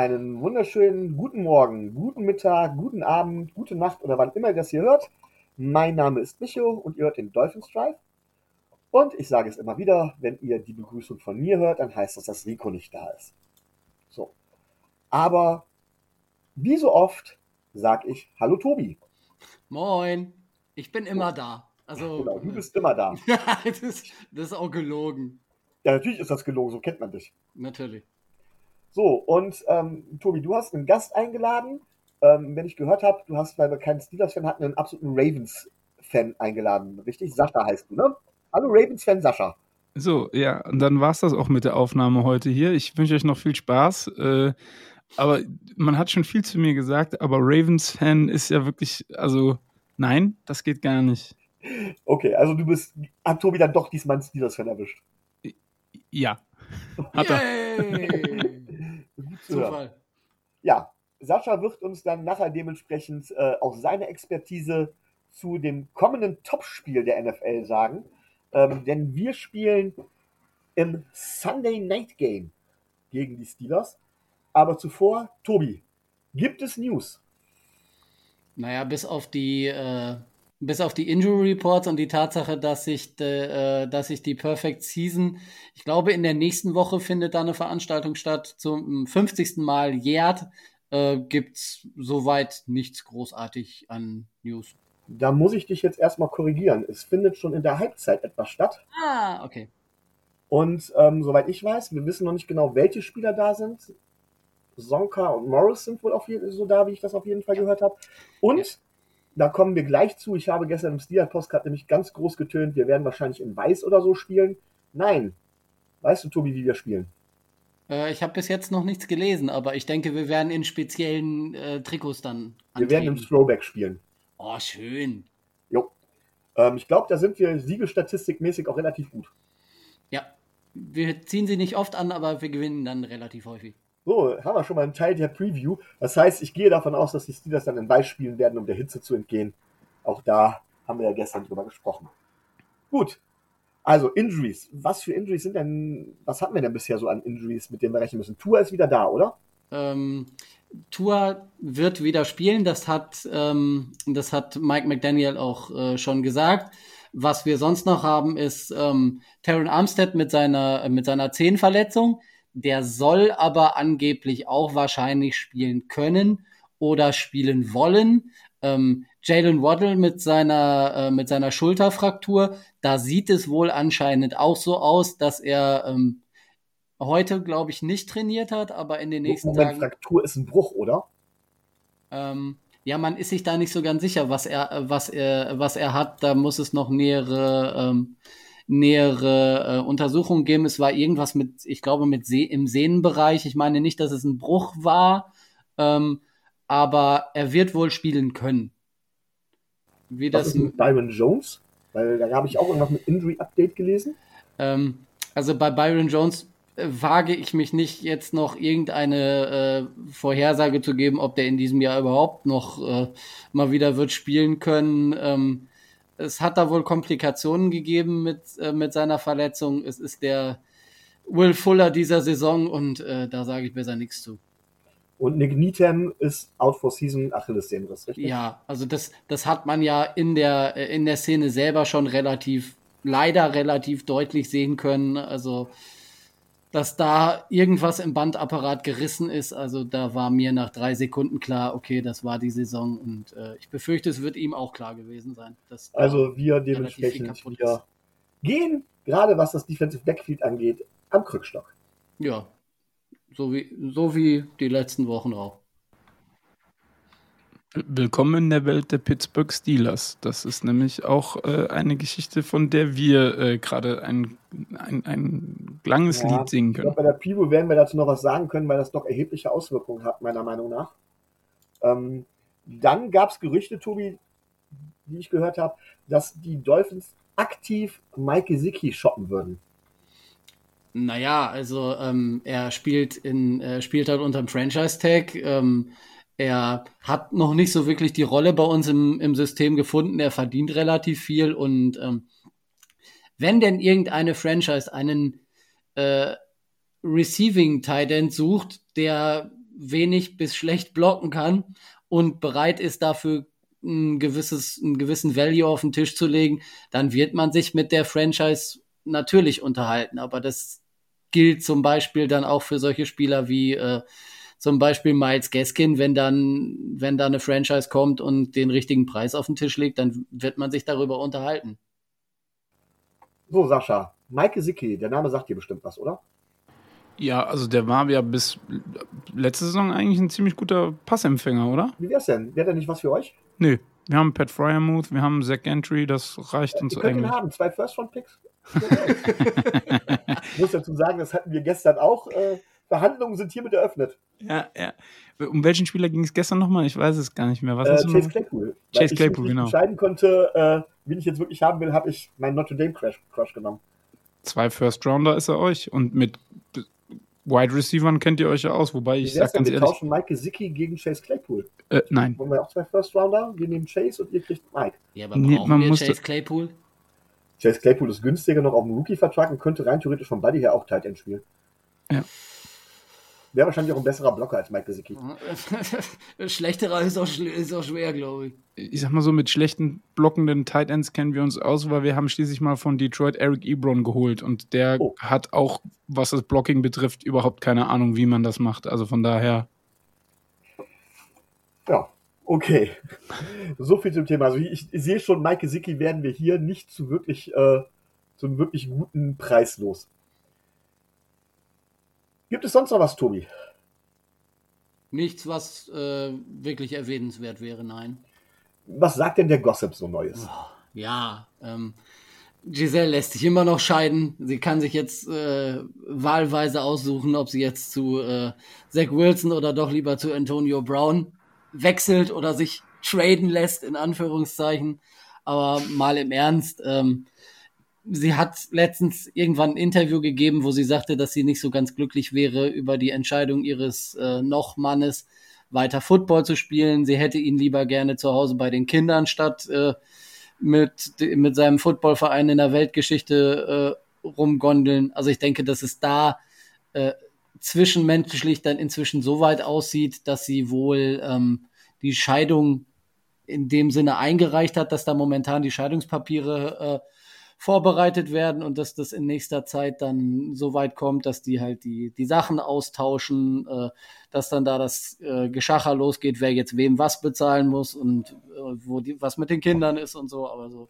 Einen wunderschönen guten Morgen, guten Mittag, guten Abend, gute Nacht oder wann immer ihr das hier hört. Mein Name ist Micho und ihr hört den Dolphins Drive. Und ich sage es immer wieder, wenn ihr die Begrüßung von mir hört, dann heißt das, dass Rico nicht da ist. So. Aber wie so oft sage ich Hallo Tobi. Moin, ich bin immer da. Also, genau, du bist immer da. das, das ist auch gelogen. Ja, natürlich ist das gelogen, so kennt man dich. Natürlich. So, und ähm, Tobi, du hast einen Gast eingeladen. Ähm, wenn ich gehört habe, du hast, weil wir keinen Steelers-Fan hatten, einen absoluten Ravens-Fan eingeladen, richtig? Sascha heißt du, ne? Hallo Ravens-Fan Sascha. So, ja, und dann war es das auch mit der Aufnahme heute hier. Ich wünsche euch noch viel Spaß. Äh, aber man hat schon viel zu mir gesagt, aber Ravens-Fan ist ja wirklich, also nein, das geht gar nicht. Okay, also du bist, hat Tobi dann doch diesmal einen Steelers-Fan erwischt? Ja. Hat er. Zufall. Ja, Sascha wird uns dann nachher dementsprechend äh, auch seine Expertise zu dem kommenden Topspiel der NFL sagen. Ähm, denn wir spielen im Sunday Night Game gegen die Steelers. Aber zuvor, Tobi, gibt es News? Naja, bis auf die äh, bis auf die Injury Reports und die Tatsache, dass sich, de, äh, dass sich die Perfect Season, ich glaube, in der nächsten Woche findet da eine Veranstaltung statt, zum 50. Mal jährt, äh, es soweit nichts großartig an News. Da muss ich dich jetzt erstmal korrigieren. Es findet schon in der Halbzeit etwas statt. Ah, okay. Und ähm, soweit ich weiß, wir wissen noch nicht genau, welche Spieler da sind. Sonka und Morris sind wohl auf jeden, so da, wie ich das auf jeden Fall gehört habe. Und ja da kommen wir gleich zu. Ich habe gestern im Steelers Postcard nämlich ganz groß getönt, wir werden wahrscheinlich in Weiß oder so spielen. Nein. Weißt du, Tobi, wie wir spielen? Äh, ich habe bis jetzt noch nichts gelesen, aber ich denke, wir werden in speziellen äh, Trikots dann. Antreten. Wir werden im Throwback spielen. Oh, schön. Jo. Ähm, ich glaube, da sind wir siegelstatistikmäßig auch relativ gut. Ja. Wir ziehen sie nicht oft an, aber wir gewinnen dann relativ häufig. So, haben wir schon mal einen Teil der Preview. Das heißt, ich gehe davon aus, dass die Steelers dann in Weiß spielen werden, um der Hitze zu entgehen. Auch da haben wir ja gestern drüber gesprochen. Gut. Also, Injuries. Was für Injuries sind denn, was hatten wir denn bisher so an Injuries, mit denen wir rechnen müssen? Tour ist wieder da, oder? Ähm, Tour wird wieder spielen. Das hat, ähm, das hat Mike McDaniel auch äh, schon gesagt. Was wir sonst noch haben, ist ähm, Taron Armstead mit seiner, mit seiner Zehenverletzung. Der soll aber angeblich auch wahrscheinlich spielen können oder spielen wollen. Ähm, Jalen Waddle mit seiner, äh, mit seiner Schulterfraktur, da sieht es wohl anscheinend auch so aus, dass er ähm, heute, glaube ich, nicht trainiert hat, aber in den nächsten Moment, Tagen. Fraktur ist ein Bruch, oder? Ähm, ja, man ist sich da nicht so ganz sicher, was er, was er, was er hat. Da muss es noch nähere ähm, nähere äh, Untersuchungen geben. Es war irgendwas mit, ich glaube, mit See im Sehnenbereich. Ich meine nicht, dass es ein Bruch war, ähm, aber er wird wohl spielen können. Wie Was das ist mit Byron Jones? Weil da habe ich auch irgendwas mit Injury Update gelesen. Ähm, also bei Byron Jones äh, wage ich mich nicht, jetzt noch irgendeine äh, Vorhersage zu geben, ob der in diesem Jahr überhaupt noch äh, mal wieder wird spielen können. Ähm, es hat da wohl Komplikationen gegeben mit, äh, mit seiner Verletzung. Es ist der Will Fuller dieser Saison und äh, da sage ich besser nichts zu. Und Nick Needham ist out for season Achillessehnenriss, richtig? Ja, also das, das hat man ja in der, äh, in der Szene selber schon relativ, leider relativ deutlich sehen können. Also dass da irgendwas im Bandapparat gerissen ist. Also da war mir nach drei Sekunden klar, okay, das war die Saison und äh, ich befürchte, es wird ihm auch klar gewesen sein. also wir dementsprechend wieder gehen, gerade was das Defensive Backfield angeht, am Krückstock. Ja, so wie, so wie die letzten Wochen auch. Willkommen in der Welt der Pittsburgh Steelers. Das ist nämlich auch äh, eine Geschichte, von der wir äh, gerade ein, ein, ein langes ja, Lied singen können. Ich glaube, bei der Pivo werden wir dazu noch was sagen können, weil das doch erhebliche Auswirkungen hat, meiner Meinung nach. Ähm, dann gab es Gerüchte, Tobi, die ich gehört habe, dass die Dolphins aktiv Mike Gesicki shoppen würden. Naja, also ähm, er spielt in, er spielt halt unter dem Franchise-Tag. Ähm, er hat noch nicht so wirklich die Rolle bei uns im, im System gefunden. Er verdient relativ viel und ähm, wenn denn irgendeine Franchise einen äh, Receiving Tight sucht, der wenig bis schlecht blocken kann und bereit ist dafür ein gewisses, einen gewissen Value auf den Tisch zu legen, dann wird man sich mit der Franchise natürlich unterhalten. Aber das gilt zum Beispiel dann auch für solche Spieler wie äh, zum Beispiel Miles Gaskin, wenn dann, wenn da eine Franchise kommt und den richtigen Preis auf den Tisch legt, dann wird man sich darüber unterhalten. So, Sascha, Mike Sicki, der Name sagt dir bestimmt was, oder? Ja, also der war ja bis letzte Saison eigentlich ein ziemlich guter Passempfänger, oder? Wie wär's denn? Wäre der nicht was für euch? Nö. Wir haben Pat Fryermuth, wir haben Zach Gentry, das reicht ja, uns ihr könnt eigentlich. Ihn haben, zwei First-Round-Picks. ich muss dazu sagen, das hatten wir gestern auch. Äh, Verhandlungen sind hiermit eröffnet. Ja, ja. Um welchen Spieler ging es gestern nochmal? Ich weiß es gar nicht mehr. Was äh, Chase Claypool. Chase Claypool, ich genau. entscheiden konnte, äh, wen ich jetzt wirklich haben will, habe ich meinen Notre Dame Crush, Crush genommen. Zwei First Rounder ist er euch und mit Wide Receivern kennt ihr euch ja aus, wobei ich sage ganz wir ehrlich. tauschen Mike Gesicki gegen Chase Claypool. Äh, nein. Wollen wir auch zwei First Rounder? Wir nehmen Chase und ihr kriegt Mike. Ja, aber brauchen man wir musste- Chase Claypool? Chase Claypool ist günstiger noch auf dem Rookie-Vertrag und könnte rein theoretisch vom Buddy her auch Tight End spielen. Ja. Wäre wahrscheinlich auch ein besserer Blocker als Mike Gesicki. Schlechterer ist auch, ist auch schwer, glaube ich. Ich sag mal so, mit schlechten blockenden Tight Ends kennen wir uns aus, weil wir haben schließlich mal von Detroit Eric Ebron geholt und der Oh. hat auch, was das Blocking betrifft, überhaupt keine Ahnung, wie man das macht. Also von daher, Ja, okay. So viel zum Thema. Also ich, ich sehe schon, Mike Gesicki werden wir hier nicht zu wirklich, äh, zu einem wirklich guten Preis los. Gibt es sonst noch was, Tobi? Nichts, was äh, wirklich erwähnenswert wäre, nein. Was sagt denn der Gossip so Neues? Ja, ähm, Giselle lässt sich immer noch scheiden. Sie kann sich jetzt äh, wahlweise aussuchen, ob sie jetzt zu äh, Zach Wilson oder doch lieber zu Antonio Brown wechselt oder sich traden lässt, in Anführungszeichen. Aber mal im Ernst, ähm, sie hat letztens irgendwann ein Interview gegeben, wo sie sagte, dass sie nicht so ganz glücklich wäre über die Entscheidung ihres äh, Noch-Mannes, weiter Football zu spielen. Sie hätte ihn lieber gerne zu Hause bei den Kindern statt äh, mit, mit seinem Footballverein in der Weltgeschichte äh, rumgondeln. Also ich denke, dass es da äh, zwischenmenschlich dann inzwischen so weit aussieht, dass sie wohl ähm, die Scheidung in dem Sinne eingereicht hat, dass da momentan die Scheidungspapiere äh, vorbereitet werden und dass das in nächster Zeit dann so weit kommt, dass die halt die, die Sachen austauschen, äh, dass dann da das äh, Geschacher losgeht, wer jetzt wem was bezahlen muss und äh, wo die, was mit den Kindern ist und so, aber so.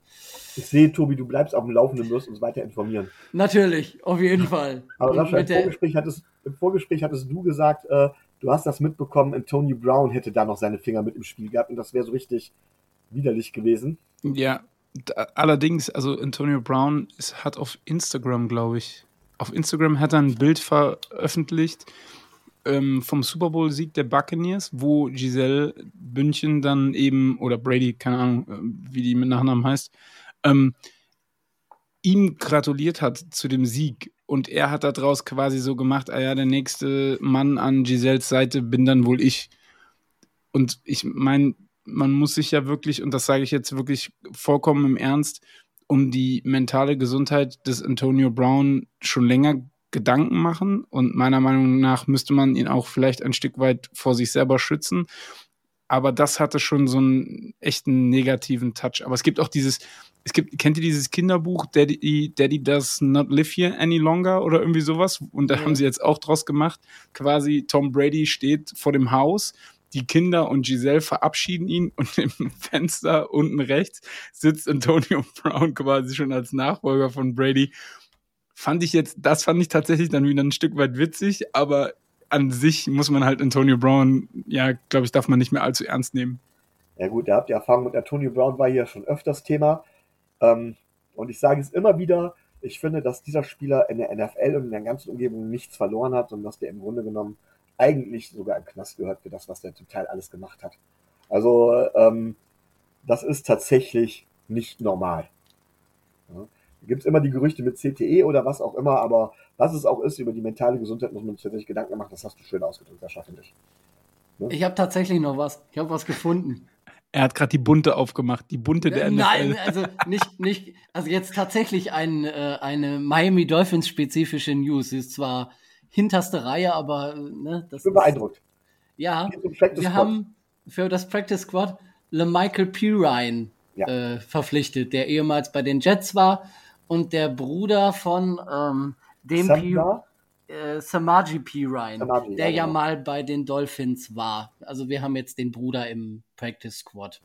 Ich sehe, Tobi, du bleibst auf dem Laufenden, wirst uns weiter informieren. Natürlich, auf jeden Fall. Aber Sascha, im Vorgespräch, hattest, im Vorgespräch hattest du gesagt, äh, du hast das mitbekommen, Antonio Brown hätte da noch seine Finger mit im Spiel gehabt und das wäre so richtig widerlich gewesen. ja, allerdings, also Antonio Brown ist, hat auf Instagram, glaube ich, auf Instagram hat er ein Bild veröffentlicht ähm, vom Super Bowl-Sieg der Buccaneers, wo Giselle Bündchen dann eben, oder Brady, keine Ahnung, äh, wie die mit Nachnamen heißt, ähm, ihm gratuliert hat zu dem Sieg. Und er hat daraus quasi so gemacht, ah ja, der nächste Mann an Giselles Seite bin dann wohl ich. Und ich meine, man muss sich ja wirklich, und das sage ich jetzt wirklich vollkommen im Ernst, um die mentale Gesundheit des Antonio Brown schon länger Gedanken machen. Und meiner Meinung nach müsste man ihn auch vielleicht ein Stück weit vor sich selber schützen. Aber das hatte schon so einen echten negativen Touch. Aber es gibt auch dieses, es gibt, kennt ihr dieses Kinderbuch Daddy, Daddy Does Not Live Here Any Longer oder irgendwie sowas? Und da Ja. haben sie jetzt auch draus gemacht. Quasi Tom Brady steht vor dem Haus, die Kinder und Giselle verabschieden ihn und im Fenster unten rechts sitzt Antonio Brown quasi schon als Nachfolger von Brady. Fand ich jetzt, das fand ich tatsächlich dann wieder ein Stück weit witzig, aber an sich muss man halt Antonio Brown, ja, glaube ich, darf man nicht mehr allzu ernst nehmen. Ja gut, da habt ihr Erfahrung mit Antonio Brown, war hier schon öfters Thema. Ähm, und ich sage es immer wieder, ich finde, dass dieser Spieler in der NFL und in der ganzen Umgebung nichts verloren hat und dass der im Grunde genommen eigentlich sogar im Knast gehört für das, was der zum Teil alles gemacht hat. Also ähm, das ist tatsächlich nicht normal. Ja. Da gibt es immer die Gerüchte mit CTE oder was auch immer, aber was es auch ist, über die mentale Gesundheit muss man sich tatsächlich Gedanken machen, das hast du schön ausgedrückt, Sascha, finde ich. ich habe tatsächlich noch was. Ich habe was gefunden. Er hat gerade die bunte aufgemacht, die bunte der NFL. Nein, also nicht, nicht, also jetzt tatsächlich ein, äh, eine Miami Dolphins spezifische News. Sie ist zwar hinterste Reihe, aber äh, ne, das Ich bin ist, beeindruckt. Ja, wir haben für das Practice Squad LeMichael Pirine ja. äh, verpflichtet, der ehemals bei den Jets war und der Bruder von ähm, dem P äh, Samaji Pirine, Samaji, der ja, ja genau. mal bei den Dolphins war. Also wir haben jetzt den Bruder im Practice Squad.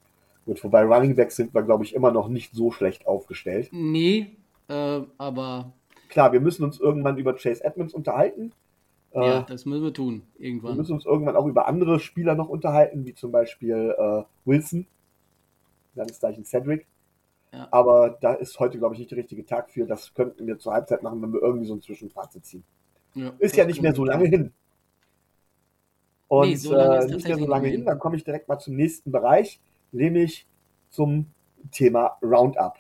Gut, wobei Running Backs sind wir, glaube ich, immer noch nicht so schlecht aufgestellt. Nee, äh, aber. Klar, wir müssen uns irgendwann über Chase Edmonds unterhalten. Ja, äh, das müssen wir tun, irgendwann. Wir müssen uns irgendwann auch über andere Spieler noch unterhalten, wie zum Beispiel äh, Wilson, Zeichen Cedric. Ja. Aber da ist heute, glaube ich, nicht der richtige Tag für. Das könnten wir zur Halbzeit machen, wenn wir irgendwie so ein Zwischenfazit ziehen. Ja, ist ja nicht mehr so lange hin. Und nee, so äh, nicht mehr so lange hin. Dann komme ich direkt mal zum nächsten Bereich, nämlich zum Thema Roundup.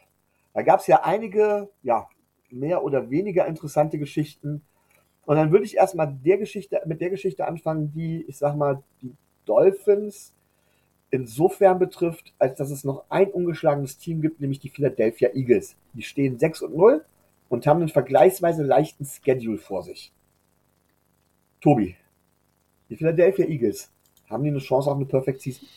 Da gab es ja einige, ja, mehr oder weniger interessante Geschichten und dann würde ich erstmal der Geschichte, mit der Geschichte anfangen, die, ich sag mal, die Dolphins insofern betrifft, als dass es noch ein ungeschlagenes Team gibt, nämlich die Philadelphia Eagles. Die stehen 6 und 0 und haben einen vergleichsweise leichten Schedule vor sich. Tobi, die Philadelphia Eagles, haben die eine Chance auf eine Perfect Season?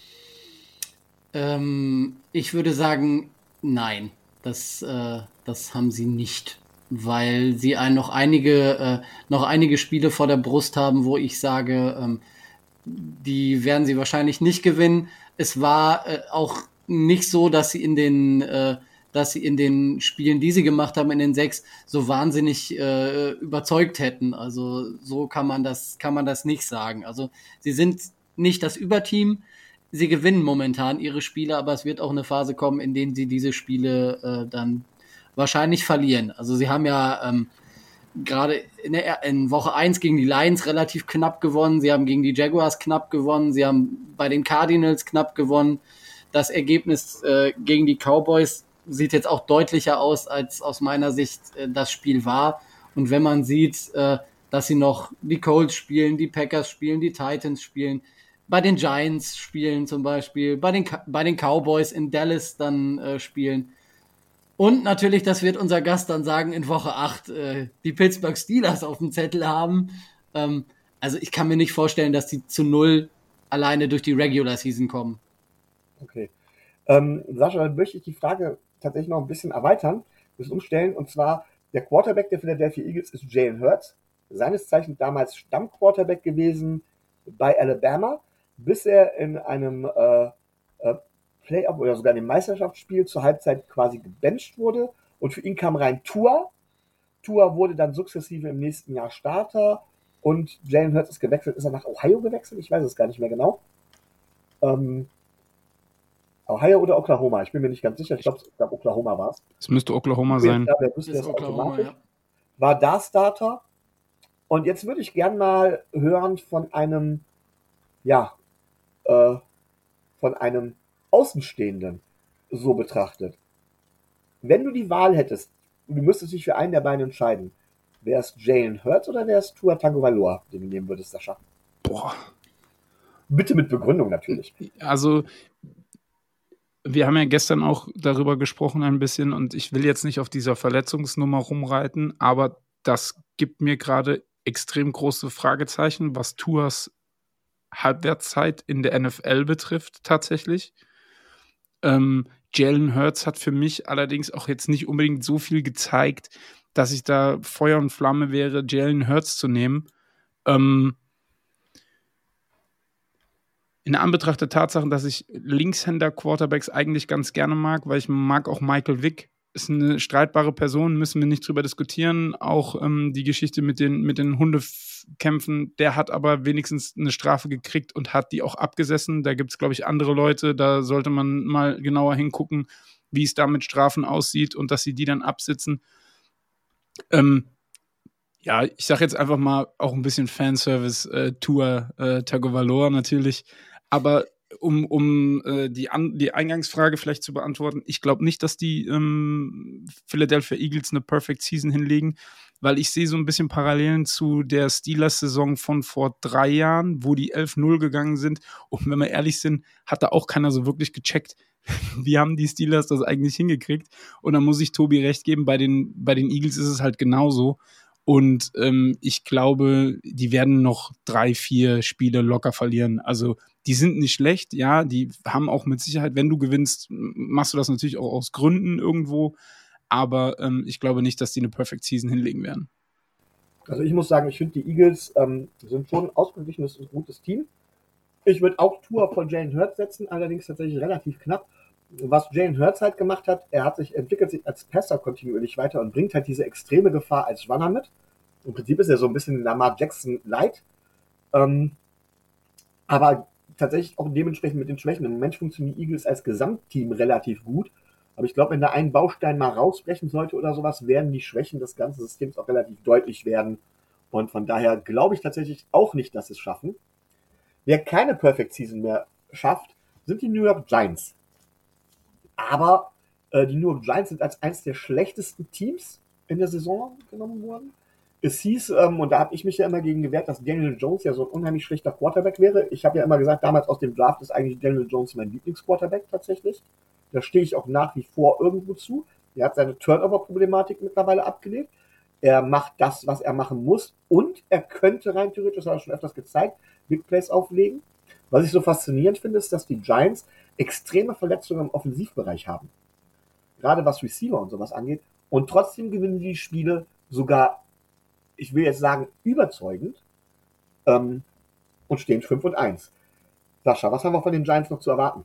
Ähm, ich würde sagen, nein. Das, äh, das haben sie nicht weil sie ein, noch einige äh, noch einige Spiele vor der Brust haben, wo ich sage, ähm, die werden sie wahrscheinlich nicht gewinnen. Es war äh, auch nicht so, dass sie in den äh, dass sie in den Spielen, die sie gemacht haben, in den sechs, so wahnsinnig äh, überzeugt hätten. Also so kann man das kann man das nicht sagen. Also sie sind nicht das Überteam. Sie gewinnen momentan ihre Spiele, aber es wird auch eine Phase kommen, in denen sie diese Spiele äh, dann wahrscheinlich verlieren. Also sie haben ja ähm, gerade in, in, Woche 1 gegen die Lions relativ knapp gewonnen, sie haben gegen die Jaguars knapp gewonnen, sie haben bei den Cardinals knapp gewonnen. Das Ergebnis äh, gegen die Cowboys sieht jetzt auch deutlicher aus, als aus meiner Sicht äh, das Spiel war. Und wenn man sieht, äh, dass sie noch die Colts spielen, die Packers spielen, die Titans spielen, bei den Giants spielen zum Beispiel, bei den, bei den Cowboys in Dallas dann äh, spielen, und natürlich, das wird unser Gast dann sagen, in Woche 8 äh, die Pittsburgh Steelers auf dem Zettel haben. Ähm, also ich kann mir nicht vorstellen, dass die zu null alleine durch die Regular Season kommen. Okay. Ähm, Sascha, dann möchte ich die Frage tatsächlich noch ein bisschen erweitern, bisschen umstellen. Und zwar, der Quarterback der Philadelphia Eagles ist Jalen Hurts. Seines Zeichens damals Stammquarterback gewesen bei Alabama, bis er in einem äh, äh, Playoff oder sogar in dem Meisterschaftsspiel zur Halbzeit quasi gebencht wurde. Und für ihn kam rein Tua. Tua wurde dann sukzessive im nächsten Jahr Starter und Jalen Hurts ist gewechselt. Ist er nach Ohio gewechselt? Ich weiß es gar nicht mehr genau. Ähm, Ohio oder Oklahoma? Ich bin mir nicht ganz sicher. Ich glaube, glaub, Oklahoma war es. Es müsste Oklahoma sein. Ja, der wüsste es automatisch. Ja. War da Starter. Und jetzt würde ich gern mal hören von einem, ja, äh, von einem Außenstehenden so betrachtet. Wenn du die Wahl hättest, du müsstest dich für einen der beiden entscheiden, wäre es Jalen Hurts oder wäre es Tua Tagovailoa, den du nehmen würdest, Sascha? Boah. Bitte mit Begründung natürlich. Also, wir haben ja gestern auch darüber gesprochen ein bisschen und ich will jetzt nicht auf dieser Verletzungsnummer rumreiten, aber das gibt mir gerade extrem große Fragezeichen, was Tuas Halbwertszeit in der NFL betrifft, tatsächlich. Ähm, Jalen Hurts hat für mich allerdings auch jetzt nicht unbedingt so viel gezeigt, dass ich da Feuer und Flamme wäre, Jalen Hurts zu nehmen. Ähm, in Anbetracht der Tatsache, dass ich Linkshänder-Quarterbacks eigentlich ganz gerne mag, weil ich mag auch Michael Vick ist eine streitbare Person, müssen wir nicht drüber diskutieren. Auch ähm, die Geschichte mit den, mit den Hundekämpfen, der hat aber wenigstens eine Strafe gekriegt und hat die auch abgesessen. Da gibt es, glaube ich, andere Leute, da sollte man mal genauer hingucken, wie es da mit Strafen aussieht und dass sie die dann absitzen. Ähm, ja, ich sage jetzt einfach mal auch ein bisschen Fanservice, äh, äh, Tagovailoa natürlich. Aber um, um äh, die, An die Eingangsfrage vielleicht zu beantworten, ich glaube nicht, dass die ähm, Philadelphia Eagles eine Perfect Season hinlegen, weil ich sehe so ein bisschen Parallelen zu der Steelers-Saison von vor drei Jahren, wo die 11-0 gegangen sind. Und wenn wir ehrlich sind, hat da auch keiner so wirklich gecheckt, wie haben die Steelers das eigentlich hingekriegt. Und da muss ich Tobi recht geben, bei den, bei den Eagles ist es halt genauso. Und ähm, ich glaube, die werden noch drei, vier Spiele locker verlieren. Also die sind nicht schlecht, ja, die haben auch mit Sicherheit, wenn du gewinnst, machst du das natürlich auch aus Gründen irgendwo. Aber ähm, ich glaube nicht, dass die eine Perfect Season hinlegen werden. Also ich muss sagen, ich finde die Eagles ähm, sind schon ein ausgeglichenes und gutes Team. Ich würde auch Tour von Jalen Hurts setzen, allerdings tatsächlich relativ knapp. Was Jalen Hurts halt gemacht hat, er hat sich entwickelt sich als Passer kontinuierlich weiter und bringt halt diese extreme Gefahr als Runner mit. Im Prinzip ist er so ein bisschen Lamar Jackson light. Ähm, aber tatsächlich auch dementsprechend mit den Schwächen. Im Moment funktionieren die Eagles als Gesamtteam relativ gut. Aber ich glaube, wenn da ein Baustein mal rausbrechen sollte oder sowas, werden die Schwächen des ganzen Systems auch relativ deutlich werden. Und von daher glaube ich tatsächlich auch nicht, dass sie es schaffen. Wer keine Perfect Season mehr schafft, sind die New York Giants. Aber äh, die New York Giants sind als eines der schlechtesten Teams in der Saison genommen worden. Es hieß, ähm, und da habe ich mich ja immer gegen gewehrt, dass Daniel Jones ja so ein unheimlich schlechter Quarterback wäre. Ich habe ja immer gesagt, damals aus dem Draft ist eigentlich Daniel Jones mein Lieblingsquarterback tatsächlich. Da stehe ich auch nach wie vor irgendwo zu. Er hat seine Turnover-Problematik mittlerweile abgelegt. Er macht das, was er machen muss. Und er könnte rein theoretisch, das hat er schon öfters gezeigt, Big Plays auflegen. Was ich so faszinierend finde, ist, dass die Giants extreme Verletzungen im Offensivbereich haben. Gerade was Receiver und sowas angeht. Und trotzdem gewinnen die Spiele sogar, ich will jetzt sagen, überzeugend ähm, und stehen 5 und 1. Sascha, was haben wir von den Giants noch zu erwarten?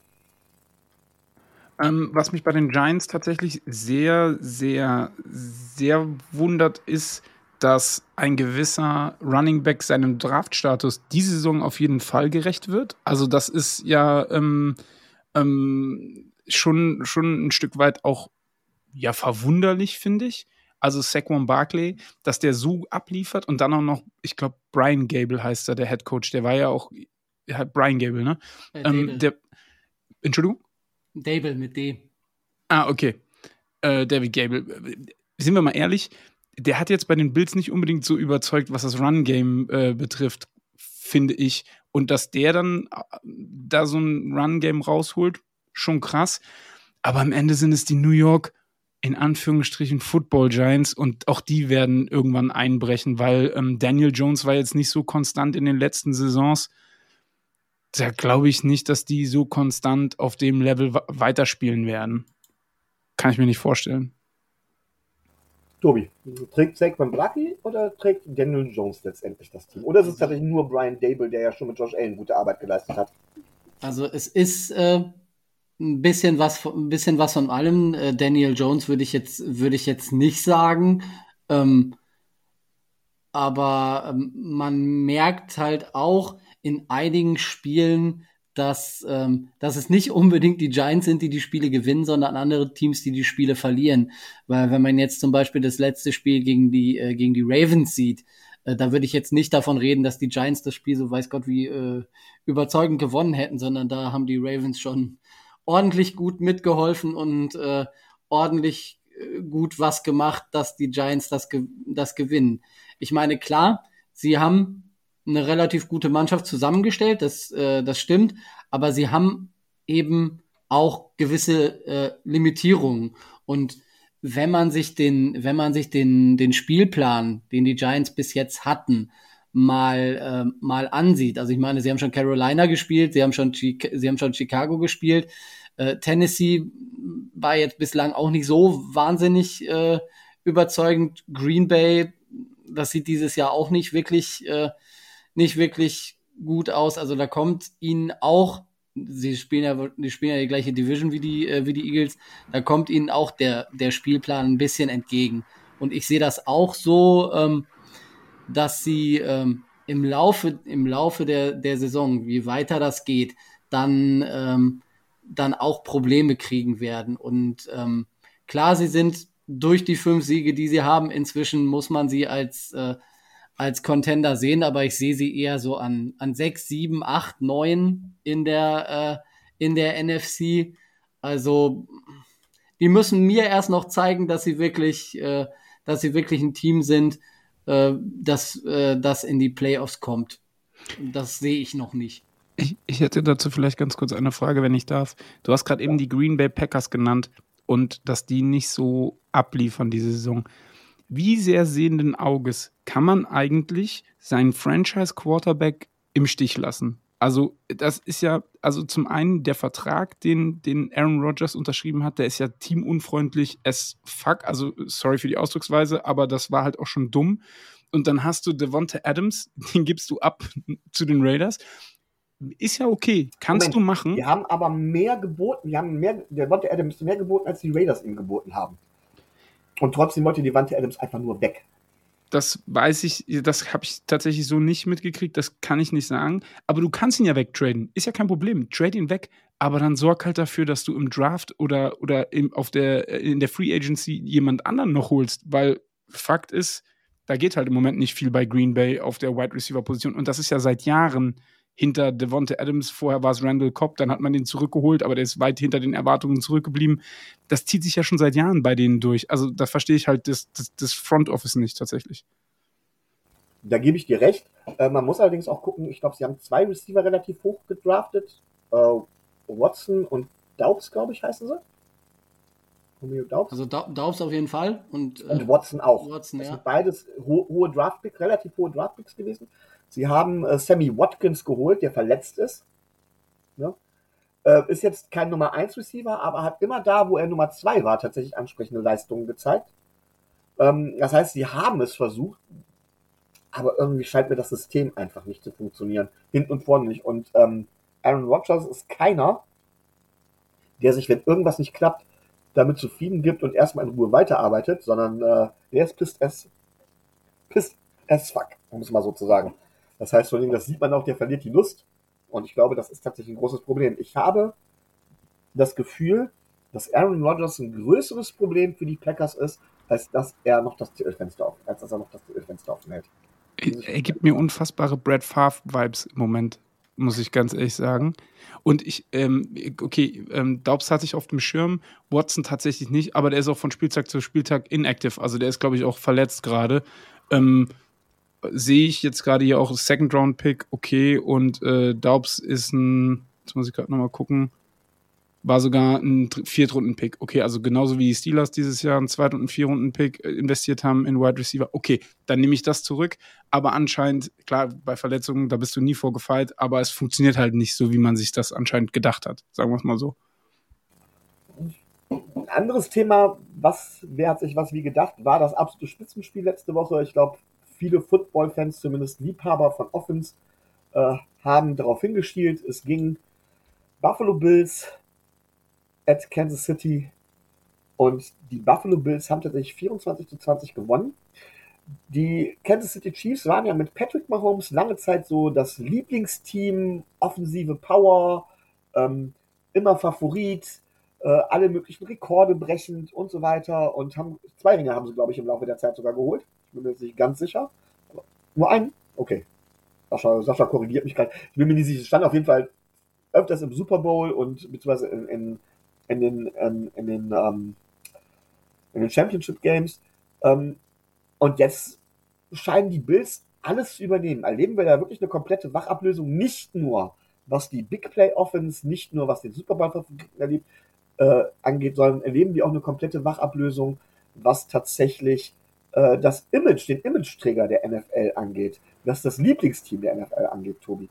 Ähm, was mich bei den Giants tatsächlich sehr, sehr, sehr wundert, ist, dass ein gewisser Running Back seinem Draftstatus diese Saison auf jeden Fall gerecht wird. Also das ist ja ähm, ähm, schon, schon ein Stück weit auch ja verwunderlich, finde ich. Also Saquon Barkley, dass der so abliefert und dann auch noch, ich glaube, Brian Gable heißt er, der Head Coach, der war ja auch, ja, Brian Gable, ne? Äh, ähm, der, Entschuldigung? Dable mit D. Ah, okay. Äh, David Gable. Sind wir mal ehrlich, der hat jetzt bei den Bills nicht unbedingt so überzeugt, was das Run-Game äh, betrifft, finde ich. Und dass der dann äh, da so ein Run-Game rausholt, schon krass. Aber am Ende sind es die New York, in Anführungsstrichen, Football Giants und auch die werden irgendwann einbrechen, weil ähm, Daniel Jones war jetzt nicht so konstant in den letzten Saisons da glaube ich nicht, dass die so konstant auf dem Level weiterspielen werden. Kann ich mir nicht vorstellen. Tobi, trägt Saquon Blackie oder trägt Daniel Jones letztendlich das Team? Oder ist es tatsächlich nur Brian Dable, der ja schon mit Josh Allen gute Arbeit geleistet hat? Also es ist äh, ein bisschen was, ein bisschen was von allem. Äh, Daniel Jones würde ich jetzt, würde ich jetzt nicht sagen. Ähm, aber ähm, man merkt halt auch, in einigen Spielen, dass, ähm, dass es nicht unbedingt die Giants sind, die die Spiele gewinnen, sondern andere Teams, die die Spiele verlieren. Weil wenn man jetzt zum Beispiel das letzte Spiel gegen die, äh, gegen die Ravens sieht, äh, da würde ich jetzt nicht davon reden, dass die Giants das Spiel so weiß Gott wie äh, überzeugend gewonnen hätten, sondern da haben die Ravens schon ordentlich gut mitgeholfen und äh, ordentlich äh, gut was gemacht, dass die Giants das, das gewinnen. Ich meine, klar, sie haben eine relativ gute Mannschaft zusammengestellt, das, äh, das stimmt, aber sie haben eben auch gewisse äh, Limitierungen. Und wenn man sich den, wenn man sich den, den Spielplan, den die Giants bis jetzt hatten, mal, äh, mal ansieht. Also ich meine, sie haben schon Carolina gespielt, sie haben schon, sie haben schon Chicago gespielt. Äh, Tennessee war jetzt bislang auch nicht so wahnsinnig äh, überzeugend. Green Bay, das sieht dieses Jahr auch nicht wirklich äh, nicht wirklich gut aus. Also da kommt ihnen auch, sie spielen ja, die spielen ja die gleiche Division wie die, äh, wie die Eagles, da kommt ihnen auch der, der Spielplan ein bisschen entgegen. Und ich sehe das auch so, ähm, dass sie ähm, im Laufe, im Laufe der, der Saison, wie weiter das geht, dann, ähm, dann auch Probleme kriegen werden. Und ähm, klar, sie sind durch die fünf Siege, die sie haben, inzwischen muss man sie als äh, als Contender sehen, aber ich sehe sie eher so an, an 6, 7, 8, 9 in der, äh, in der NFC. Also, die müssen mir erst noch zeigen, dass sie wirklich, äh, dass sie wirklich ein Team sind, äh, das, äh, das in die Playoffs kommt. Das sehe ich noch nicht. Ich, ich hätte dazu vielleicht ganz kurz eine Frage, wenn ich darf. Du hast gerade eben die Green Bay Packers genannt und dass die nicht so abliefern diese Saison wie sehr sehenden Auges kann man eigentlich seinen Franchise-Quarterback im Stich lassen? Also, das ist ja, also zum einen der Vertrag, den, den Aaron Rodgers unterschrieben hat, der ist ja teamunfreundlich as fuck. Also, sorry für die Ausdrucksweise, aber das war halt auch schon dumm. Und dann hast du Devonta Adams, den gibst du ab zu den Raiders. Ist ja okay, kannst Moment, du machen. Wir haben aber mehr geboten, wir haben mehr, Devonta Adams mehr geboten, als die Raiders ihm geboten haben. Und trotzdem wollte Devonta Adams einfach nur weg. Das weiß ich, das habe ich tatsächlich so nicht mitgekriegt, das kann ich nicht sagen. Aber du kannst ihn ja wegtraden, ist ja kein Problem. Trade ihn weg, aber dann sorg halt dafür, dass du im Draft oder, oder im, auf der, in der Free Agency jemand anderen noch holst, weil Fakt ist, da geht halt im Moment nicht viel bei Green Bay auf der Wide Receiver Position und das ist ja seit Jahren hinter Devonte Adams. Vorher war es Randall Cobb, dann hat man den zurückgeholt, aber der ist weit hinter den Erwartungen zurückgeblieben. Das zieht sich ja schon seit Jahren bei denen durch. Also da verstehe ich halt das, das, das Front Office nicht tatsächlich. Da gebe ich dir recht. Äh, man muss allerdings auch gucken, ich glaube, sie haben zwei Receiver relativ hoch gedraftet. Äh, Watson und Daubs, glaube ich, heißen sie. Romeo Daubs. Also Daubs auf jeden Fall. Und, äh, und Watson auch. Watson, das ja. sind beides ho hohe Draftpicks, relativ hohe Draftpicks gewesen. Sie haben äh, Sammy Watkins geholt, der verletzt ist. Ja? Äh, ist jetzt kein Nummer 1 Receiver, aber hat immer da, wo er Nummer 2 war, tatsächlich ansprechende Leistungen gezeigt. Ähm, das heißt, sie haben es versucht, aber irgendwie scheint mir das System einfach nicht zu funktionieren. Hinten und vorne nicht. Und ähm, Aaron Rodgers ist keiner, der sich, wenn irgendwas nicht klappt, damit zufrieden gibt und erstmal in Ruhe weiterarbeitet, sondern äh, der ist pissed as, pissed as fuck, um es mal so zu sagen. Das heißt, von ihm, das sieht man auch, der verliert die Lust. Und ich glaube, das ist tatsächlich ein großes Problem. Ich habe das Gefühl, dass Aaron Rodgers ein größeres Problem für die Packers ist, als dass er noch das Titelfenster auf, als dass er noch das Titelfenster offen hält. Er gibt mir unfassbare Brad Favre-Vibes im Moment, muss ich ganz ehrlich sagen. Und ich, ähm, okay, ähm, Daubs hatte ich auf dem Schirm, Watson tatsächlich nicht, aber der ist auch von Spieltag zu Spieltag inactive. Also der ist, glaube ich, auch verletzt gerade. Ähm, sehe ich jetzt gerade hier auch Second Round Pick, okay, und äh, Daubs ist ein, jetzt muss ich gerade nochmal gucken, war sogar ein Viertrunden-Pick. Okay, also genauso wie die Steelers dieses Jahr einen Zweit- und Vierrunden-Pick äh, investiert haben in Wide Receiver. Okay, dann nehme ich das zurück. Aber anscheinend, klar, bei Verletzungen, da bist du nie vorgefeilt, aber es funktioniert halt nicht so, wie man sich das anscheinend gedacht hat. Sagen wir es mal so. Ein anderes Thema, was, wer hat sich was wie gedacht, war das absolute Spitzenspiel letzte Woche. Ich glaube, viele Football-Fans, zumindest Liebhaber von Offense, äh, haben darauf hingeschielt. Es ging Buffalo Bills at Kansas City und die Buffalo Bills haben tatsächlich 24 zu 20 gewonnen. Die Kansas City Chiefs waren ja mit Patrick Mahomes lange Zeit so das Lieblingsteam, offensive Power, ähm, immer Favorit, äh, alle möglichen Rekorde brechend und so weiter und haben zwei Ringe haben sie, glaube ich, im Laufe der Zeit sogar geholt bin mir nicht ganz sicher. Aber nur einen? Okay. Sascha, Sascha korrigiert mich gerade. Ich bin mir nicht sicher. Es stand auf jeden Fall öfters im Super Bowl und beziehungsweise in, in, in den, in, in den, ähm, in den Championship Games. Ähm, und jetzt scheinen die Bills alles zu übernehmen. Erleben wir da wirklich eine komplette Wachablösung, nicht nur was die Big Play Offense, nicht nur was den Super Bowl erlebt, äh, angeht, sondern erleben die auch eine komplette Wachablösung, was tatsächlich äh, das Image, den Imageträger der NFL angeht, was das Lieblingsteam der NFL angeht, Tobi.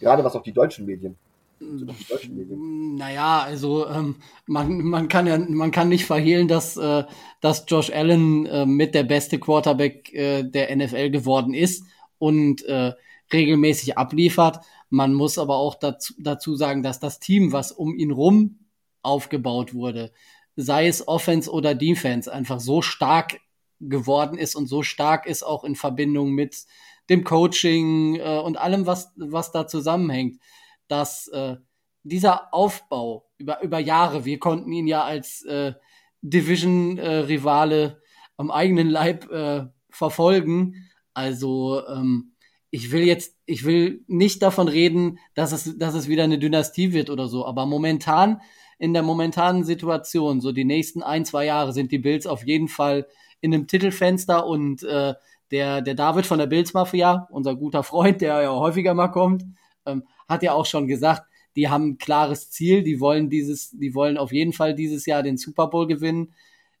Gerade was auch die deutschen Medien. Die deutschen Medien. Naja, also ähm, man, man kann ja man kann nicht verhehlen, dass, äh, dass Josh Allen äh, mit der beste Quarterback äh, der NFL geworden ist und äh, regelmäßig abliefert. Man muss aber auch dazu, dazu sagen, dass das Team, was um ihn rum aufgebaut wurde, sei es Offense oder Defense, einfach so stark geworden ist und so stark ist auch in Verbindung mit dem Coaching äh, und allem, was, was da zusammenhängt, dass äh, dieser Aufbau über, über Jahre, wir konnten ihn ja als äh, Division-Rivale am eigenen Leib äh, verfolgen. Also ähm, ich will jetzt, ich will nicht davon reden, dass es, dass es wieder eine Dynastie wird oder so, aber momentan, in der momentanen Situation, so die nächsten ein, zwei Jahre sind die Bills auf jeden Fall in einem Titelfenster und äh, der, der David von der Bills Mafia, unser guter Freund, der ja häufiger mal kommt, ähm, hat ja auch schon gesagt, die haben ein klares Ziel, die wollen dieses, die wollen auf jeden Fall dieses Jahr den Super Bowl gewinnen.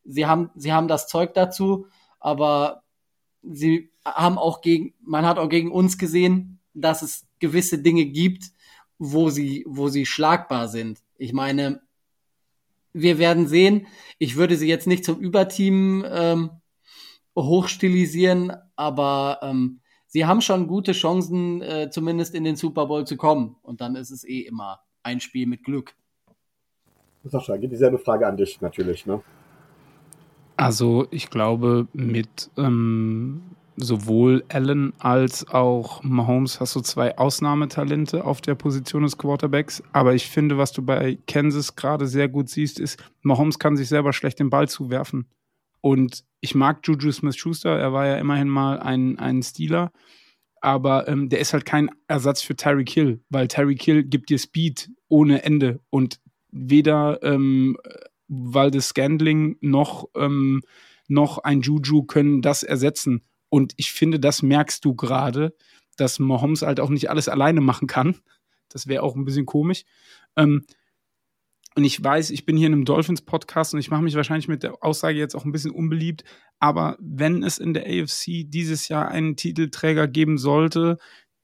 Sie haben, sie haben das Zeug dazu aber sie haben auch gegen, man hat auch gegen uns gesehen, dass es gewisse Dinge gibt, wo sie, wo sie schlagbar sind. Ich meine, wir werden sehen. Ich würde sie jetzt nicht zum Überteam ähm, hochstilisieren, aber ähm, sie haben schon gute Chancen, äh, zumindest in den Super Bowl zu kommen. Und dann ist es eh immer ein Spiel mit Glück. Sascha, geht dieselbe Frage an dich natürlich, ne? Also ich glaube, mit ähm, sowohl Allen als auch Mahomes hast du zwei Ausnahmetalente auf der Position des Quarterbacks. Aber ich finde, was du bei Kansas gerade sehr gut siehst, ist, Mahomes kann sich selber schlecht den Ball zuwerfen. Und ich mag Juju Smith-Schuster, er war ja immerhin mal ein, ein Stealer. Aber ähm, der ist halt kein Ersatz für Tyreek Hill, weil Tyreek Hill gibt dir Speed ohne Ende. Und weder ähm, Waldes Scandling noch, ähm, noch ein Juju können das ersetzen. Und ich finde, das merkst du gerade, dass Mahomes halt auch nicht alles alleine machen kann. Das wäre auch ein bisschen komisch. Ähm, und ich weiß, ich bin hier in einem Dolphins-Podcast und ich mache mich wahrscheinlich mit der Aussage jetzt auch ein bisschen unbeliebt. Aber wenn es in der AFC dieses Jahr einen Titelträger geben sollte,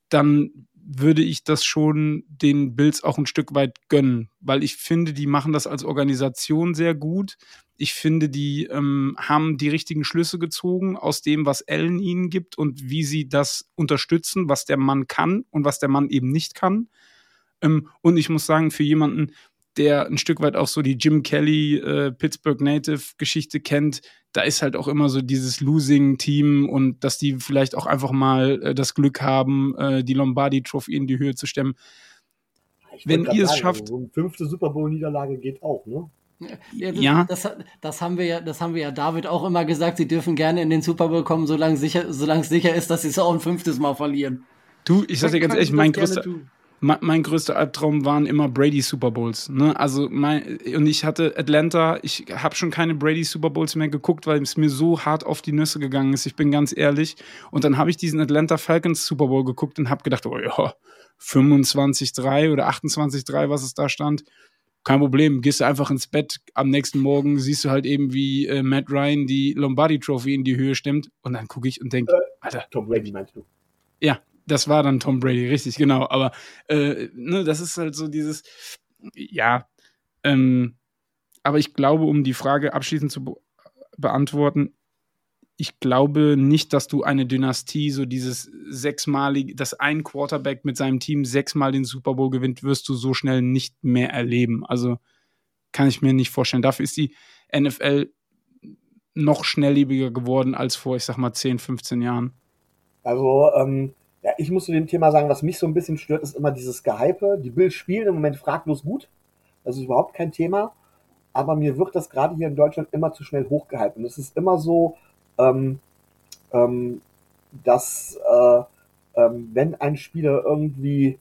dann würde ich das schon den Bills auch ein Stück weit gönnen, weil ich finde, die machen das als Organisation sehr gut. Ich finde, die ähm, haben die richtigen Schlüsse gezogen aus dem, was Ellen ihnen gibt und wie sie das unterstützen, was der Mann kann und was der Mann eben nicht kann. Ähm, und ich muss sagen, für jemanden, der ein Stück weit auch so die Jim Kelly äh, Pittsburgh Native Geschichte kennt, da ist halt auch immer so dieses Losing-Team und dass die vielleicht auch einfach mal äh, das Glück haben, äh, die Lombardi Trophy in die Höhe zu stemmen. Ich Wenn ihr es sagen, schafft. So eine fünfte Super Bowl-Niederlage geht auch, ne? Ja, das, ja. Das, das, haben wir ja, das haben wir ja David auch immer gesagt. Sie dürfen gerne in den Super Bowl kommen, solange sicher, solange es sicher ist, dass sie es auch ein fünftes Mal verlieren. Du, ich sag dir ganz ehrlich, mein größter, mein größter Albtraum waren immer Brady Super Bowls. Ne? Also mein, und ich hatte Atlanta, ich habe schon keine Brady Super Bowls mehr geguckt, weil es mir so hart auf die Nüsse gegangen ist. Ich bin ganz ehrlich. Und dann habe ich diesen Atlanta Falcons Super Bowl geguckt und habe gedacht, oh ja, 25-3 oder 28-3, was es da stand. Kein Problem, gehst du einfach ins Bett. Am nächsten Morgen siehst du halt eben, wie äh, Matt Ryan die Lombardi Trophy in die Höhe stemmt. Und dann gucke ich und denke, äh, Alter. Tom Brady meinst du? Ja, das war dann Tom Brady, richtig, genau. Aber äh, ne, das ist halt so dieses, ja, ähm, aber ich glaube, um die Frage abschließend zu be beantworten, ich glaube nicht, dass du eine Dynastie, so dieses sechsmalige, dass ein Quarterback mit seinem Team sechsmal den Super Bowl gewinnt, wirst du so schnell nicht mehr erleben. Also kann ich mir nicht vorstellen. Dafür ist die NFL noch schnelllebiger geworden als vor, ich sag mal, 10, 15 Jahren. Also, ähm, ja, ich muss zu dem Thema sagen, was mich so ein bisschen stört, ist immer dieses Gehype. Die Bills spielen im Moment fraglos gut. Das ist überhaupt kein Thema. Aber mir wird das gerade hier in Deutschland immer zu schnell hochgehypt. Und es ist immer so, ähm, ähm, dass äh, ähm, wenn ein Spieler irgendwie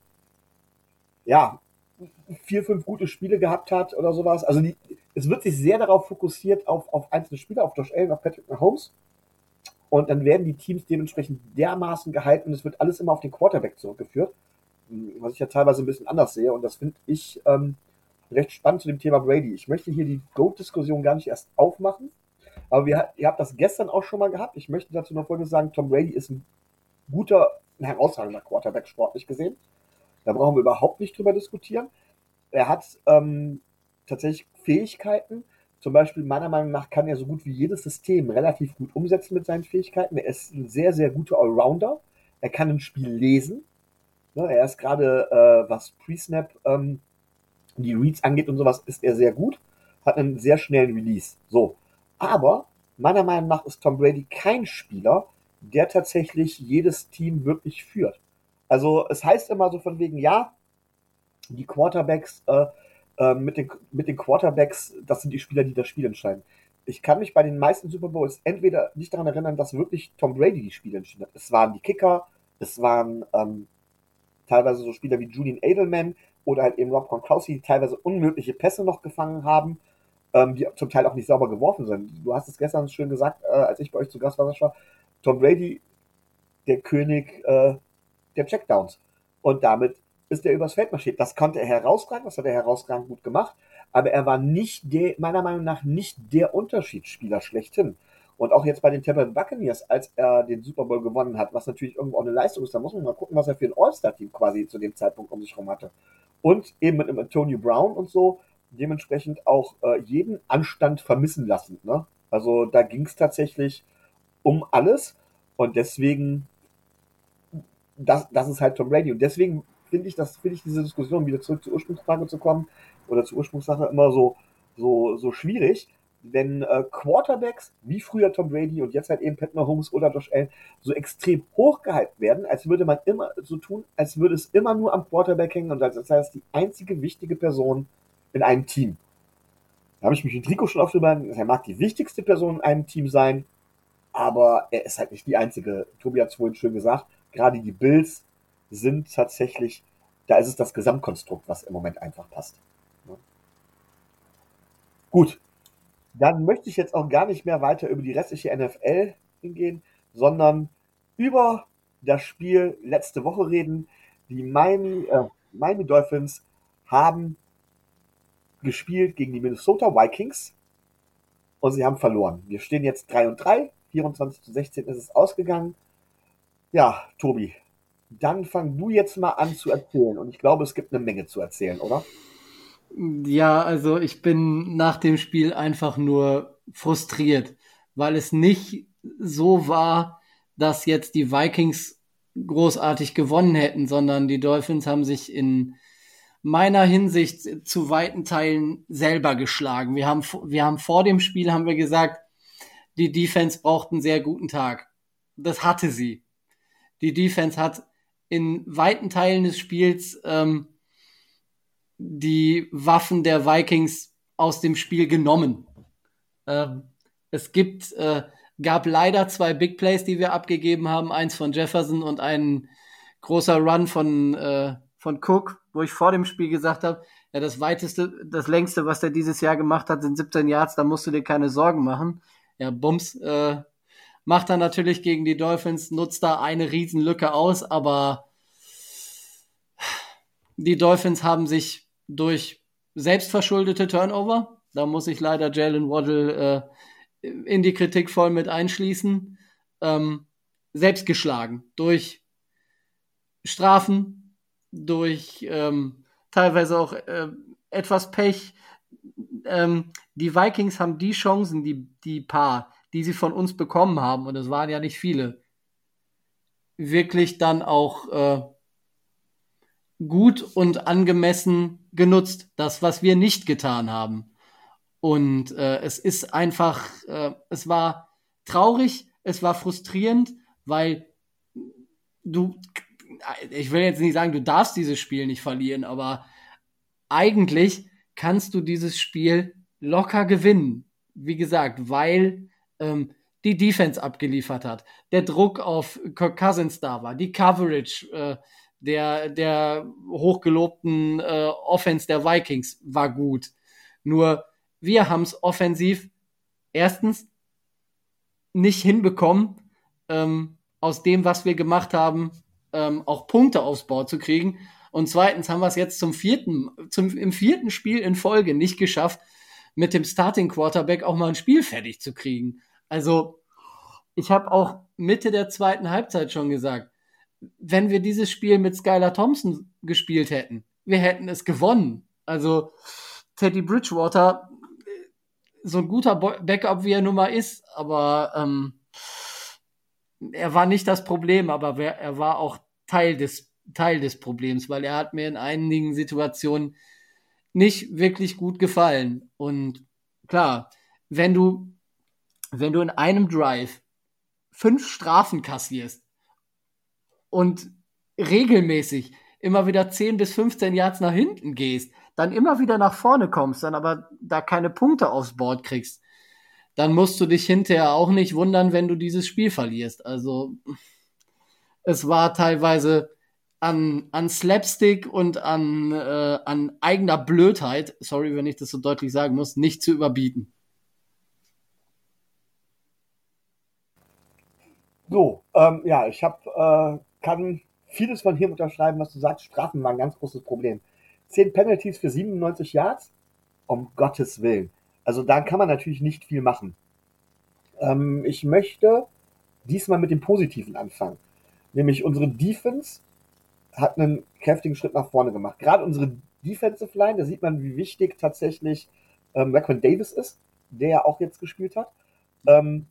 ja vier, fünf gute Spiele gehabt hat oder sowas, also die, es wird sich sehr darauf fokussiert auf, auf einzelne Spieler, auf Josh Allen, auf Patrick Mahomes und dann werden die Teams dementsprechend dermaßen gehalten und es wird alles immer auf den Quarterback zurückgeführt. Was ich ja teilweise ein bisschen anders sehe. Und das finde ich ähm, recht spannend zu dem Thema Brady. Ich möchte hier die GOAT-Diskussion gar nicht erst aufmachen. Aber wir, ihr habt das gestern auch schon mal gehabt. Ich möchte dazu noch Folgendes sagen. Tom Brady ist ein guter, ein herausragender Quarterback, sportlich gesehen. Da brauchen wir überhaupt nicht drüber diskutieren. Er hat ähm, tatsächlich Fähigkeiten, zum Beispiel, meiner Meinung nach, kann er so gut wie jedes System relativ gut umsetzen mit seinen Fähigkeiten. Er ist ein sehr, sehr guter Allrounder. Er kann ein Spiel lesen. Ne, er ist gerade, äh, was Pre-Snap ähm, die Reads angeht und sowas, ist er sehr gut. Hat einen sehr schnellen Release. So. Aber meiner Meinung nach ist Tom Brady kein Spieler, der tatsächlich jedes Team wirklich führt. Also es heißt immer so von wegen, ja, die Quarterbacks äh, ähm, mit, den, mit den Quarterbacks, das sind die Spieler, die das Spiel entscheiden. Ich kann mich bei den meisten Super Bowls entweder nicht daran erinnern, dass wirklich Tom Brady die Spiele entschieden hat. Es waren die Kicker, es waren ähm, teilweise so Spieler wie Julian Edelman oder halt eben Rob Gronkowski, die teilweise unmögliche Pässe noch gefangen haben, ähm, die zum Teil auch nicht sauber geworfen sind. Du hast es gestern schön gesagt, äh, als ich bei euch zu Gast war, Sascha, Tom Brady, der König äh, der Checkdowns. Und damit ist er übers Feld marschiert. Das konnte er herausragend, das hat er herausragend gut gemacht, aber er war nicht der, meiner Meinung nach nicht der Unterschiedsspieler schlechthin. Und auch jetzt bei den Tampa Buccaneers, als er den Super Bowl gewonnen hat, was natürlich irgendwo auch eine Leistung ist, da muss man mal gucken, was er für ein All-Star-Team quasi zu dem Zeitpunkt um sich herum hatte. Und eben mit einem Antonio Brown und so, dementsprechend auch äh, jeden Anstand vermissen lassen. Ne? Also da ging es tatsächlich um alles und deswegen, das, das ist halt Tom Brady. Und deswegen finde ich, das finde ich diese Diskussion wieder zurück zur Ursprungsfrage zu kommen oder zur Ursprungssache immer so, so, so schwierig, wenn äh, Quarterbacks wie früher Tom Brady und jetzt halt eben Pat Mahomes oder Josh Allen so extrem hochgehypt werden, als würde man immer so tun, als würde es immer nur am Quarterback hängen und als sei es die einzige wichtige Person in einem Team. Da habe ich mich mit Rico schon oft drüber, er mag die wichtigste Person in einem Team sein, aber er ist halt nicht die einzige. Tobi hat es vorhin schön gesagt, gerade die Bills sind tatsächlich, da ist es das Gesamtkonstrukt, was im Moment einfach passt. Gut, dann möchte ich jetzt auch gar nicht mehr weiter über die restliche NFL hingehen, sondern über das Spiel letzte Woche reden. Die Miami, äh, Miami Dolphins haben gespielt gegen die Minnesota Vikings und sie haben verloren. Wir stehen jetzt 3 und 3, 24 zu 16 ist es ausgegangen. Ja, Tobi, dann fang du jetzt mal an zu erzählen und ich glaube, es gibt eine Menge zu erzählen, oder? Ja, also ich bin nach dem Spiel einfach nur frustriert, weil es nicht so war, dass jetzt die Vikings großartig gewonnen hätten, sondern die Dolphins haben sich in meiner Hinsicht zu weiten Teilen selber geschlagen. Wir haben, wir haben vor dem Spiel haben wir gesagt, die Defense braucht einen sehr guten Tag. Das hatte sie. Die Defense hat in weiten Teilen des Spiels ähm, die Waffen der Vikings aus dem Spiel genommen. Ähm, es gibt, äh, gab leider zwei Big Plays, die wir abgegeben haben, eins von Jefferson und ein großer Run von, äh, von Cook, wo ich vor dem Spiel gesagt habe, ja, das weiteste, das längste, was der dieses Jahr gemacht hat, sind 17 Yards, da musst du dir keine Sorgen machen. Ja, Bums, äh, macht er natürlich gegen die Dolphins, nutzt da eine Riesenlücke aus, aber die Dolphins haben sich durch selbstverschuldete Turnover. Da muss ich leider Jalen Waddle äh, in die Kritik voll mit einschließen. Ähm, selbst geschlagen durch Strafen, durch ähm, teilweise auch äh, etwas Pech. Ähm, die Vikings haben die Chancen, die, die paar, die sie von uns bekommen haben, und es waren ja nicht viele, wirklich dann auch äh, gut und angemessen genutzt. Das, was wir nicht getan haben. Und äh, es ist einfach, äh, es war traurig, es war frustrierend, weil du, ich will jetzt nicht sagen, du darfst dieses Spiel nicht verlieren, aber eigentlich kannst du dieses Spiel locker gewinnen. Wie gesagt, weil ähm, die Defense abgeliefert hat, der Druck auf Kirk Cousins da war, die Coverage äh, der, der hochgelobten äh, Offense der Vikings war gut. Nur wir haben es offensiv erstens nicht hinbekommen, ähm, aus dem, was wir gemacht haben, ähm, auch Punkte aufs Board zu kriegen. Und zweitens haben wir es jetzt zum vierten, zum, im vierten Spiel in Folge nicht geschafft, mit dem Starting Quarterback auch mal ein Spiel fertig zu kriegen. Also, ich habe auch Mitte der zweiten Halbzeit schon gesagt, wenn wir dieses Spiel mit Skylar Thompson gespielt hätten, wir hätten es gewonnen. Also Teddy Bridgewater, so ein guter Backup, wie er nun mal ist, aber ähm, er war nicht das Problem, aber er war auch Teil des, Teil des Problems, weil er hat mir in einigen Situationen nicht wirklich gut gefallen. Und klar, wenn du, wenn du in einem Drive fünf Strafen kassierst, und regelmäßig immer wieder 10 bis 15 Yards nach hinten gehst, dann immer wieder nach vorne kommst, dann aber da keine Punkte aufs Board kriegst, dann musst du dich hinterher auch nicht wundern, wenn du dieses Spiel verlierst. Also es war teilweise an, an Slapstick und an, äh, an eigener Blödheit, sorry, wenn ich das so deutlich sagen muss, nicht zu überbieten. So, ähm, ja, ich habe äh, kann vieles von hier unterschreiben, was du sagst. Strafen waren ein ganz großes Problem. Zehn Penalties für 97 Yards? Um Gottes Willen. Also da kann man natürlich nicht viel machen. Ähm, ich möchte diesmal mit dem Positiven anfangen. Nämlich unsere Defense hat einen kräftigen Schritt nach vorne gemacht. Gerade unsere Defensive Line, da sieht man, wie wichtig tatsächlich ähm, Raquan Davis ist, der ja auch jetzt gespielt hat. Ähm,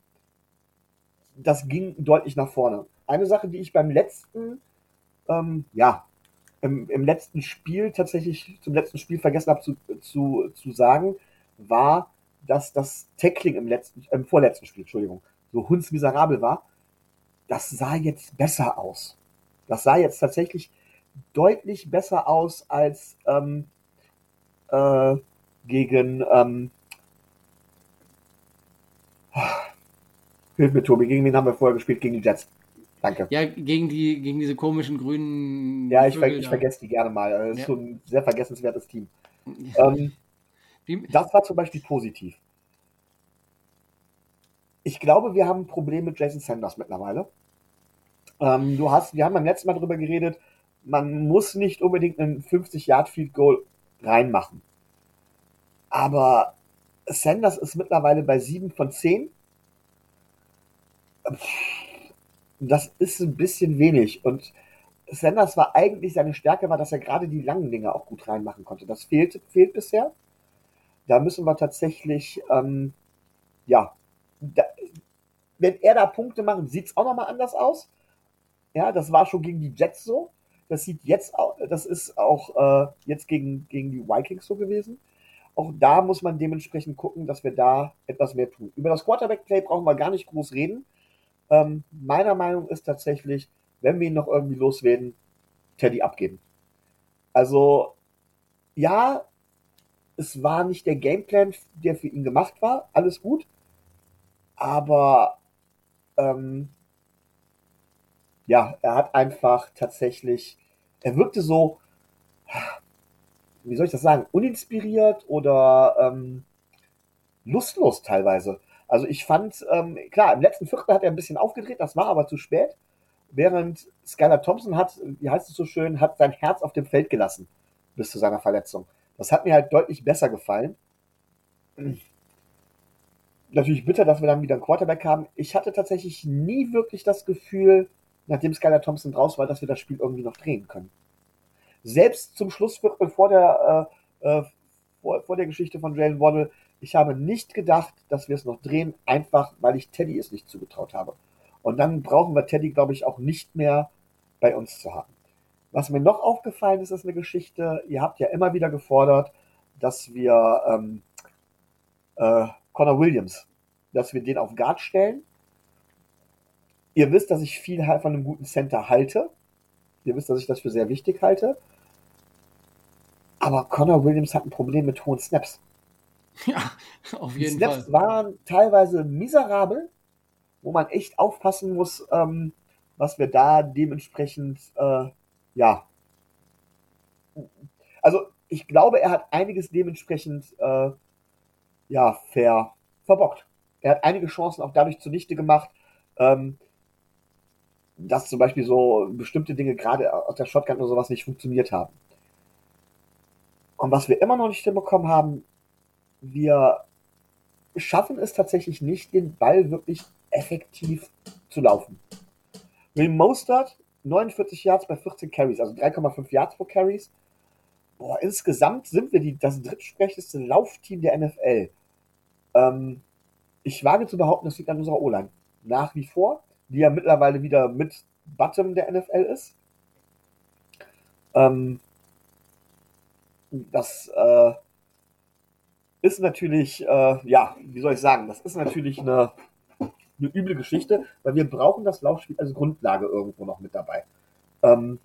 das ging deutlich nach vorne. Eine Sache, die ich beim letzten, ähm, ja, im, im, letzten Spiel tatsächlich, zum letzten Spiel vergessen habe zu, zu, zu sagen, war, dass das Tackling im letzten, im vorletzten Spiel, Entschuldigung, so hundsmiserabel war. Das sah jetzt besser aus. Das sah jetzt tatsächlich deutlich besser aus als ähm, äh, gegen ähm, Hilf mir, Tobi, gegen wen haben wir vorher gespielt? Gegen die Jets. Danke. Ja, gegen die, gegen diese komischen grünen. Ja, ich, ver ich vergesse die gerne mal. Das ist ja. so ein sehr vergessenswertes Team. Ähm, das war zum Beispiel positiv. Ich glaube, wir haben ein Problem mit Jason Sanders mittlerweile. Ähm, du hast, wir haben beim letzten Mal darüber geredet, man muss nicht unbedingt einen 50-Yard-Field-Goal reinmachen. Aber Sanders ist mittlerweile bei 7 von 10. Das ist ein bisschen wenig. Und Sanders war eigentlich, seine Stärke war, dass er gerade die langen Dinge auch gut reinmachen konnte. Das fehlt, fehlt bisher. Da müssen wir tatsächlich, ähm, ja, da, wenn er da Punkte macht, sieht es auch nochmal anders aus. Ja, das war schon gegen die Jets so. Das sieht jetzt auch, das ist auch äh, jetzt gegen, gegen die Vikings so gewesen. Auch da muss man dementsprechend gucken, dass wir da etwas mehr tun. Über das Quarterback-Play brauchen wir gar nicht groß reden. Ähm, meiner Meinung ist tatsächlich, wenn wir ihn noch irgendwie loswerden, Teddy abgeben. Also, ja, es war nicht der Gameplan, der für ihn gemacht war. Alles gut. Aber ähm, ja, er hat einfach tatsächlich, er wirkte so, wie soll ich das sagen, uninspiriert oder ähm, lustlos teilweise. Also ich fand, ähm, klar, im letzten Viertel hat er ein bisschen aufgedreht, das war aber zu spät. Während Skylar Thompson hat, wie heißt es so schön, hat sein Herz auf dem Feld gelassen bis zu seiner Verletzung. Das hat mir halt deutlich besser gefallen. Natürlich bitter, dass wir dann wieder einen Quarterback haben. Ich hatte tatsächlich nie wirklich das Gefühl, nachdem Skylar Thompson draus war, dass wir das Spiel irgendwie noch drehen können. Selbst zum Schlussviertel vor der, äh, äh, vor, vor der Geschichte von Jalen Waddle, ich habe nicht gedacht, dass wir es noch drehen, einfach weil ich Teddy es nicht zugetraut habe. Und dann brauchen wir Teddy, glaube ich, auch nicht mehr bei uns zu haben. Was mir noch aufgefallen ist, ist eine Geschichte, ihr habt ja immer wieder gefordert, dass wir ähm, äh, Connor Williams, dass wir den auf Guard stellen Ihr wisst, dass ich viel von einem guten Center halte. Ihr wisst, dass ich das für sehr wichtig halte. Aber Connor Williams hat ein Problem mit hohen Snaps. Ja, auf jeden Die Snaps Fall. waren teilweise miserabel, wo man echt aufpassen muss, ähm, was wir da dementsprechend, äh, ja. Also, ich glaube, er hat einiges dementsprechend, äh, ja, fair verbockt. Er hat einige Chancen auch dadurch zunichte gemacht, ähm, dass zum Beispiel so bestimmte Dinge gerade aus der Shotgun oder sowas nicht funktioniert haben. Und was wir immer noch nicht hinbekommen haben, wir schaffen es tatsächlich nicht, den Ball wirklich effektiv zu laufen. Mostert, 49 Yards bei 14 Carries, also 3,5 Yards pro Carries. Boah, insgesamt sind wir die, das drittschlechteste Laufteam der NFL. Ähm, ich wage zu behaupten, das liegt an unserer O-Line. Nach wie vor die ja mittlerweile wieder mit Bottom der NFL ist. Ähm, das äh, ist natürlich, äh, ja, wie soll ich sagen, das ist natürlich eine, eine üble Geschichte, weil wir brauchen das Laufspiel als Grundlage irgendwo noch mit dabei. Ähm,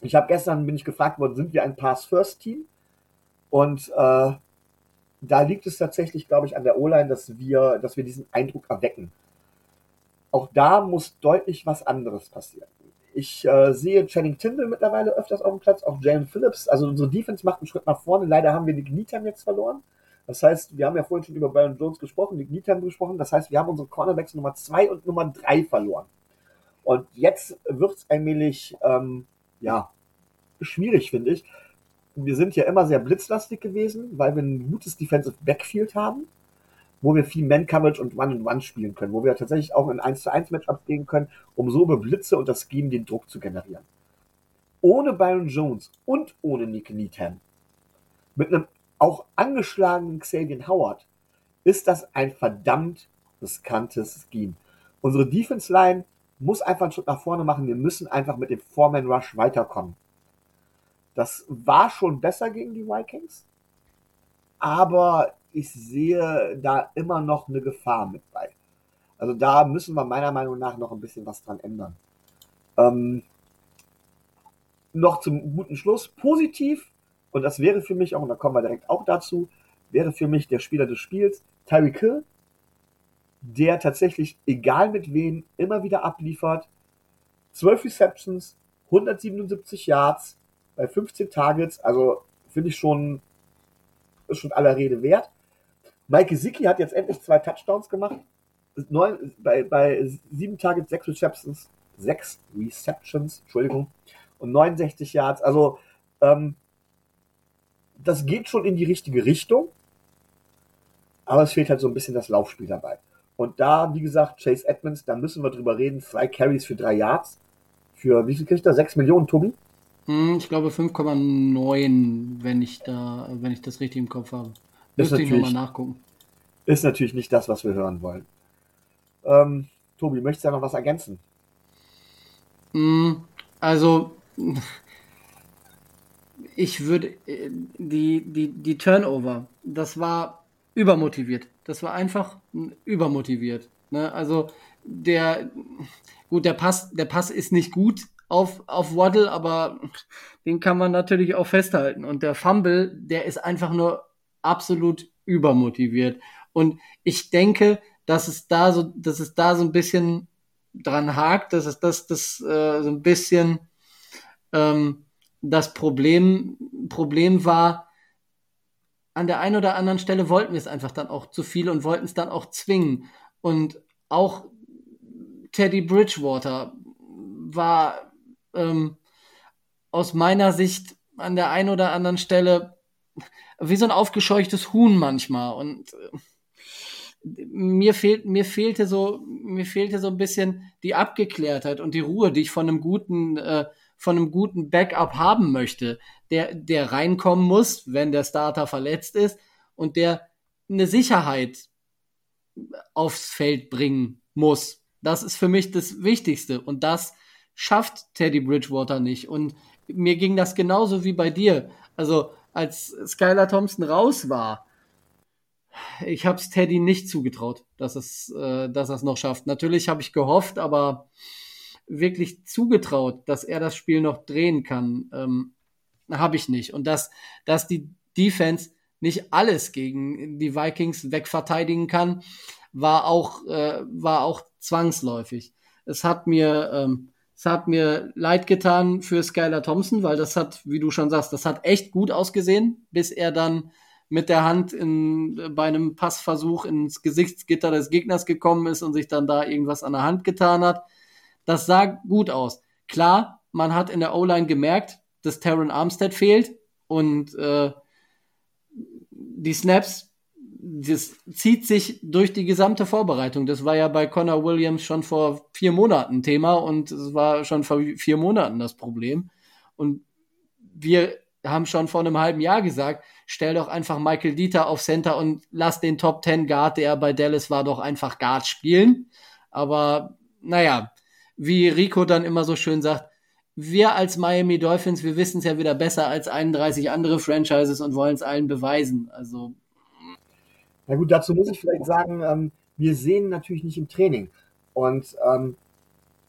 ich habe gestern, bin ich gefragt worden, sind wir ein Pass-First-Team? Und äh, da liegt es tatsächlich, glaube ich, an der O-Line, dass wir, dass wir diesen Eindruck erwecken. Auch da muss deutlich was anderes passieren. Ich äh, sehe Channing Tindall mittlerweile öfters auf dem Platz, auch Jalen Phillips. Also unsere Defense macht einen Schritt nach vorne. Leider haben wir Nick Needham jetzt verloren. Das heißt, wir haben ja vorhin schon über Byron Jones gesprochen, Nick Needham gesprochen. Das heißt, wir haben unsere Cornerbacks Nummer 2 und Nummer 3 verloren. Und jetzt wird es allmählich, ähm, ja, schwierig, finde ich. Wir sind ja immer sehr blitzlastig gewesen, weil wir ein gutes Defensive Backfield haben wo wir viel Man-Coverage und One-in-One spielen können, wo wir tatsächlich auch in 1 zu 1 Matchups gehen können, um so über Blitze und das Scheme den Druck zu generieren. Ohne Byron Jones und ohne Nick Needham, mit einem auch angeschlagenen Xavier Howard, ist das ein verdammt riskantes Scheme. Unsere Defense Line muss einfach einen Schritt nach vorne machen. Wir müssen einfach mit dem Foreman Rush weiterkommen. Das war schon besser gegen die Vikings, aber ich sehe da immer noch eine Gefahr mit bei. Also da müssen wir meiner Meinung nach noch ein bisschen was dran ändern. Ähm, noch zum guten Schluss. Positiv, und das wäre für mich auch, und da kommen wir direkt auch dazu, wäre für mich der Spieler des Spiels Tyreek Hill, der tatsächlich, egal mit wem, immer wieder abliefert. 12 Receptions, 177 Yards bei 15 Targets, also finde ich schon, ist schon aller Rede wert. Mike Gesicki hat jetzt endlich zwei Touchdowns gemacht. Neun, bei, bei sieben Targets, sechs Receptions, sechs Receptions, Entschuldigung, und 69 Yards. Also, ähm, das geht schon in die richtige Richtung. Aber es fehlt halt so ein bisschen das Laufspiel dabei. Und da, wie gesagt, Chase Edmonds, da müssen wir drüber reden. Zwei Carries für drei Yards. Für wie viel kriegt er? Sechs Millionen, Tobi? Hm, ich glaube 5,9, wenn wenn ich das richtig im Kopf habe. Müsste ich nochmal nachgucken. Ist natürlich nicht das, was wir hören wollen. Ähm, Tobi, möchtest du da noch was ergänzen? Hm, also, ich würde, äh, die, die, die Turnover, das war übermotiviert. Das war einfach übermotiviert. Ne? Also der, gut, der Pass, der Pass ist nicht gut auf, auf Waddle, aber den kann man natürlich auch festhalten. Und der Fumble, der ist einfach nur absolut übermotiviert. Und ich denke, dass es da so, dass es da so ein bisschen dran hakt, dass es das, das äh, so ein bisschen ähm, das Problem, Problem war, an der einen oder anderen Stelle wollten wir es einfach dann auch zu viel und wollten es dann auch zwingen. Und auch Teddy Bridgewater war ähm, aus meiner Sicht an der einen oder anderen Stelle wie so ein aufgescheuchtes Huhn manchmal. Und äh, mir fehlt, mir fehlte so, mir fehlte so ein bisschen die Abgeklärtheit und die Ruhe, die ich von einem guten äh, von einem guten Backup haben möchte, der, der reinkommen muss, wenn der Starter verletzt ist und der eine Sicherheit aufs Feld bringen muss. Das ist für mich das Wichtigste und das schafft Teddy Bridgewater nicht. Und mir ging das genauso wie bei dir. Also als Skylar Thompson raus war, ich habe es Teddy nicht zugetraut, dass es, äh, dass er es noch schafft. Natürlich habe ich gehofft, aber wirklich zugetraut, dass er das Spiel noch drehen kann, ähm, habe ich nicht. Und dass, dass die Defense nicht alles gegen die Vikings wegverteidigen kann, war auch, äh, war auch zwangsläufig. Es hat mir, ähm, es hat mir leid getan für Skylar Thompson, weil das hat, wie du schon sagst, das hat echt gut ausgesehen, bis er dann mit der Hand in, bei einem Passversuch ins Gesichtsgitter des Gegners gekommen ist und sich dann da irgendwas an der Hand getan hat. Das sah gut aus. Klar, man hat in der O-Line gemerkt, dass Terran Armstead fehlt und äh, die Snaps, das zieht sich durch die gesamte Vorbereitung. Das war ja bei Connor Williams schon vor vier Monaten Thema und es war schon vor vier Monaten das Problem. Und wir haben schon vor einem halben Jahr gesagt, stell doch einfach Michael Dieter auf Center und lass den Top Ten Guard, der bei Dallas war, doch einfach Guard spielen. Aber naja, wie Rico dann immer so schön sagt, wir als Miami Dolphins, wir wissen es ja wieder besser als 31 andere Franchises und wollen es allen beweisen. Also. Na gut, dazu muss ich vielleicht sagen, ähm, wir sehen natürlich nicht im Training. Und ähm,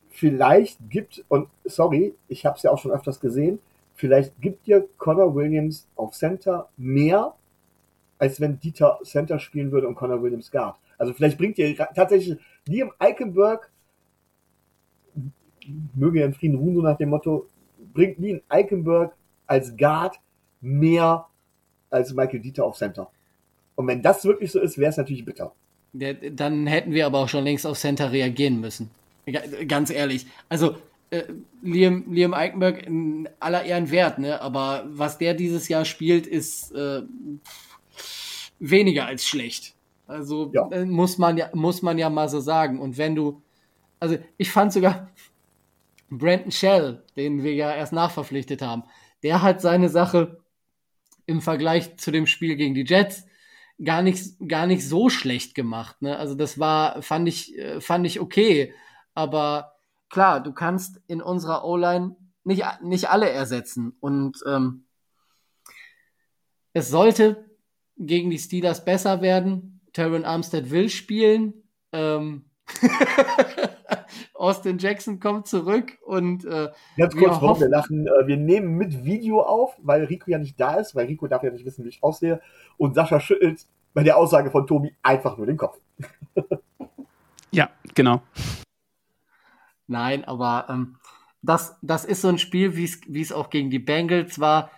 vielleicht gibt, und sorry, ich habe es ja auch schon öfters gesehen, vielleicht gibt dir Connor Williams auf Center mehr, als wenn Dieter Center spielen würde und Connor Williams Guard. Also vielleicht bringt dir tatsächlich Liam Eikenberg möge er in Frieden ruhen, so nach dem Motto, bringt in Eikenberg als Guard mehr als Michael Dieter auf Center. Und wenn das wirklich so ist, wäre es natürlich bitter. Ja, dann hätten wir aber auch schon längst auf Center reagieren müssen. Ganz ehrlich. Also, äh, Liam, Liam Eikenberg in aller Ehren wert, ne? aber was der dieses Jahr spielt, ist äh, weniger als schlecht. Also ja. Äh, muss man ja muss man ja mal so sagen. Und wenn du, also ich fand sogar Brandon Shell, den wir ja erst nachverpflichtet haben, der hat seine Sache im Vergleich zu dem Spiel gegen die Jets gar nicht, gar nicht so schlecht gemacht. Ne? Also das war, fand ich, äh, fand ich okay. Aber klar, du kannst in unserer O-Line nicht, nicht alle ersetzen. Und ähm, es sollte gegen die Steelers besser werden. Terran Armstead will spielen. Ähm, Austin Jackson kommt zurück und äh, ganz kurz, warum wir lachen. Äh, wir nehmen mit Video auf, weil Rico ja nicht da ist, weil Rico darf ja nicht wissen, wie ich aussehe. Und Sascha schüttelt bei der Aussage von Tobi einfach nur den Kopf. ja, genau. Nein, aber ähm, das, das ist so ein Spiel, wie es auch gegen die Bengals war.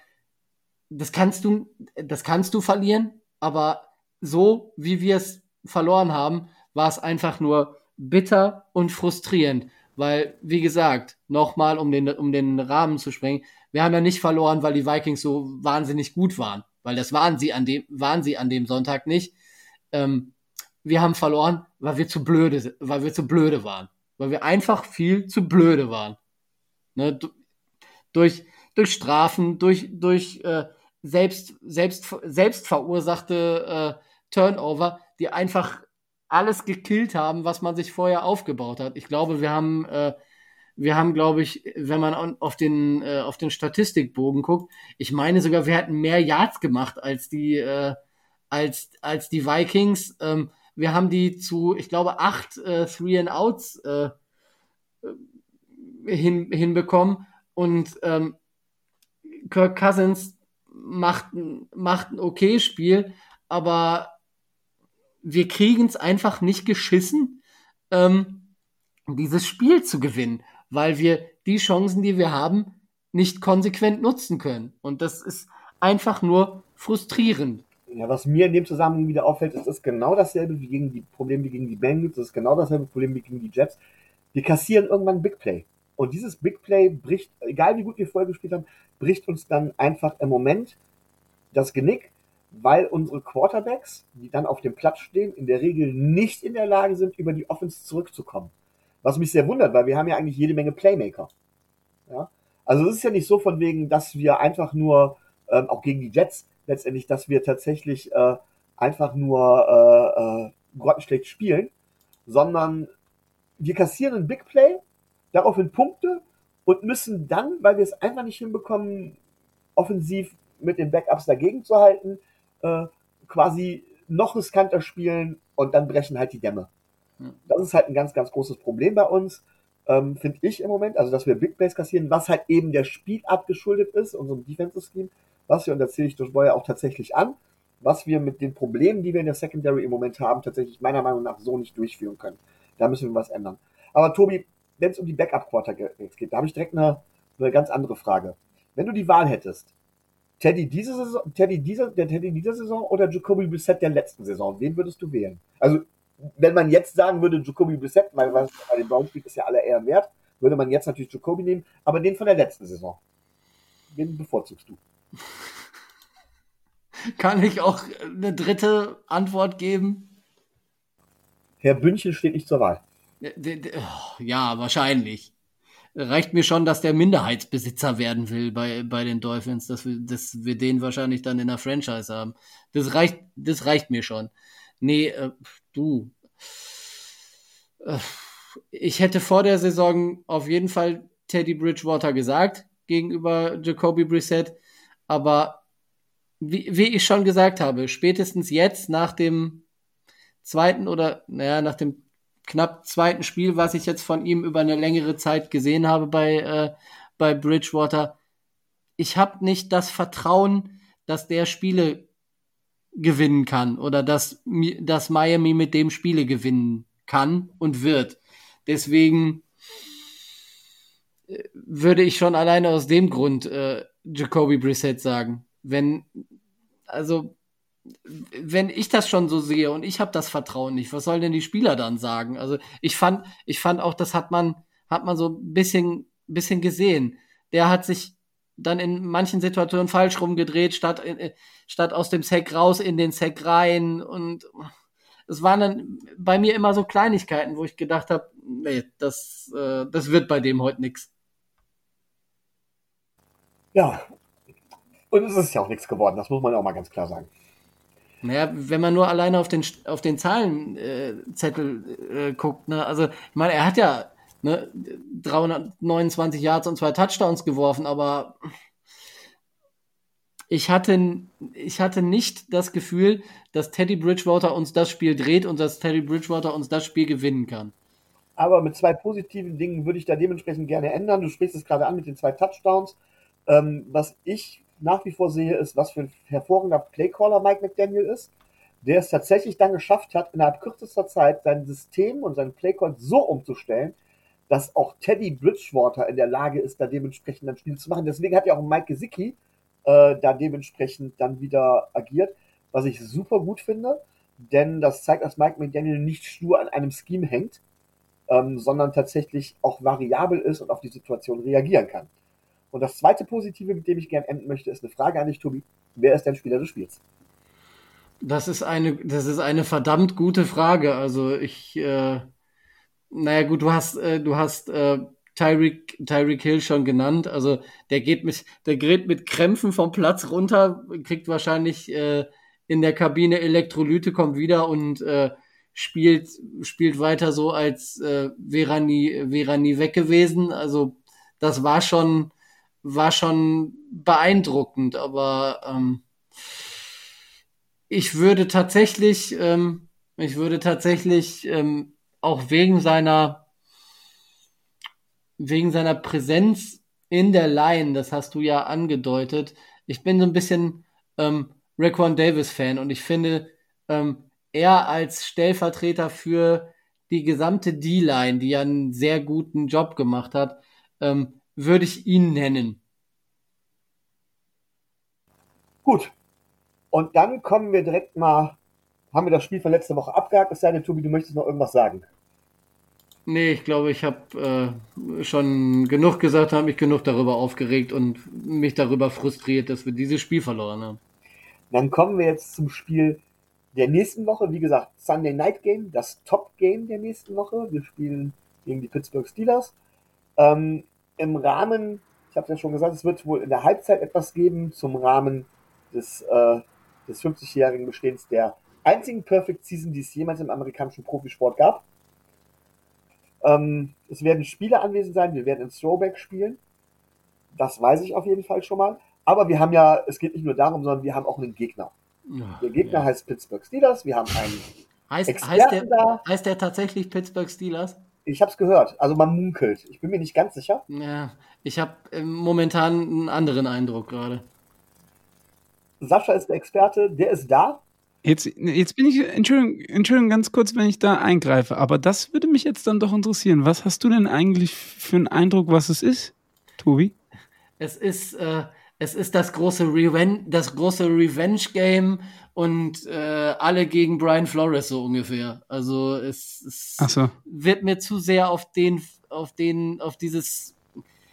Das kannst du, das kannst du verlieren, aber so wie wir es verloren haben, war es einfach nur bitter und frustrierend. Weil, wie gesagt, nochmal, um den, um den Rahmen zu sprengen, wir haben ja nicht verloren, weil die Vikings so wahnsinnig gut waren. Weil das waren sie an dem, waren sie an dem Sonntag nicht. Ähm, wir haben verloren, weil wir zu blöde, weil wir zu blöde waren. Weil wir einfach viel zu blöde waren. Ne? Durch, durch Strafen, durch, durch äh, selbst, selbst, selbst verursachte äh, Turnover, die einfach alles gekillt haben, was man sich vorher aufgebaut hat. Ich glaube, wir haben, äh, wir haben, glaube ich, wenn man auf den, äh, auf den Statistikbogen guckt, ich meine sogar, wir hätten mehr Yards gemacht als die, äh, als, als die Vikings. Ähm, wir haben die zu, ich glaube, acht äh, Three and Outs äh, hin, hinbekommen und ähm, Kirk Cousins macht, macht ein okay Spiel, aber wir kriegen es einfach nicht geschissen, ähm, dieses Spiel zu gewinnen, weil wir die Chancen, die wir haben, nicht konsequent nutzen können. Und das ist einfach nur frustrierend. Ja, was mir in dem Zusammenhang wieder auffällt, ist, ist genau dasselbe wie gegen die Probleme wie gegen die Bengals, das ist genau dasselbe Problem wie gegen die Jets. Wir kassieren irgendwann Big Play. Und dieses Big Play bricht, egal wie gut wir vorher gespielt haben, bricht uns dann einfach im Moment das Genick weil unsere Quarterbacks, die dann auf dem Platz stehen, in der Regel nicht in der Lage sind, über die Offense zurückzukommen. Was mich sehr wundert, weil wir haben ja eigentlich jede Menge Playmaker. Ja? Also es ist ja nicht so von wegen, dass wir einfach nur, ähm, auch gegen die Jets letztendlich, dass wir tatsächlich äh, einfach nur äh, äh, grottenschlecht spielen, sondern wir kassieren ein Big Play, daraufhin Punkte und müssen dann, weil wir es einfach nicht hinbekommen, offensiv mit den Backups dagegen zu halten, äh, quasi noch riskanter spielen und dann brechen halt die Dämme. Das ist halt ein ganz, ganz großes Problem bei uns, ähm, finde ich im Moment. Also, dass wir Big Plays kassieren, was halt eben der Spielart geschuldet ist, unserem Defensive Scheme, was wir, und da zähle ich durch Boyer auch tatsächlich an, was wir mit den Problemen, die wir in der Secondary im Moment haben, tatsächlich meiner Meinung nach so nicht durchführen können. Da müssen wir was ändern. Aber Tobi, wenn es um die Backup-Quarter geht, da habe ich direkt eine, eine ganz andere Frage. Wenn du die Wahl hättest, Teddy diese Saison, Teddy dieser, der Teddy dieser Saison oder Jacoby Brissett der letzten Saison? Wen würdest du wählen? Also, wenn man jetzt sagen würde, Jacoby Brissett, weil was bei den Browns spielt, ist ja aller Ehren wert, würde man jetzt natürlich Jacoby nehmen, aber den von der letzten Saison. Wen bevorzugst du? Kann ich auch eine dritte Antwort geben? Herr Bündchen steht nicht zur Wahl. Ja, wahrscheinlich reicht mir schon, dass der Minderheitsbesitzer werden will bei, bei den Dolphins, dass wir, dass wir den wahrscheinlich dann in der Franchise haben. Das reicht, das reicht mir schon. Nee, äh, du. Äh, ich hätte vor der Saison auf jeden Fall Teddy Bridgewater gesagt gegenüber Jacoby Brissett, aber wie, wie ich schon gesagt habe, spätestens jetzt nach dem zweiten oder naja, nach dem knapp zweiten Spiel, was ich jetzt von ihm über eine längere Zeit gesehen habe bei, äh, bei Bridgewater. Ich habe nicht das Vertrauen, dass der Spiele gewinnen kann oder dass, dass Miami mit dem Spiele gewinnen kann und wird. Deswegen äh, würde ich schon alleine aus dem Grund äh, Jacoby Brissett sagen. Wenn, also wenn ich das schon so sehe und ich habe das Vertrauen nicht, was sollen denn die Spieler dann sagen? Also ich fand, ich fand auch, das hat man, hat man so ein bisschen, bisschen gesehen. Der hat sich dann in manchen Situationen falsch rumgedreht, statt, äh, statt aus dem Sack raus in den Sack rein und es waren dann bei mir immer so Kleinigkeiten, wo ich gedacht habe, nee, das, äh, das wird bei dem heute nichts. Ja, und es ist ja auch nichts geworden, das muss man auch mal ganz klar sagen. Naja, wenn man nur alleine auf den, auf den Zahlenzettel äh, äh, guckt, ne? Also, ich meine, er hat ja ne, 329 Yards und zwei Touchdowns geworfen, aber ich hatte, ich hatte nicht das Gefühl, dass Teddy Bridgewater uns das Spiel dreht und dass Teddy Bridgewater uns das Spiel gewinnen kann. Aber mit zwei positiven Dingen würde ich da dementsprechend gerne ändern. Du sprichst es gerade an mit den zwei Touchdowns. Ähm, was ich nach wie vor sehe, ist, was für ein hervorragender Playcaller Mike McDaniel ist, der es tatsächlich dann geschafft hat, innerhalb kürzester Zeit sein System und seinen Playcall so umzustellen, dass auch Teddy Bridgewater in der Lage ist, da dementsprechend ein Spiel zu machen. Deswegen hat ja auch Mike Gesicki äh, da dementsprechend dann wieder agiert, was ich super gut finde, denn das zeigt, dass Mike McDaniel nicht stur an einem Scheme hängt, ähm, sondern tatsächlich auch variabel ist und auf die Situation reagieren kann. Und das zweite Positive, mit dem ich gerne enden möchte, ist eine Frage an dich, Tobi. Wer ist dein Spieler des Spiels? Das ist eine, das ist eine verdammt gute Frage. Also ich, äh, naja gut, du hast, äh, du hast äh, Tyreek, Tyreek Hill schon genannt. Also der geht mit, der gerät mit Krämpfen vom Platz runter, kriegt wahrscheinlich äh, in der Kabine Elektrolyte, kommt wieder und äh, spielt, spielt weiter so, als äh, wäre nie, wäre nie weg gewesen. Also das war schon, war schon beeindruckend, aber ähm, ich würde tatsächlich, ähm, ich würde tatsächlich ähm, auch wegen seiner wegen seiner Präsenz in der Line, das hast du ja angedeutet. Ich bin so ein bisschen ähm, Raquan Davis Fan und ich finde, ähm, er als Stellvertreter für die gesamte D-Line, die ja einen sehr guten Job gemacht hat, ähm, würde ich ihn nennen. Gut. Und dann kommen wir direkt mal, haben wir das Spiel von letzter Woche abgehakt, es sei denn, Tobi, du möchtest noch irgendwas sagen. Nee, ich glaube, ich habe äh, schon genug gesagt, habe mich genug darüber aufgeregt und mich darüber frustriert, dass wir dieses Spiel verloren haben. Dann kommen wir jetzt zum Spiel der nächsten Woche. Wie gesagt, Sunday Night Game, das Top Game der nächsten Woche. Wir spielen gegen die Pittsburgh Steelers. Ähm, Im Rahmen, ich habe es ja schon gesagt, es wird wohl in der Halbzeit etwas geben zum Rahmen des, äh, des 50-jährigen Bestehens der einzigen Perfect Season, die es jemals im amerikanischen Profisport gab. Ähm, es werden Spieler anwesend sein, wir werden in Throwback spielen. Das weiß ich auf jeden Fall schon mal. Aber wir haben ja, es geht nicht nur darum, sondern wir haben auch einen Gegner. der Gegner ja. heißt Pittsburgh Steelers. Wir haben einen heißt, heißt der, da. Heißt der tatsächlich Pittsburgh Steelers? Ich habe es gehört. Also man munkelt. Ich bin mir nicht ganz sicher. Ja, ich habe äh, momentan einen anderen Eindruck gerade. Sascha ist der Experte. Der ist da. Jetzt, jetzt bin ich, Entschuldigung, Entschuldigung, ganz kurz, wenn ich da eingreife, aber das würde mich jetzt dann doch interessieren. Was hast du denn eigentlich für einen Eindruck, was es ist, Tobi? Es ist, äh, es ist das große Revenge, das große Revenge-Game und äh, alle gegen Brian Flores so ungefähr. Also es, es so. wird mir zu sehr auf den, auf den, auf dieses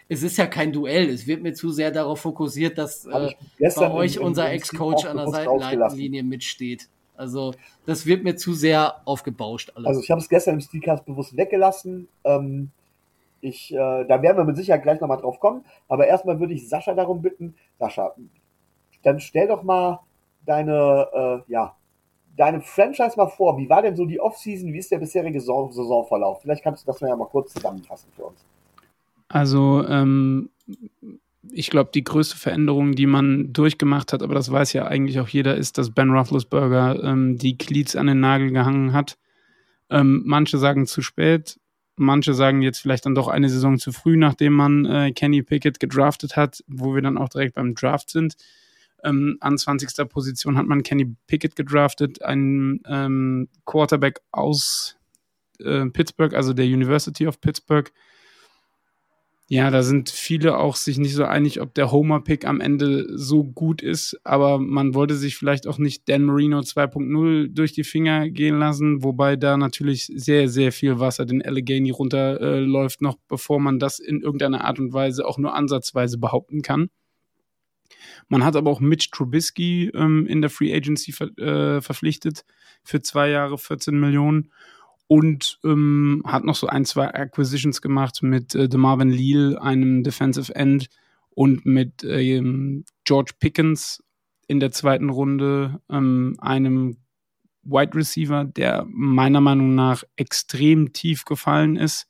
es ist ja kein Duell, es wird mir zu sehr darauf fokussiert, dass äh, bei euch unser Ex-Coach an der Seitenlinie mitsteht. Also das wird mir zu sehr aufgebauscht alles. Also ich habe es gestern im Steelcast bewusst weggelassen. Ähm, ich, äh, da werden wir mit Sicherheit gleich nochmal drauf kommen. Aber erstmal würde ich Sascha darum bitten, Sascha, dann stell doch mal deine, äh, ja, deine Franchise mal vor. Wie war denn so die Offseason? Wie ist der bisherige Saisonverlauf? Vielleicht kannst du das ja mal kurz zusammenfassen für uns. Also ähm, ich glaube, die größte Veränderung, die man durchgemacht hat, aber das weiß ja eigentlich auch jeder, ist, dass Ben Roethlisberger ähm, die Cleats an den Nagel gehangen hat. Ähm, manche sagen zu spät, manche sagen jetzt vielleicht dann doch eine Saison zu früh, nachdem man äh, Kenny Pickett gedraftet hat, wo wir dann auch direkt beim Draft sind. Ähm, an 20. Position hat man Kenny Pickett gedraftet, einen ähm, Quarterback aus äh, Pittsburgh, also der University of Pittsburgh ja, da sind viele auch sich nicht so einig, ob der Homer-Pick am Ende so gut ist, aber man wollte sich vielleicht auch nicht Dan Marino 2.0 durch die Finger gehen lassen, wobei da natürlich sehr, sehr viel Wasser den Allegheny runterläuft, äh, noch bevor man das in irgendeiner Art und Weise auch nur ansatzweise behaupten kann. Man hat aber auch Mitch Trubisky ähm, in der Free Agency ver äh, verpflichtet, für zwei Jahre 14 Millionen und ähm, hat noch so ein, zwei Acquisitions gemacht mit äh, Marvin Leal, einem Defensive End und mit ähm, George Pickens in der zweiten Runde, ähm, einem Wide Receiver, der meiner Meinung nach extrem tief gefallen ist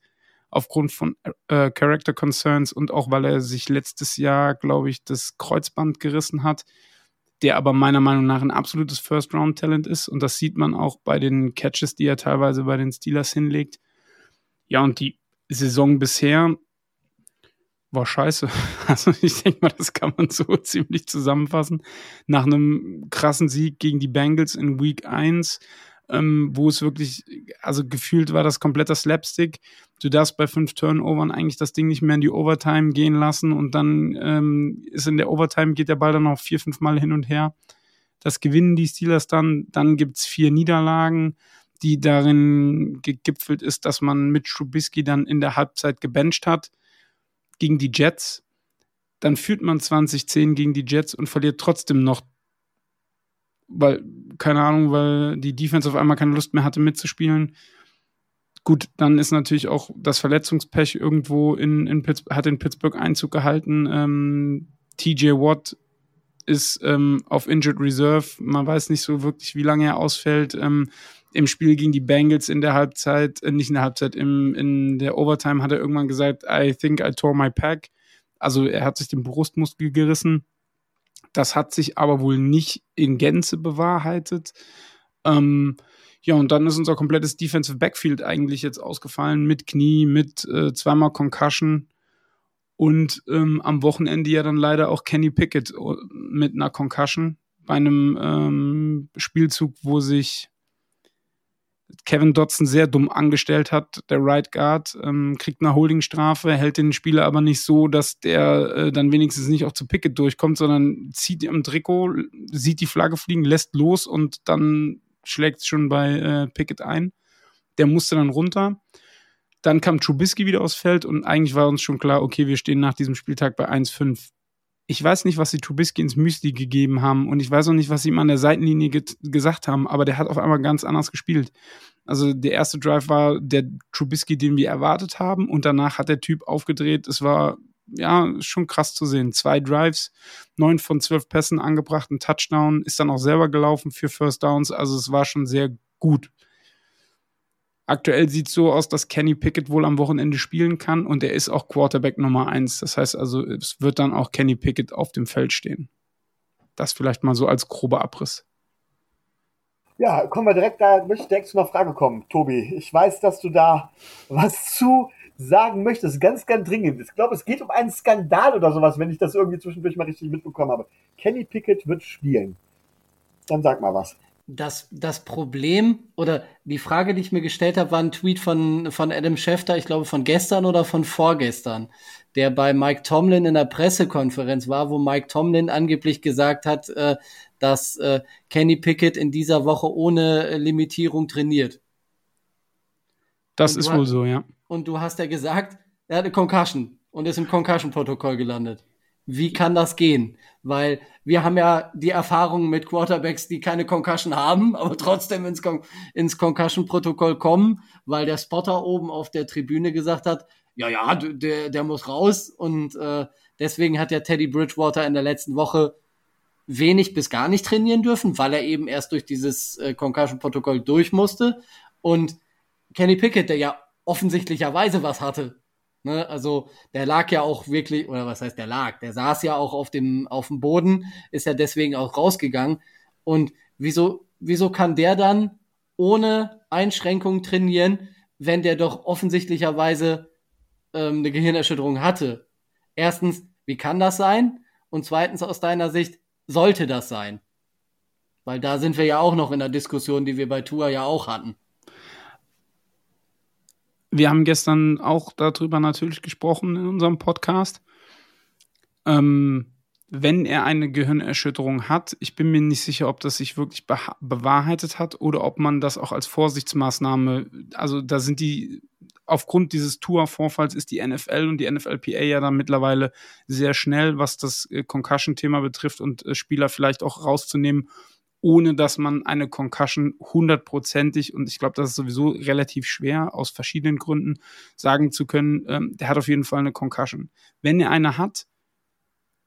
aufgrund von äh, Character Concerns und auch weil er sich letztes Jahr, glaube ich, das Kreuzband gerissen hat, der aber meiner Meinung nach ein absolutes First-Round-Talent ist und das sieht man auch bei den Catches, die er teilweise bei den Steelers hinlegt. Ja, und die Saison bisher war scheiße. Also ich denke mal, das kann man so ziemlich zusammenfassen. Nach einem krassen Sieg gegen die Bengals in Week 1, ähm, wo es wirklich, also gefühlt war das kompletter Slapstick. Du darfst bei fünf Turnovern eigentlich das Ding nicht mehr in die Overtime gehen lassen und dann ähm, ist in der Overtime geht der Ball dann noch vier, fünf Mal hin und her. Das gewinnen die Steelers dann. Dann gibt's vier Niederlagen die darin gegipfelt ist, dass man mit Trubisky dann in der Halbzeit gebencht hat gegen die Jets, dann führt man 2010 gegen die Jets und verliert trotzdem noch, weil, keine Ahnung, weil die Defense auf einmal keine Lust mehr hatte mitzuspielen. Gut, dann ist natürlich auch das Verletzungspech irgendwo in, in Pittsburgh, hat in Pittsburgh Einzug gehalten. Ähm, TJ Watt ist ähm, auf Injured Reserve. Man weiß nicht so wirklich, wie lange er ausfällt. Ähm, im Spiel gegen die Bengals in der Halbzeit, äh, nicht in der Halbzeit, im, in der Overtime hat er irgendwann gesagt, I think I tore my pack. Also er hat sich den Brustmuskel gerissen. Das hat sich aber wohl nicht in Gänze bewahrheitet. Ähm, ja, und dann ist unser komplettes Defensive Backfield eigentlich jetzt ausgefallen mit Knie, mit äh, zweimal Concussion und ähm, am Wochenende ja dann leider auch Kenny Pickett äh, mit einer Concussion bei einem ähm, Spielzug, wo sich Kevin Dotson sehr dumm angestellt hat, der Right Guard, ähm, kriegt eine Holdingstrafe, hält den Spieler aber nicht so, dass der äh, dann wenigstens nicht auch zu Pickett durchkommt, sondern zieht im Trikot, sieht die Flagge fliegen, lässt los und dann schlägt es schon bei äh, Pickett ein. Der musste dann runter. Dann kam Trubisky wieder aufs Feld und eigentlich war uns schon klar, okay, wir stehen nach diesem Spieltag bei 1-5 ich weiß nicht, was die Trubisky ins Müsli gegeben haben und ich weiß auch nicht, was sie ihm an der Seitenlinie ge gesagt haben, aber der hat auf einmal ganz anders gespielt. Also der erste Drive war der Trubisky, den wir erwartet haben und danach hat der Typ aufgedreht. Es war ja schon krass zu sehen. Zwei Drives, neun von zwölf Pässen angebracht, ein Touchdown, ist dann auch selber gelaufen für First Downs. Also es war schon sehr gut. Aktuell sieht so aus, dass Kenny Pickett wohl am Wochenende spielen kann und er ist auch Quarterback Nummer eins. Das heißt also, es wird dann auch Kenny Pickett auf dem Feld stehen. Das vielleicht mal so als grober Abriss. Ja, kommen wir direkt, da möchte ich direkt zu einer Frage kommen, Tobi. Ich weiß, dass du da was zu sagen möchtest, ganz, ganz dringend. Ich glaube, es geht um einen Skandal oder sowas, wenn ich das irgendwie zwischendurch mal richtig mitbekommen habe. Kenny Pickett wird spielen. Dann sag mal was das, das Problem oder die Frage, die ich mir gestellt habe, war ein Tweet von, von Adam Schefter, ich glaube von gestern oder von vorgestern, der bei Mike Tomlin in der Pressekonferenz war, wo Mike Tomlin angeblich gesagt hat, äh, dass äh, Kenny Pickett in dieser Woche ohne Limitierung trainiert. Das ist wohl so, ja. Und du hast ja gesagt, er hat eine Concussion und ist im Concussion-Protokoll gelandet wie kann das gehen? Weil wir haben ja die Erfahrung mit Quarterbacks, die keine Concussion haben, aber trotzdem ins, Con ins Concussion-Protokoll kommen, weil der Spotter oben auf der Tribüne gesagt hat, ja, ja, der, der muss raus. Und äh, deswegen hat ja Teddy Bridgewater in der letzten Woche wenig bis gar nicht trainieren dürfen, weil er eben erst durch dieses äh, Concussion-Protokoll durch musste. Und Kenny Pickett, der ja offensichtlicherweise was hatte, Ne? Also der lag ja auch wirklich, oder was heißt der lag? Der saß ja auch auf dem, auf dem Boden, ist ja deswegen auch rausgegangen. Und wieso, wieso kann der dann ohne Einschränkung trainieren, wenn der doch offensichtlicherweise ähm, eine Gehirnerschütterung hatte? Erstens, wie kann das sein? Und zweitens, aus deiner Sicht, sollte das sein? Weil da sind wir ja auch noch in der Diskussion, die wir bei Tua ja auch hatten. Wir haben gestern auch darüber natürlich gesprochen in unserem Podcast. Ähm, wenn er eine Gehirnerschütterung hat, ich bin mir nicht sicher, ob das sich wirklich bewahrheitet hat oder ob man das auch als Vorsichtsmaßnahme, also da sind die, aufgrund dieses Tour-Vorfalls ist die NFL und die NFLPA ja dann mittlerweile sehr schnell, was das äh, Concussion-Thema betrifft und äh, Spieler vielleicht auch rauszunehmen, ohne dass man eine Concussion hundertprozentig, und ich glaube, das ist sowieso relativ schwer, aus verschiedenen Gründen sagen zu können, ähm, der hat auf jeden Fall eine Concussion. Wenn er eine hat,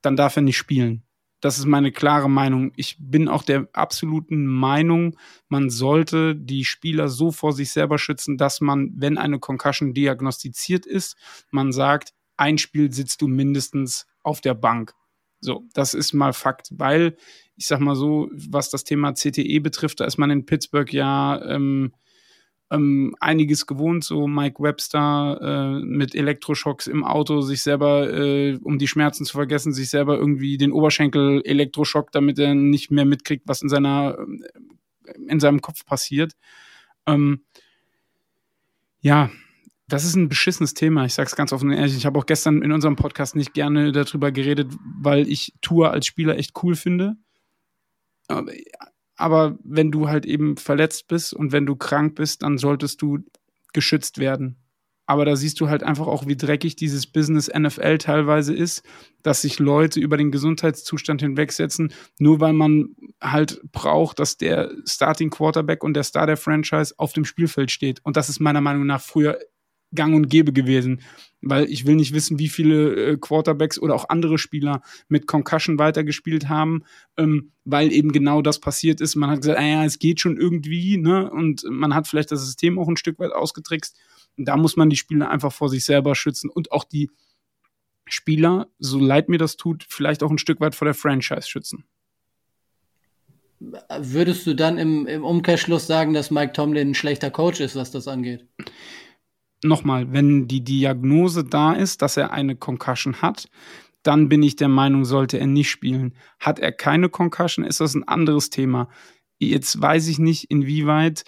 dann darf er nicht spielen. Das ist meine klare Meinung. Ich bin auch der absoluten Meinung, man sollte die Spieler so vor sich selber schützen, dass man, wenn eine Concussion diagnostiziert ist, man sagt, ein Spiel sitzt du mindestens auf der Bank. So, das ist mal Fakt, weil ich sag mal so, was das Thema CTE betrifft, da ist man in Pittsburgh ja ähm, ähm, einiges gewohnt, so Mike Webster äh, mit Elektroschocks im Auto, sich selber, äh, um die Schmerzen zu vergessen, sich selber irgendwie den Oberschenkel Elektroschock, damit er nicht mehr mitkriegt, was in seiner äh, in seinem Kopf passiert. Ähm, ja, das ist ein beschissenes Thema. Ich sage es ganz offen und ehrlich. Ich habe auch gestern in unserem Podcast nicht gerne darüber geredet, weil ich Tour als Spieler echt cool finde. Aber aber wenn du halt eben verletzt bist und wenn du krank bist, dann solltest du geschützt werden. Aber da siehst du halt einfach auch, wie dreckig dieses Business NFL teilweise ist, dass sich Leute über den Gesundheitszustand hinwegsetzen, nur weil man halt braucht, dass der Starting Quarterback und der Star der Franchise auf dem Spielfeld steht. Und das ist meiner Meinung nach früher gang und gäbe gewesen. Weil ich will nicht wissen, wie viele äh, Quarterbacks oder auch andere Spieler mit Concussion weitergespielt haben, ähm, weil eben genau das passiert ist. Man hat gesagt, ah ja, es geht schon irgendwie, ne? Und man hat vielleicht das System auch ein Stück weit ausgetrickst. Und da muss man die Spieler einfach vor sich selber schützen und auch die Spieler, so leid mir das tut, vielleicht auch ein Stück weit vor der Franchise schützen. Würdest du dann im, im Umkehrschluss sagen, dass Mike Tomlin ein schlechter Coach ist, was das angeht? Nochmal, wenn die Diagnose da ist, dass er eine Concussion hat, dann bin ich der Meinung, sollte er nicht spielen. Hat er keine Concussion, ist das ein anderes Thema. Jetzt weiß ich nicht, inwieweit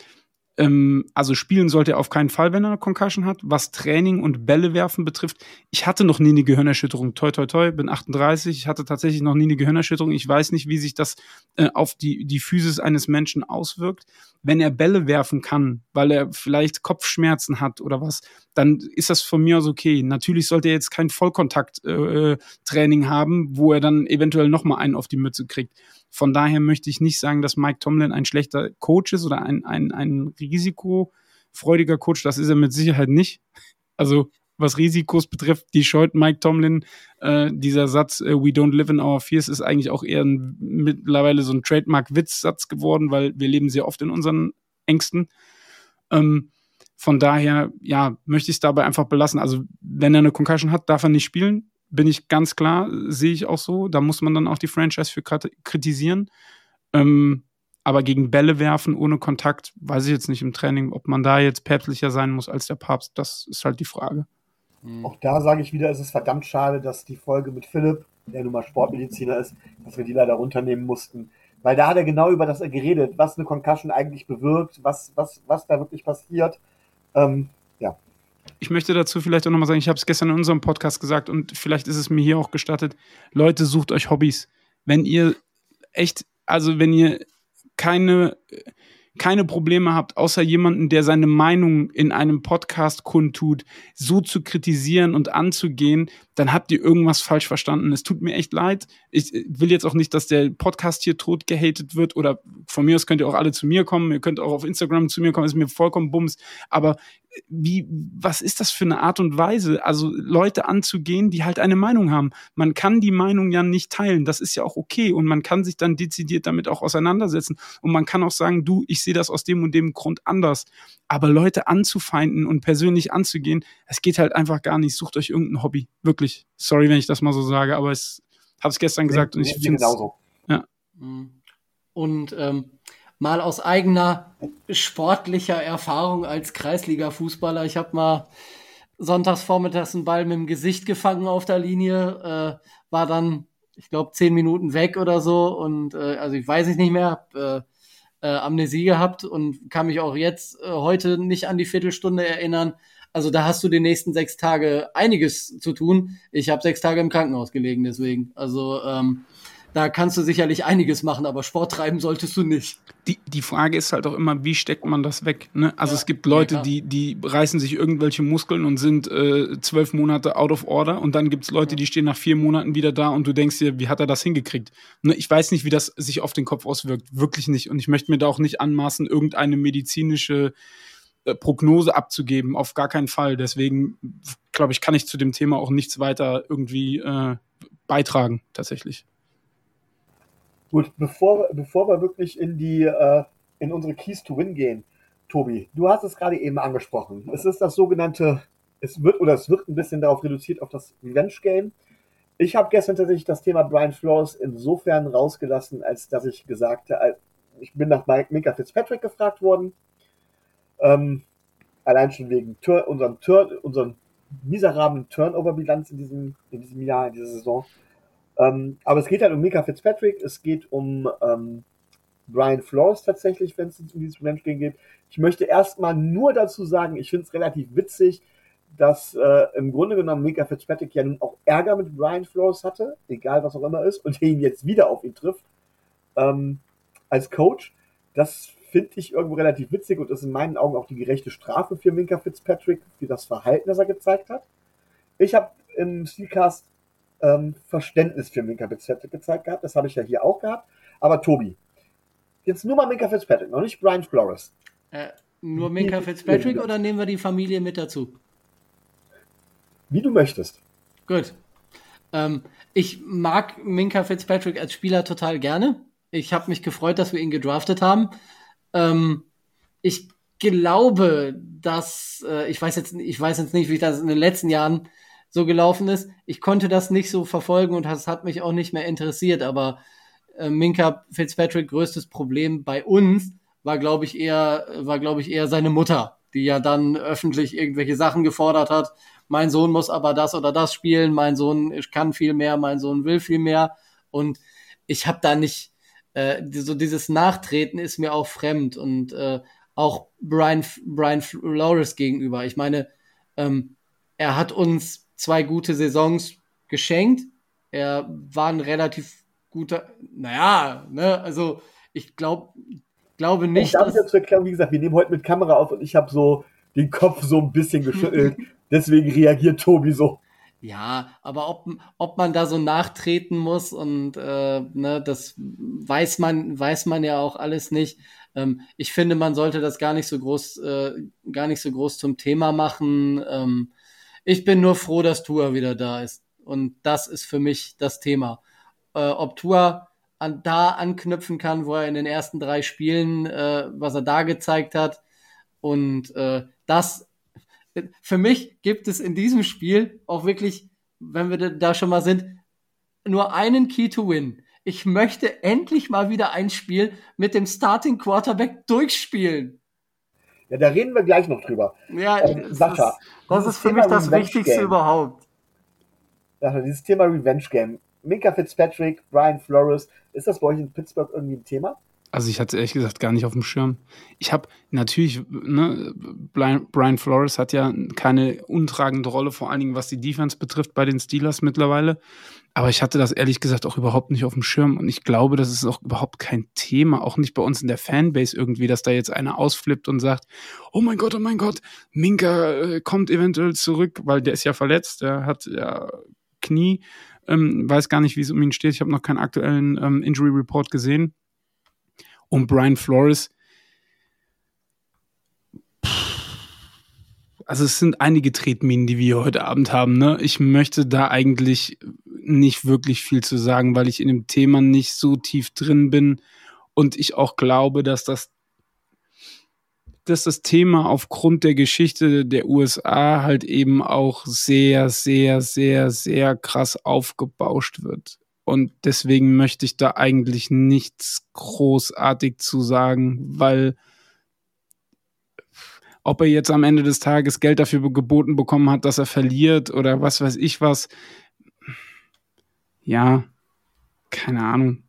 ähm, also spielen sollte er auf keinen Fall, wenn er eine Concussion hat. Was Training und Bälle werfen betrifft, ich hatte noch nie eine Gehirnerschütterung. Toi, toi, toi, bin 38. Ich hatte tatsächlich noch nie eine Gehirnerschütterung. Ich weiß nicht, wie sich das äh, auf die, die Physis eines Menschen auswirkt. Wenn er Bälle werfen kann, weil er vielleicht Kopfschmerzen hat oder was, dann ist das von mir aus okay. Natürlich sollte er jetzt kein Vollkontakt-Training äh, haben, wo er dann eventuell nochmal einen auf die Mütze kriegt. Von daher möchte ich nicht sagen, dass Mike Tomlin ein schlechter Coach ist oder ein, ein, ein risikofreudiger Coach. Das ist er mit Sicherheit nicht. Also was Risikos betrifft, die scheut Mike Tomlin. Äh, dieser Satz, äh, we don't live in our fears, ist eigentlich auch eher ein, mittlerweile so ein Trademark-Witzsatz geworden, weil wir leben sehr oft in unseren Ängsten. Ähm, von daher, ja, möchte ich es dabei einfach belassen. Also, wenn er eine Concussion hat, darf er nicht spielen bin ich ganz klar, sehe ich auch so. Da muss man dann auch die Franchise für kritisieren. Ähm, aber gegen Bälle werfen ohne Kontakt, weiß ich jetzt nicht im Training, ob man da jetzt päpstlicher sein muss als der Papst. Das ist halt die Frage. Mhm. Auch da sage ich wieder, es ist verdammt schade, dass die Folge mit Philipp, der nun mal Sportmediziner ist, dass wir die leider runternehmen mussten. Weil da hat er genau über das geredet, was eine Concussion eigentlich bewirkt, was, was, was da wirklich passiert. Ähm, ich möchte dazu vielleicht auch nochmal sagen, ich habe es gestern in unserem Podcast gesagt und vielleicht ist es mir hier auch gestattet. Leute, sucht euch Hobbys. Wenn ihr echt, also wenn ihr keine, keine Probleme habt, außer jemanden, der seine Meinung in einem Podcast kundtut, so zu kritisieren und anzugehen, dann habt ihr irgendwas falsch verstanden. Es tut mir echt leid. Ich will jetzt auch nicht, dass der Podcast hier tot gehatet wird oder von mir aus könnt ihr auch alle zu mir kommen. Ihr könnt auch auf Instagram zu mir kommen, ist mir vollkommen bums. Aber wie, was ist das für eine Art und Weise? Also Leute anzugehen, die halt eine Meinung haben. Man kann die Meinung ja nicht teilen. Das ist ja auch okay. Und man kann sich dann dezidiert damit auch auseinandersetzen. Und man kann auch sagen, du, ich sehe das aus dem und dem Grund anders. Aber Leute anzufeinden und persönlich anzugehen, es geht halt einfach gar nicht. Sucht euch irgendein Hobby. Wirklich. Sorry, wenn ich das mal so sage, aber ich habe es gestern gesagt nee, und ich finde es. Genauso. Ja. Mhm. Und ähm, mal aus eigener sportlicher Erfahrung als Kreisliga-Fußballer. Ich habe mal sonntags vormittags einen Ball mit dem Gesicht gefangen auf der Linie, äh, war dann, ich glaube, zehn Minuten weg oder so und äh, also ich weiß es nicht mehr, hab, äh, äh, Amnesie gehabt und kann mich auch jetzt äh, heute nicht an die Viertelstunde erinnern. Also da hast du die nächsten sechs Tage einiges zu tun. Ich habe sechs Tage im Krankenhaus gelegen, deswegen. Also ähm, da kannst du sicherlich einiges machen, aber Sport treiben solltest du nicht. Die, die Frage ist halt auch immer, wie steckt man das weg? Ne? Also ja. es gibt Leute, ja, die, die reißen sich irgendwelche Muskeln und sind äh, zwölf Monate out of order und dann gibt es Leute, die stehen nach vier Monaten wieder da und du denkst dir, wie hat er das hingekriegt? Ne? Ich weiß nicht, wie das sich auf den Kopf auswirkt, wirklich nicht. Und ich möchte mir da auch nicht anmaßen, irgendeine medizinische äh, Prognose abzugeben, auf gar keinen Fall. Deswegen, glaube ich, kann ich zu dem Thema auch nichts weiter irgendwie äh, beitragen, tatsächlich. Gut, bevor, bevor wir wirklich in die äh, in unsere Keys to Win gehen, Tobi, du hast es gerade eben angesprochen. Es ist das sogenannte, es wird oder es wird ein bisschen darauf reduziert auf das Revenge Game. Ich habe gestern tatsächlich das Thema Brian Flores insofern rausgelassen, als dass ich gesagt habe, ich bin nach Mike Minka Fitzpatrick gefragt worden. Ähm, allein schon wegen Tur unseren, Tur unseren miserablen Turnover-Bilanz in diesem, in diesem Jahr, in dieser Saison. Ähm, aber es geht halt um Mika Fitzpatrick, es geht um ähm, Brian Flores tatsächlich, wenn es um dieses Revenge-Game geht. Ich möchte erstmal nur dazu sagen, ich finde es relativ witzig, dass äh, im Grunde genommen Mika Fitzpatrick ja nun auch Ärger mit Brian Flores hatte, egal was auch immer ist, und ihn jetzt wieder auf ihn trifft ähm, als Coach. Das finde ich irgendwo relativ witzig und ist in meinen Augen auch die gerechte Strafe für Minka Fitzpatrick, für das Verhalten, das er gezeigt hat. Ich habe im Steelcast ähm, Verständnis für Minka Fitzpatrick gezeigt gehabt. Das habe ich ja hier auch gehabt. Aber Tobi, jetzt nur mal Minka Fitzpatrick, noch nicht Brian Flores. Äh, nur Minka Fitzpatrick oder nehmen wir die Familie mit dazu? Wie du möchtest. Gut. Ähm, ich mag Minka Fitzpatrick als Spieler total gerne. Ich habe mich gefreut, dass wir ihn gedraftet haben. Ähm, ich glaube, dass äh, ich weiß jetzt, ich weiß jetzt nicht, wie das in den letzten Jahren so gelaufen ist. Ich konnte das nicht so verfolgen und das hat mich auch nicht mehr interessiert, aber äh, Minka Fitzpatrick größtes Problem bei uns war, glaube ich, eher, war, glaube ich, eher seine Mutter, die ja dann öffentlich irgendwelche Sachen gefordert hat. Mein Sohn muss aber das oder das spielen, mein Sohn kann viel mehr, mein Sohn will viel mehr. Und ich habe da nicht, äh, so dieses Nachtreten ist mir auch fremd und äh, auch Brian, Brian Flores gegenüber. Ich meine, ähm, er hat uns zwei gute Saisons geschenkt. Er war ein relativ guter, naja, ne, also ich glaube glaube nicht. Ich darf jetzt erklären, wie gesagt, wir nehmen heute mit Kamera auf und ich habe so den Kopf so ein bisschen geschüttelt. Deswegen reagiert Tobi so. Ja, aber ob, ob man da so nachtreten muss und äh, ne, das weiß man, weiß man ja auch alles nicht. Ähm, ich finde, man sollte das gar nicht so groß, äh, gar nicht so groß zum Thema machen. Ähm, ich bin nur froh, dass Tua wieder da ist. Und das ist für mich das Thema. Äh, ob Tua an, da anknüpfen kann, wo er in den ersten drei Spielen, äh, was er da gezeigt hat. Und äh, das, für mich gibt es in diesem Spiel auch wirklich, wenn wir da schon mal sind, nur einen Key to Win. Ich möchte endlich mal wieder ein Spiel mit dem Starting Quarterback durchspielen. Ja, da reden wir gleich noch drüber. Ja, ähm, Sascha. Ist, das ist für Thema mich das Revenge Wichtigste Game. überhaupt. Sascha, dieses Thema Revenge Game. Minka Fitzpatrick, Brian Flores, ist das bei euch in Pittsburgh irgendwie ein Thema? Also ich hatte ehrlich gesagt gar nicht auf dem Schirm. Ich habe natürlich, ne, Brian Flores hat ja keine untragende Rolle, vor allen Dingen was die Defense betrifft bei den Steelers mittlerweile. Aber ich hatte das ehrlich gesagt auch überhaupt nicht auf dem Schirm. Und ich glaube, das ist auch überhaupt kein Thema, auch nicht bei uns in der Fanbase irgendwie, dass da jetzt einer ausflippt und sagt, oh mein Gott, oh mein Gott, Minka äh, kommt eventuell zurück, weil der ist ja verletzt, der hat ja Knie, ähm, weiß gar nicht, wie es um ihn steht. Ich habe noch keinen aktuellen ähm, Injury Report gesehen. Und Brian Flores, also es sind einige Tretminen, die wir heute Abend haben. Ne? Ich möchte da eigentlich nicht wirklich viel zu sagen, weil ich in dem Thema nicht so tief drin bin und ich auch glaube, dass das dass das Thema aufgrund der Geschichte der USA halt eben auch sehr, sehr, sehr, sehr krass aufgebauscht wird. Und deswegen möchte ich da eigentlich nichts großartig zu sagen, weil ob er jetzt am Ende des Tages Geld dafür geboten bekommen hat, dass er verliert oder was weiß ich was, ja, keine Ahnung.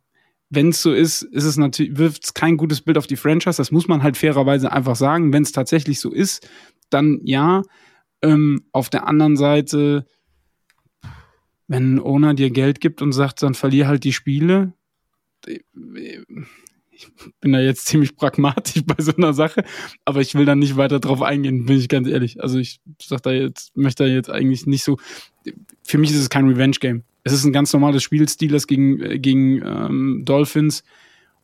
Wenn es so ist, ist es natürlich, wirft es kein gutes Bild auf die Franchise. Das muss man halt fairerweise einfach sagen. Wenn es tatsächlich so ist, dann ja. Ähm, auf der anderen Seite wenn ein Owner dir Geld gibt und sagt, dann verlier halt die Spiele, ich bin da jetzt ziemlich pragmatisch bei so einer Sache, aber ich will da nicht weiter drauf eingehen, bin ich ganz ehrlich. Also ich sag da jetzt, möchte da jetzt eigentlich nicht so. Für mich ist es kein Revenge-Game. Es ist ein ganz normales Spiel, Steelers gegen, äh, gegen ähm, Dolphins.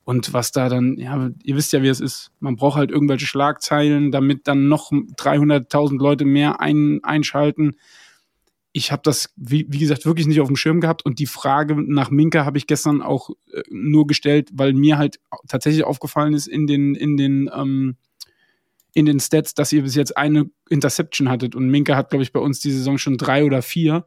Und was da dann, ja, ihr wisst ja, wie es ist. Man braucht halt irgendwelche Schlagzeilen, damit dann noch 300.000 Leute mehr ein, einschalten ich habe das, wie, wie, gesagt, wirklich nicht auf dem Schirm gehabt. Und die Frage nach Minka habe ich gestern auch äh, nur gestellt, weil mir halt tatsächlich aufgefallen ist in den, in den, ähm, in den Stats, dass ihr bis jetzt eine Interception hattet. Und Minka hat, glaube ich, bei uns die Saison schon drei oder vier.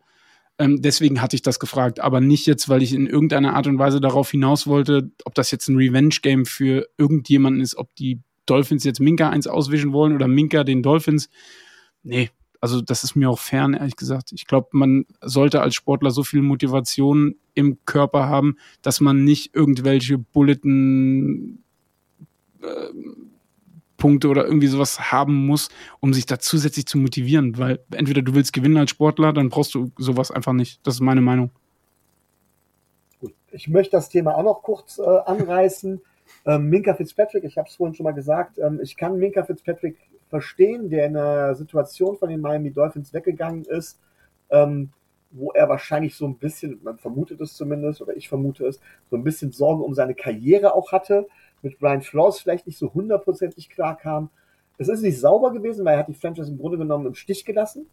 Ähm, deswegen hatte ich das gefragt. Aber nicht jetzt, weil ich in irgendeiner Art und Weise darauf hinaus wollte, ob das jetzt ein Revenge-Game für irgendjemanden ist, ob die Dolphins jetzt Minka eins auswischen wollen oder Minka den Dolphins. Nee, also das ist mir auch fern, ehrlich gesagt. Ich glaube, man sollte als Sportler so viel Motivation im Körper haben, dass man nicht irgendwelche Bulletin äh, Punkte oder irgendwie sowas haben muss, um sich da zusätzlich zu motivieren. Weil entweder du willst gewinnen als Sportler, dann brauchst du sowas einfach nicht. Das ist meine Meinung. Ich möchte das Thema auch noch kurz äh, anreißen. Ähm, Minka Fitzpatrick, ich habe es vorhin schon mal gesagt, ähm, ich kann Minka Fitzpatrick verstehen, der in einer Situation von den Miami Dolphins weggegangen ist, ähm, wo er wahrscheinlich so ein bisschen, man vermutet es zumindest, oder ich vermute es, so ein bisschen Sorgen um seine Karriere auch hatte, mit Brian Flores vielleicht nicht so hundertprozentig klar kam. Es ist nicht sauber gewesen, weil er hat die Franchise im Grunde genommen im Stich gelassen.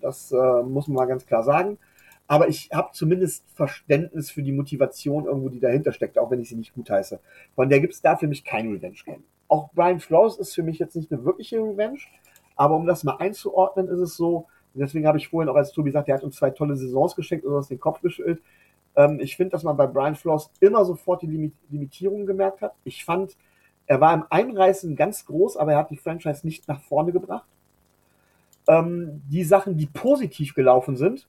Das äh, muss man mal ganz klar sagen. Aber ich habe zumindest Verständnis für die Motivation irgendwo, die dahinter steckt, auch wenn ich sie nicht gut heiße. Von der gibt es da für mich kein Revenge-Game auch Brian Flores ist für mich jetzt nicht eine wirkliche Revenge, aber um das mal einzuordnen, ist es so, deswegen habe ich vorhin auch als Tobi gesagt, der hat uns zwei tolle Saisons geschenkt und uns den Kopf geschüttelt. Ähm, ich finde, dass man bei Brian Flores immer sofort die Limit Limitierungen gemerkt hat. Ich fand, er war im Einreißen ganz groß, aber er hat die Franchise nicht nach vorne gebracht. Ähm, die Sachen, die positiv gelaufen sind,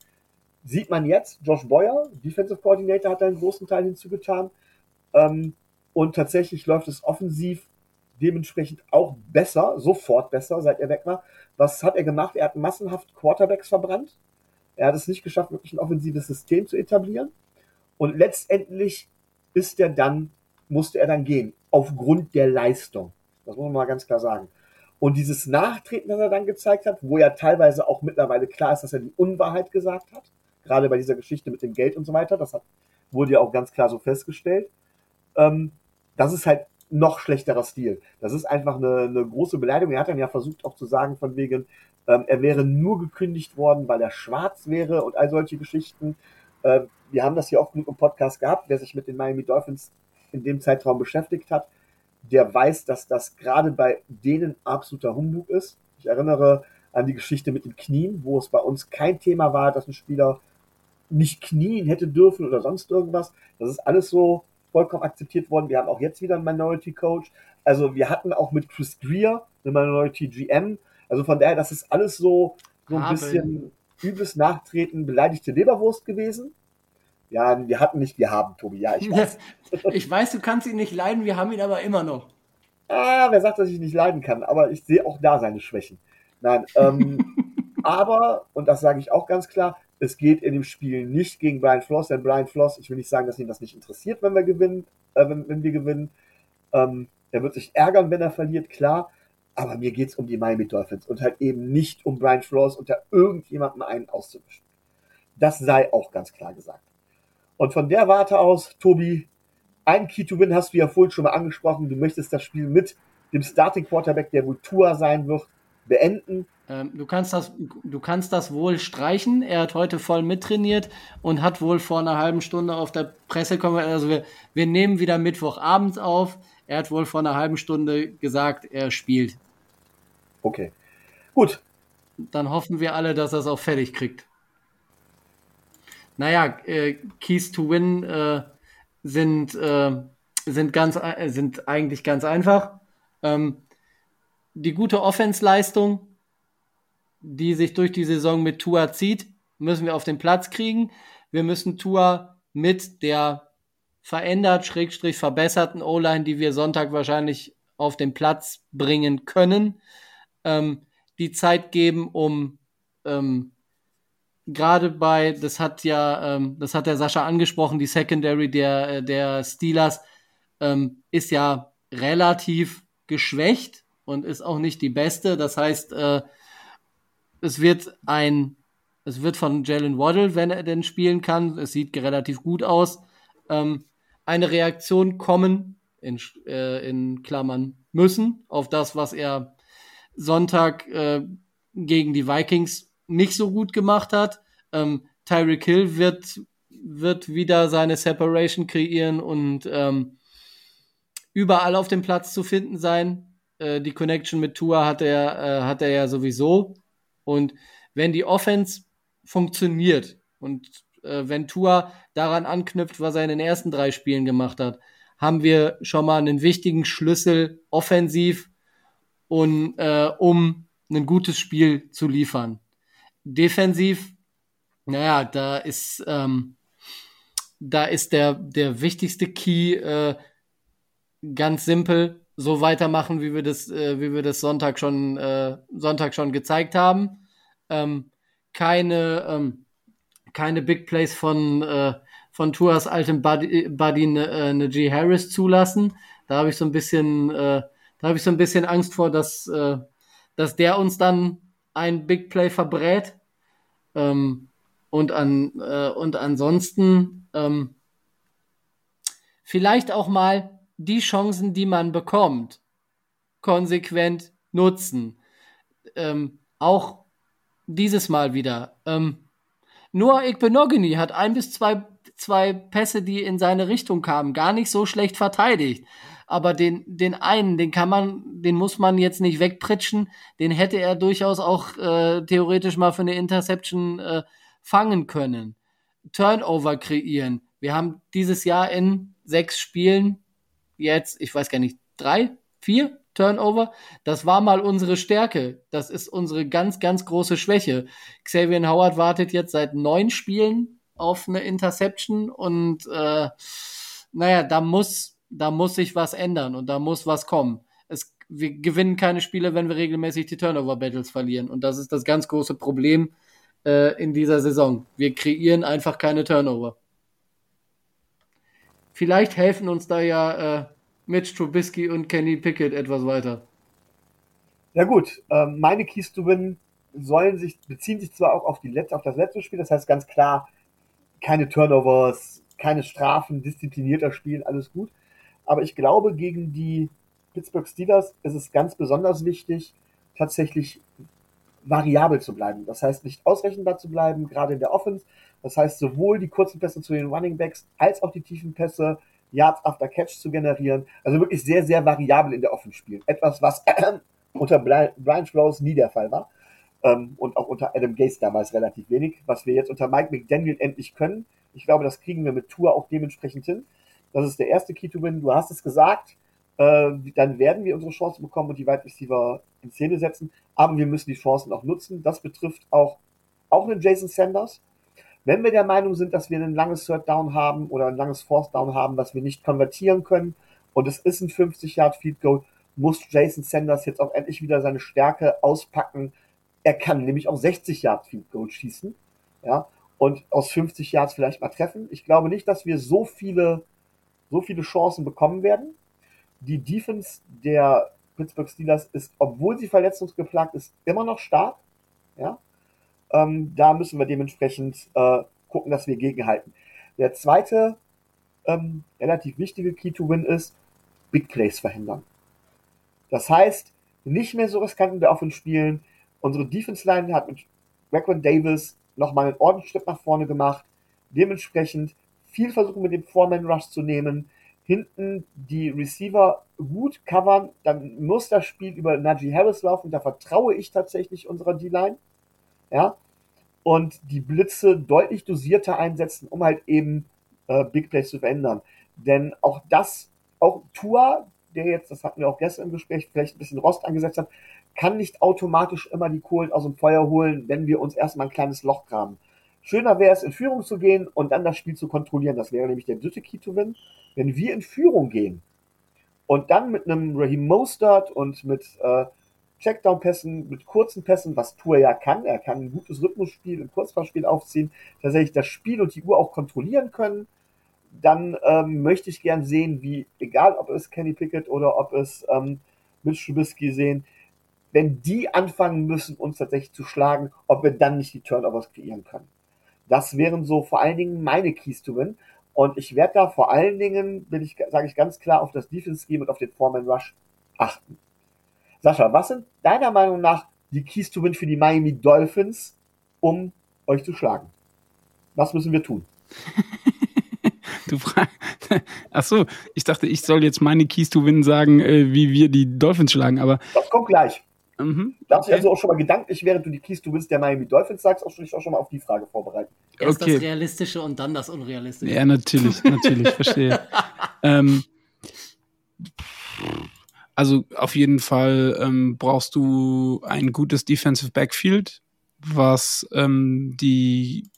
sieht man jetzt. Josh Boyer, Defensive Coordinator, hat einen großen Teil hinzugetan. Ähm, und tatsächlich läuft es offensiv dementsprechend auch besser, sofort besser, seit er weg war. Was hat er gemacht? Er hat massenhaft Quarterbacks verbrannt. Er hat es nicht geschafft, wirklich ein offensives System zu etablieren. Und letztendlich ist er dann, musste er dann gehen, aufgrund der Leistung. Das muss man mal ganz klar sagen. Und dieses Nachtreten, das er dann gezeigt hat, wo ja teilweise auch mittlerweile klar ist, dass er die Unwahrheit gesagt hat, gerade bei dieser Geschichte mit dem Geld und so weiter, das hat, wurde ja auch ganz klar so festgestellt, ähm, das ist halt noch schlechterer Stil. Das ist einfach eine, eine große Beleidigung. Er hat dann ja versucht auch zu sagen, von wegen, ähm, er wäre nur gekündigt worden, weil er schwarz wäre und all solche Geschichten. Äh, wir haben das hier oft genug im Podcast gehabt. Wer sich mit den Miami Dolphins in dem Zeitraum beschäftigt hat, der weiß, dass das gerade bei denen absoluter Humbug ist. Ich erinnere an die Geschichte mit den Knien, wo es bei uns kein Thema war, dass ein Spieler nicht knien hätte dürfen oder sonst irgendwas. Das ist alles so vollkommen akzeptiert worden. Wir haben auch jetzt wieder einen Minority Coach. Also wir hatten auch mit Chris Greer eine Minority GM. Also von daher, das ist alles so, so ein Haben. bisschen übles Nachtreten, beleidigte Leberwurst gewesen. Ja, wir hatten nicht, wir haben, Tobi. Ja, ich weiß. ich weiß, du kannst ihn nicht leiden, wir haben ihn aber immer noch. Ah, wer sagt, dass ich ihn nicht leiden kann? Aber ich sehe auch da seine Schwächen. Nein, ähm, aber, und das sage ich auch ganz klar, es geht in dem Spiel nicht gegen Brian Floss, denn Brian Floss, ich will nicht sagen, dass ihn das nicht interessiert, wenn wir gewinnen, äh, wenn, wenn wir gewinnen. Ähm, er wird sich ärgern, wenn er verliert, klar. Aber mir geht's um die Miami Dolphins und halt eben nicht um Brian Flores unter irgendjemandem einen auszumischen. Das sei auch ganz klar gesagt. Und von der Warte aus, Tobi, ein Key to Win hast du ja vorhin schon mal angesprochen. Du möchtest das Spiel mit dem Starting Quarterback, der wohl Tua sein wird, beenden. Ähm, du, kannst das, du kannst das wohl streichen. Er hat heute voll mittrainiert und hat wohl vor einer halben Stunde auf der Pressekonferenz, also wir, wir nehmen wieder Mittwochabends auf. Er hat wohl vor einer halben Stunde gesagt, er spielt. Okay. Gut. Dann hoffen wir alle, dass er es auch fertig kriegt. Naja, äh, Keys to Win äh, sind, äh, sind, ganz, äh, sind eigentlich ganz einfach. Ähm, die gute Offensleistung, die sich durch die Saison mit Tua zieht, müssen wir auf den Platz kriegen. Wir müssen Tua mit der verändert, schrägstrich verbesserten O-Line, die wir Sonntag wahrscheinlich auf den Platz bringen können, ähm, die Zeit geben, um ähm, gerade bei, das hat ja, ähm, das hat der Sascha angesprochen, die Secondary der, der Steelers ähm, ist ja relativ geschwächt und ist auch nicht die beste. Das heißt, äh, es wird ein, es wird von Jalen Waddle, wenn er denn spielen kann, es sieht relativ gut aus, ähm, eine Reaktion kommen, in, äh, in Klammern müssen, auf das, was er Sonntag äh, gegen die Vikings nicht so gut gemacht hat. Ähm, Tyreek Hill wird, wird wieder seine Separation kreieren und ähm, überall auf dem Platz zu finden sein. Äh, die Connection mit Tua hat er, äh, hat er ja sowieso. Und wenn die Offense funktioniert und äh, wenn Tua daran anknüpft, was er in den ersten drei Spielen gemacht hat, haben wir schon mal einen wichtigen Schlüssel offensiv und äh, um ein gutes Spiel zu liefern. Defensiv, naja, da ist ähm, da ist der der wichtigste Key äh, ganz simpel so weitermachen, wie wir das, äh, wie wir das Sonntag schon, äh, Sonntag schon gezeigt haben. Ähm, keine, ähm, keine Big Plays von, äh, von Tuas altem Buddy, Buddy äh, Najee Harris zulassen. Da habe ich so ein bisschen, äh, da habe ich so ein bisschen Angst vor, dass, äh, dass der uns dann ein Big Play verbrät. Ähm, und an äh, und ansonsten ähm, vielleicht auch mal die Chancen, die man bekommt, konsequent nutzen. Ähm, auch dieses Mal wieder. Ähm, Noah Ikbenogany hat ein bis zwei, zwei Pässe, die in seine Richtung kamen, gar nicht so schlecht verteidigt. Aber den, den einen, den kann man, den muss man jetzt nicht wegpritschen. Den hätte er durchaus auch äh, theoretisch mal für eine Interception äh, fangen können. Turnover kreieren. Wir haben dieses Jahr in sechs Spielen jetzt, ich weiß gar nicht, drei, vier Turnover. Das war mal unsere Stärke. Das ist unsere ganz, ganz große Schwäche. Xavier Howard wartet jetzt seit neun Spielen auf eine Interception und äh, naja, da muss, da muss sich was ändern und da muss was kommen. Es, wir gewinnen keine Spiele, wenn wir regelmäßig die Turnover-Battles verlieren. Und das ist das ganz große Problem äh, in dieser Saison. Wir kreieren einfach keine Turnover. Vielleicht helfen uns da ja äh, Mitch Trubisky und Kenny Pickett etwas weiter. Ja gut, ähm, meine Keys to Win sollen sich, beziehen sich zwar auch auf, die letzte, auf das letzte Spiel, das heißt ganz klar, keine Turnovers, keine Strafen, disziplinierter Spielen, alles gut. Aber ich glaube, gegen die Pittsburgh Steelers ist es ganz besonders wichtig, tatsächlich variabel zu bleiben. Das heißt, nicht ausrechenbar zu bleiben, gerade in der Offense, das heißt, sowohl die kurzen Pässe zu den Running Backs als auch die tiefen Pässe, Yards after Catch zu generieren. Also wirklich sehr, sehr variabel in der Offense spielen. Etwas, was unter Brian Flores nie der Fall war. Ähm, und auch unter Adam Gase damals relativ wenig. Was wir jetzt unter Mike McDaniel endlich können. Ich glaube, das kriegen wir mit Tour auch dementsprechend hin. Das ist der erste Key to Win. Du hast es gesagt. Äh, dann werden wir unsere Chance bekommen und die Wide Receiver in Szene setzen. Aber wir müssen die Chancen auch nutzen. Das betrifft auch, auch einen Jason Sanders. Wenn wir der Meinung sind, dass wir ein langes Third Down haben oder ein langes Fourth Down haben, was wir nicht konvertieren können und es ist ein 50 Yard Field Goal, muss Jason Sanders jetzt auch endlich wieder seine Stärke auspacken. Er kann nämlich auch 60 Yard Field Goal schießen, ja, und aus 50 Yards vielleicht mal treffen. Ich glaube nicht, dass wir so viele, so viele Chancen bekommen werden. Die Defense der Pittsburgh Steelers ist, obwohl sie verletzungsgeplagt ist, immer noch stark, ja. Ähm, da müssen wir dementsprechend äh, gucken, dass wir gegenhalten. Der zweite ähm, relativ wichtige Key to Win ist, Big Plays verhindern. Das heißt, nicht mehr so riskant in der Offense spielen. Unsere Defense Line hat mit Raquan Davis nochmal einen ordentlichen Schritt nach vorne gemacht. Dementsprechend viel versuchen mit dem Foreman Rush zu nehmen. Hinten die Receiver gut covern, dann muss das Spiel über Najee Harris laufen. Da vertraue ich tatsächlich unserer D-Line. Ja, und die Blitze deutlich dosierter einsetzen, um halt eben äh, Big Plays zu verändern. Denn auch das, auch Tua, der jetzt, das hatten wir auch gestern im Gespräch, vielleicht ein bisschen Rost angesetzt hat, kann nicht automatisch immer die Kohlen aus dem Feuer holen, wenn wir uns erstmal ein kleines Loch graben. Schöner wäre es, in Führung zu gehen und dann das Spiel zu kontrollieren. Das wäre nämlich der dritte Key to Win. Wenn wir in Führung gehen und dann mit einem Raheem Mostert und mit äh, Checkdown-Pässen, mit kurzen Pässen, was Tour ja kann. Er kann ein gutes Rhythmusspiel, ein Kurzpassspiel aufziehen, tatsächlich das Spiel und die Uhr auch kontrollieren können. Dann ähm, möchte ich gern sehen, wie, egal ob es Kenny Pickett oder ob es ähm, Mitch Trubisky sehen, wenn die anfangen müssen, uns tatsächlich zu schlagen, ob wir dann nicht die Turnovers kreieren können. Das wären so vor allen Dingen meine Keys to win. Und ich werde da vor allen Dingen, bin ich, sage ich ganz klar, auf das Defense Scheme und auf den Foreman Rush achten. Sascha, was sind deiner Meinung nach die Keys to win für die Miami Dolphins, um euch zu schlagen? Was müssen wir tun? du fragst. Ach so, ich dachte, ich soll jetzt meine Keys to win sagen, äh, wie wir die Dolphins schlagen, aber. Das kommt gleich. Mhm, Darfst okay. also auch schon mal gedanklich, während du die Keys to Wins der Miami Dolphins sagst, auch schon, auch schon mal auf die Frage vorbereiten. Erst okay. das Realistische und dann das Unrealistische. Ja, natürlich, natürlich, verstehe. ähm, also auf jeden Fall ähm, brauchst du ein gutes Defensive Backfield, was ähm, die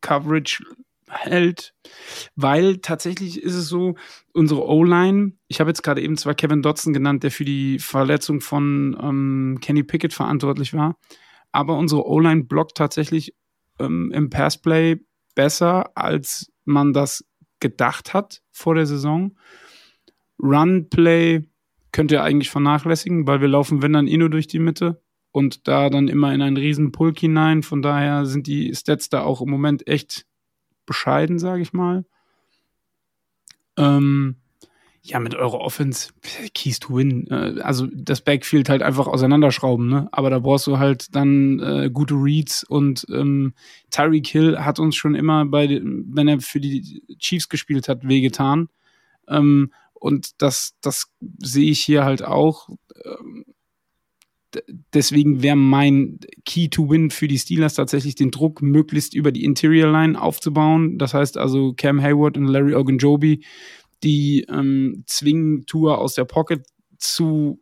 Coverage hält, weil tatsächlich ist es so, unsere O-Line, ich habe jetzt gerade eben zwar Kevin Dotson genannt, der für die Verletzung von ähm, Kenny Pickett verantwortlich war, aber unsere O-Line blockt tatsächlich ähm, im Passplay besser, als man das gedacht hat vor der Saison. Runplay könnt ihr eigentlich vernachlässigen, weil wir laufen, wenn dann eh nur durch die Mitte und da dann immer in einen riesen Pulk hinein. Von daher sind die Stats da auch im Moment echt bescheiden, sage ich mal. Ähm, ja, mit eurer Offense, Keys to Win. Äh, also das Backfield halt einfach auseinanderschrauben, ne? Aber da brauchst du halt dann äh, gute Reads und ähm, Tyreek Hill hat uns schon immer bei, wenn er für die Chiefs gespielt hat, wehgetan. Ähm, und das, das sehe ich hier halt auch. Ähm, deswegen wäre mein Key to Win für die Steelers tatsächlich den Druck möglichst über die Interior Line aufzubauen. Das heißt also Cam Hayward und Larry Ogunjobi, die ähm, zwingen Tour aus der Pocket zu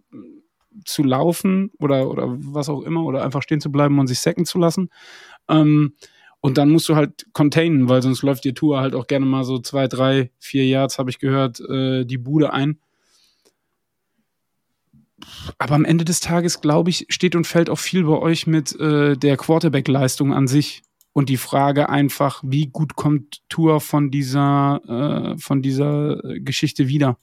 zu laufen oder oder was auch immer oder einfach stehen zu bleiben und sich sacken zu lassen. Ähm, und dann musst du halt containen, weil sonst läuft die Tour halt auch gerne mal so zwei, drei, vier Yards, habe ich gehört, äh, die Bude ein aber am Ende des Tages, glaube ich, steht und fällt auch viel bei euch mit äh, der Quarterback-Leistung an sich. Und die Frage einfach, wie gut kommt Tour von dieser, äh, von dieser Geschichte wieder?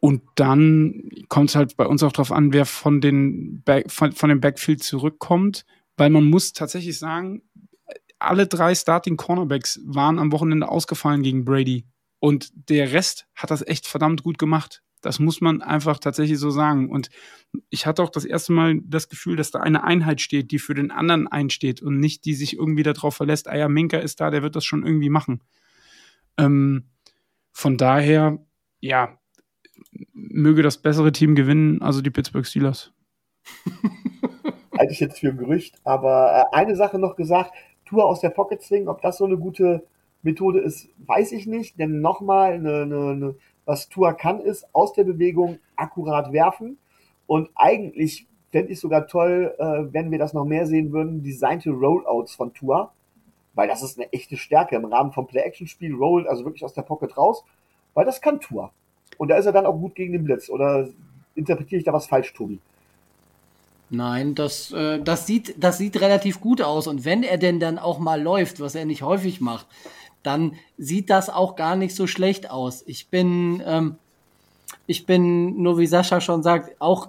Und dann kommt es halt bei uns auch darauf an, wer von, den Back, von, von dem Backfield zurückkommt, weil man muss tatsächlich sagen, alle drei Starting Cornerbacks waren am Wochenende ausgefallen gegen Brady. Und der Rest hat das echt verdammt gut gemacht. Das muss man einfach tatsächlich so sagen. Und ich hatte auch das erste Mal das Gefühl, dass da eine Einheit steht, die für den anderen einsteht und nicht die sich irgendwie darauf verlässt, ah ja, Minka ist da, der wird das schon irgendwie machen. Ähm, von daher, ja, möge das bessere Team gewinnen, also die Pittsburgh Steelers. Halte ich jetzt für ein Gerücht, aber äh, eine Sache noch gesagt, Tour aus der Pocket zwingen, ob das so eine gute Methode ist, weiß ich nicht, denn nochmal eine, eine, eine was Tua kann, ist aus der Bewegung akkurat werfen. Und eigentlich fände ich sogar toll, äh, wenn wir das noch mehr sehen würden, designte Rollouts von Tua. Weil das ist eine echte Stärke im Rahmen vom Play-Action-Spiel, rollt also wirklich aus der Pocket raus. Weil das kann Tua. Und da ist er dann auch gut gegen den Blitz. Oder interpretiere ich da was falsch, Tobi? Nein, das, äh, das, sieht, das sieht relativ gut aus. Und wenn er denn dann auch mal läuft, was er nicht häufig macht, dann sieht das auch gar nicht so schlecht aus. Ich bin, ähm, ich bin, nur wie Sascha schon sagt, auch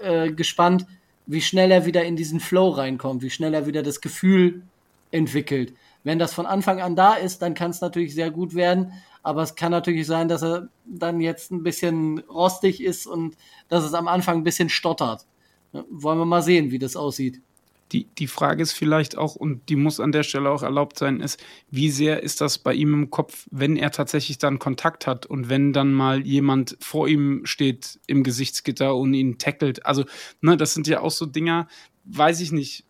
äh, gespannt, wie schnell er wieder in diesen Flow reinkommt, wie schnell er wieder das Gefühl entwickelt. Wenn das von Anfang an da ist, dann kann es natürlich sehr gut werden, aber es kann natürlich sein, dass er dann jetzt ein bisschen rostig ist und dass es am Anfang ein bisschen stottert. Wollen wir mal sehen, wie das aussieht die, die Frage ist vielleicht auch, und die muss an der Stelle auch erlaubt sein, ist, wie sehr ist das bei ihm im Kopf, wenn er tatsächlich dann Kontakt hat und wenn dann mal jemand vor ihm steht im Gesichtsgitter und ihn tackelt. Also, ne, das sind ja auch so Dinger, weiß ich nicht,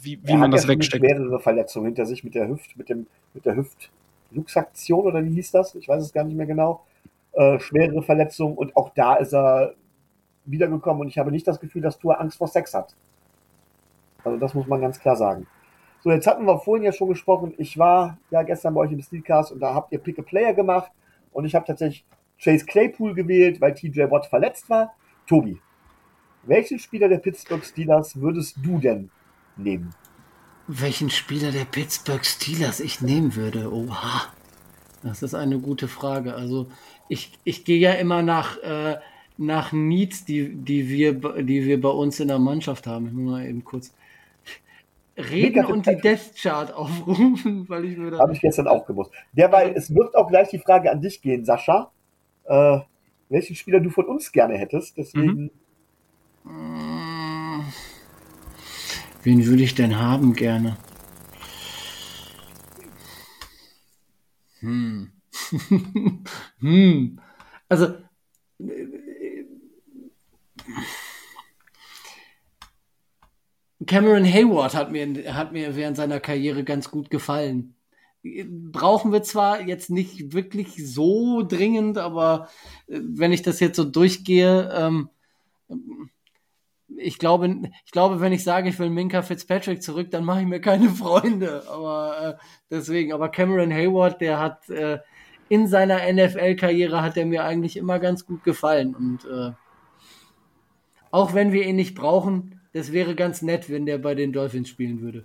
wie, wie man das ja wegsteckt. mehrere Verletzungen hinter sich mit der Hüft, mit dem, mit der Hüftluxaktion oder wie hieß das? Ich weiß es gar nicht mehr genau. Äh, schwerere Verletzungen und auch da ist er wiedergekommen und ich habe nicht das Gefühl, dass Tour Angst vor Sex hat. Also das muss man ganz klar sagen. So, jetzt hatten wir vorhin ja schon gesprochen. Ich war ja gestern bei euch im Steelcast und da habt ihr Pick a Player gemacht und ich habe tatsächlich Chase Claypool gewählt, weil TJ Watt verletzt war. Tobi, welchen Spieler der Pittsburgh Steelers würdest du denn nehmen? Welchen Spieler der Pittsburgh Steelers ich nehmen würde? Oha. Das ist eine gute Frage. Also ich, ich gehe ja immer nach, äh, nach Needs, die, die, wir, die wir bei uns in der Mannschaft haben. Ich muss mal eben kurz reden und die Death Chart aufrufen, weil ich würde. Habe ich gestern auch gewusst. Derweil, es wird auch gleich die Frage an dich gehen, Sascha. Äh, welchen Spieler du von uns gerne hättest. Deswegen. Mhm. Wen würde ich denn haben gerne? Hm. hm. Also. Cameron Hayward hat mir, hat mir während seiner Karriere ganz gut gefallen. Brauchen wir zwar jetzt nicht wirklich so dringend, aber äh, wenn ich das jetzt so durchgehe, ähm, ich glaube, ich glaube, wenn ich sage, ich will Minka Fitzpatrick zurück, dann mache ich mir keine Freunde. Aber äh, deswegen, aber Cameron Hayward, der hat äh, in seiner NFL-Karriere hat er mir eigentlich immer ganz gut gefallen. Und äh, auch wenn wir ihn nicht brauchen, das wäre ganz nett, wenn der bei den Dolphins spielen würde.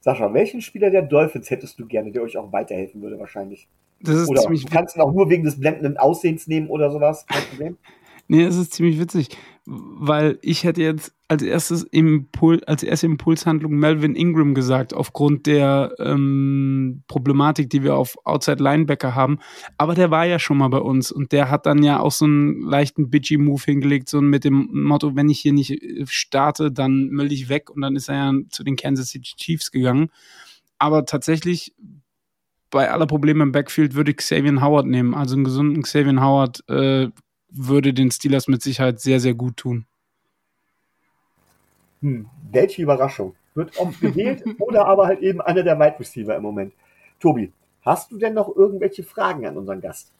Sascha, welchen Spieler der Dolphins hättest du gerne, der euch auch weiterhelfen würde, wahrscheinlich? Das ist oder ziemlich du kannst ihn auch nur wegen des blendenden Aussehens nehmen oder sowas. Kein Problem. Nee, es ist ziemlich witzig, weil ich hätte jetzt als erstes Impul als erste Impulshandlung Melvin Ingram gesagt, aufgrund der ähm, Problematik, die wir auf Outside Linebacker haben. Aber der war ja schon mal bei uns und der hat dann ja auch so einen leichten Bitchy-Move hingelegt, so mit dem Motto, wenn ich hier nicht äh, starte, dann melde ich weg und dann ist er ja zu den Kansas City Chiefs gegangen. Aber tatsächlich bei aller Probleme im Backfield würde ich Xavier Howard nehmen. Also einen gesunden Xavier Howard äh, würde den Steelers mit Sicherheit sehr, sehr gut tun. Hm, welche Überraschung. Wird oft gewählt oder aber halt eben einer der Wide Receiver im Moment. Tobi, hast du denn noch irgendwelche Fragen an unseren Gast?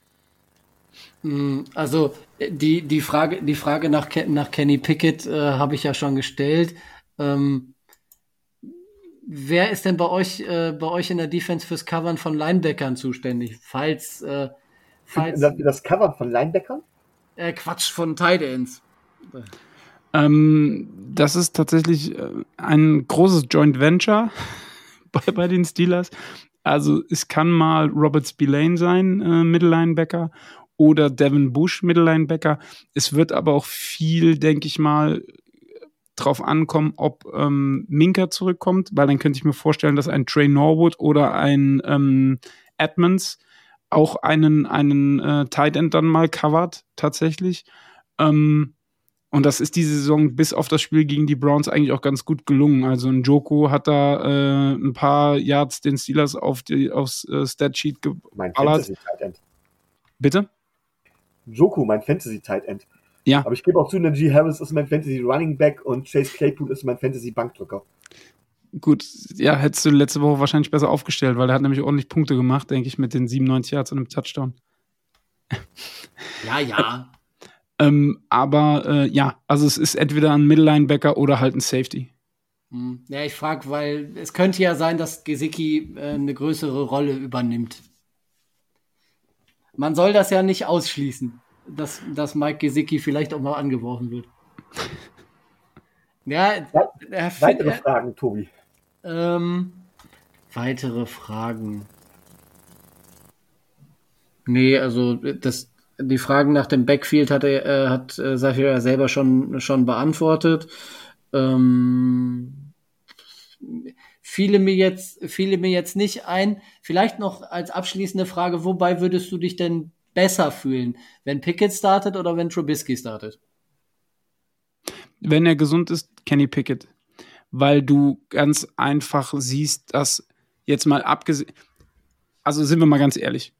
Hm, also die, die, Frage, die Frage nach, nach Kenny Pickett äh, habe ich ja schon gestellt. Ähm, wer ist denn bei euch, äh, bei euch in der Defense fürs Covern von Linebackern zuständig? Falls, äh, falls das Covern von Linebackern? Äh, Quatsch, von Tight Ends. Ähm, das ist tatsächlich äh, ein großes Joint Venture bei, bei den Steelers. Also es kann mal Robert Spillane sein, äh, Mittellinebacker, oder Devin Bush, Mittellinebacker. Es wird aber auch viel, denke ich mal, drauf ankommen, ob ähm, Minka zurückkommt, weil dann könnte ich mir vorstellen, dass ein Trey Norwood oder ein ähm, Edmonds auch einen, einen äh, Tight End dann mal covert, tatsächlich. Ähm, und das ist diese Saison bis auf das Spiel gegen die Browns eigentlich auch ganz gut gelungen. Also ein Joko hat da äh, ein paar Yards den Steelers auf die, aufs äh, Statsheet geballert. Bitte? Joko, mein Fantasy Tight End. Ja. Aber ich gebe auch zu, Najee Harris ist mein Fantasy Running Back und Chase Claypool ist mein Fantasy Bankdrücker. Gut, ja, hättest du letzte Woche wahrscheinlich besser aufgestellt, weil er hat nämlich ordentlich Punkte gemacht, denke ich, mit den 97 Yards und einem Touchdown. Ja, ja. ähm, aber äh, ja, also es ist entweder ein Middle-Linebacker oder halt ein Safety. Hm. Ja, ich frage, weil es könnte ja sein, dass Gesicki äh, eine größere Rolle übernimmt. Man soll das ja nicht ausschließen, dass, dass Mike Gesicki vielleicht auch mal angeworfen wird. Ja, weitere Fragen, Tobi. Ähm, weitere Fragen. Nee, also das, die Fragen nach dem Backfield hat er, äh, hat äh, Safir ja selber schon, schon beantwortet. Ähm, fiele mir jetzt, fiele mir jetzt nicht ein. Vielleicht noch als abschließende Frage, wobei würdest du dich denn besser fühlen, wenn Pickett startet oder wenn Trubisky startet? Wenn er gesund ist, Kenny Pickett weil du ganz einfach siehst, dass jetzt mal abgesehen, also sind wir mal ganz ehrlich,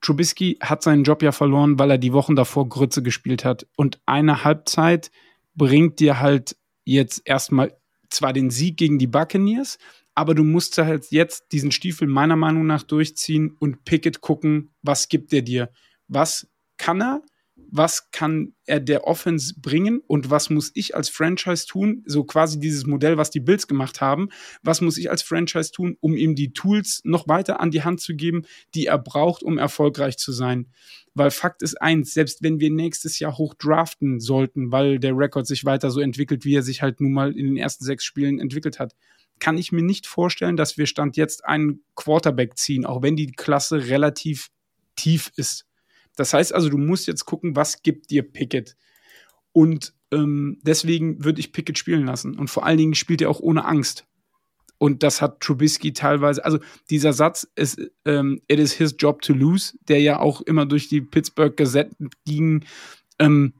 Trubisky hat seinen Job ja verloren, weil er die Wochen davor Grütze gespielt hat. Und eine Halbzeit bringt dir halt jetzt erstmal zwar den Sieg gegen die Buccaneers, aber du musst halt jetzt diesen Stiefel meiner Meinung nach durchziehen und Pickett gucken, was gibt er dir? Was kann er? Was kann er der Offense bringen und was muss ich als Franchise tun, so quasi dieses Modell, was die Bills gemacht haben, was muss ich als Franchise tun, um ihm die Tools noch weiter an die Hand zu geben, die er braucht, um erfolgreich zu sein. Weil Fakt ist eins, selbst wenn wir nächstes Jahr hoch draften sollten, weil der Rekord sich weiter so entwickelt, wie er sich halt nun mal in den ersten sechs Spielen entwickelt hat, kann ich mir nicht vorstellen, dass wir Stand jetzt einen Quarterback ziehen, auch wenn die Klasse relativ tief ist. Das heißt also, du musst jetzt gucken, was gibt dir Pickett. Und ähm, deswegen würde ich Pickett spielen lassen. Und vor allen Dingen spielt er auch ohne Angst. Und das hat Trubisky teilweise, also dieser Satz ist, ähm, it is his job to lose, der ja auch immer durch die Pittsburgh Gazette ging. Ähm,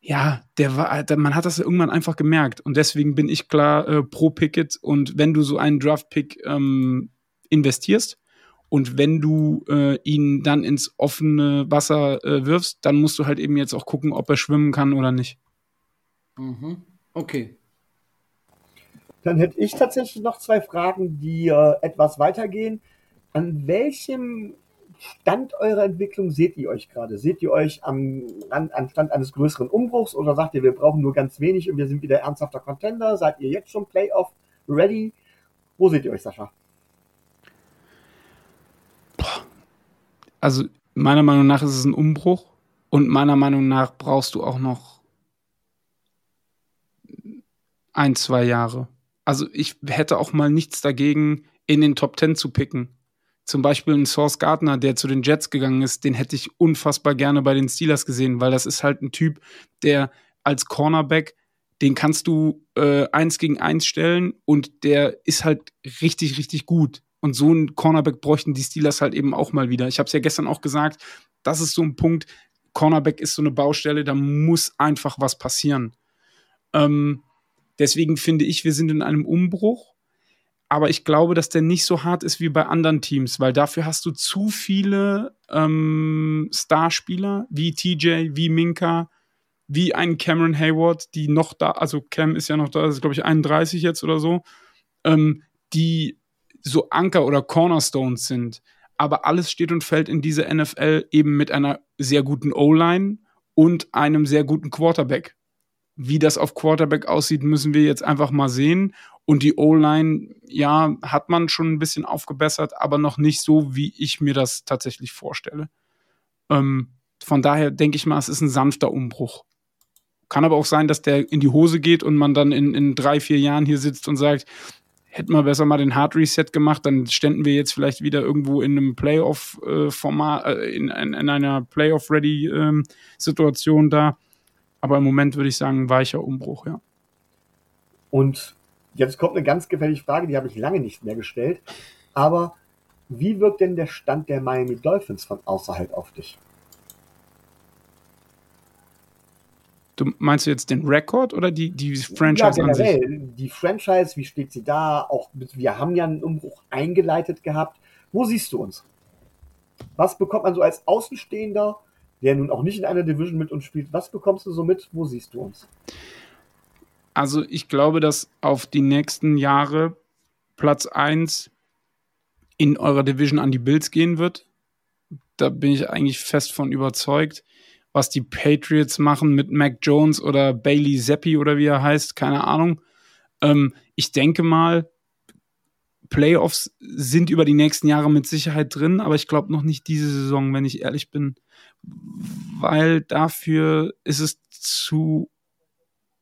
ja, der war, man hat das irgendwann einfach gemerkt. Und deswegen bin ich klar äh, pro Pickett. Und wenn du so einen Draft-Pick ähm, investierst, und wenn du äh, ihn dann ins offene Wasser äh, wirfst, dann musst du halt eben jetzt auch gucken, ob er schwimmen kann oder nicht. Mhm. Okay. Dann hätte ich tatsächlich noch zwei Fragen, die äh, etwas weitergehen. An welchem Stand eurer Entwicklung seht ihr euch gerade? Seht ihr euch am, an, am Stand eines größeren Umbruchs oder sagt ihr, wir brauchen nur ganz wenig und wir sind wieder ernsthafter Contender? Seid ihr jetzt schon Playoff ready? Wo seht ihr euch, Sascha? Also meiner Meinung nach ist es ein Umbruch und meiner Meinung nach brauchst du auch noch ein, zwei Jahre. Also ich hätte auch mal nichts dagegen, in den Top Ten zu picken. Zum Beispiel ein Source Gardner, der zu den Jets gegangen ist, den hätte ich unfassbar gerne bei den Steelers gesehen, weil das ist halt ein Typ, der als Cornerback, den kannst du äh, eins gegen eins stellen und der ist halt richtig, richtig gut. Und so ein Cornerback bräuchten die Steelers halt eben auch mal wieder. Ich habe es ja gestern auch gesagt, das ist so ein Punkt, Cornerback ist so eine Baustelle, da muss einfach was passieren. Ähm, deswegen finde ich, wir sind in einem Umbruch. Aber ich glaube, dass der nicht so hart ist wie bei anderen Teams, weil dafür hast du zu viele ähm, Starspieler wie TJ, wie Minka, wie einen Cameron Hayward, die noch da, also Cam ist ja noch da, ist glaube ich 31 jetzt oder so, ähm, die so Anker oder Cornerstones sind. Aber alles steht und fällt in dieser NFL eben mit einer sehr guten O-Line und einem sehr guten Quarterback. Wie das auf Quarterback aussieht, müssen wir jetzt einfach mal sehen. Und die O-Line, ja, hat man schon ein bisschen aufgebessert, aber noch nicht so, wie ich mir das tatsächlich vorstelle. Ähm, von daher denke ich mal, es ist ein sanfter Umbruch. Kann aber auch sein, dass der in die Hose geht und man dann in, in drei, vier Jahren hier sitzt und sagt, hätten wir besser mal den Hard Reset gemacht, dann ständen wir jetzt vielleicht wieder irgendwo in einem Playoff-Format, äh, in, in, in, einer Playoff-Ready-Situation ähm, da. Aber im Moment würde ich sagen, weicher Umbruch, ja. Und jetzt kommt eine ganz gefährliche Frage, die habe ich lange nicht mehr gestellt. Aber wie wirkt denn der Stand der Miami Dolphins von außerhalb auf dich? Du meinst du jetzt den Rekord oder die, die Franchise ja, generell, an sich? Die Franchise, wie steht sie da? Auch wir haben ja einen Umbruch eingeleitet gehabt. Wo siehst du uns? Was bekommt man so als Außenstehender, der nun auch nicht in einer Division mit uns spielt? Was bekommst du so mit? Wo siehst du uns? Also ich glaube, dass auf die nächsten Jahre Platz 1 in eurer Division an die Bills gehen wird. Da bin ich eigentlich fest von überzeugt was die Patriots machen mit Mac Jones oder Bailey Zappi oder wie er heißt, keine Ahnung. Ähm, ich denke mal, Playoffs sind über die nächsten Jahre mit Sicherheit drin, aber ich glaube noch nicht diese Saison, wenn ich ehrlich bin, weil dafür ist es zu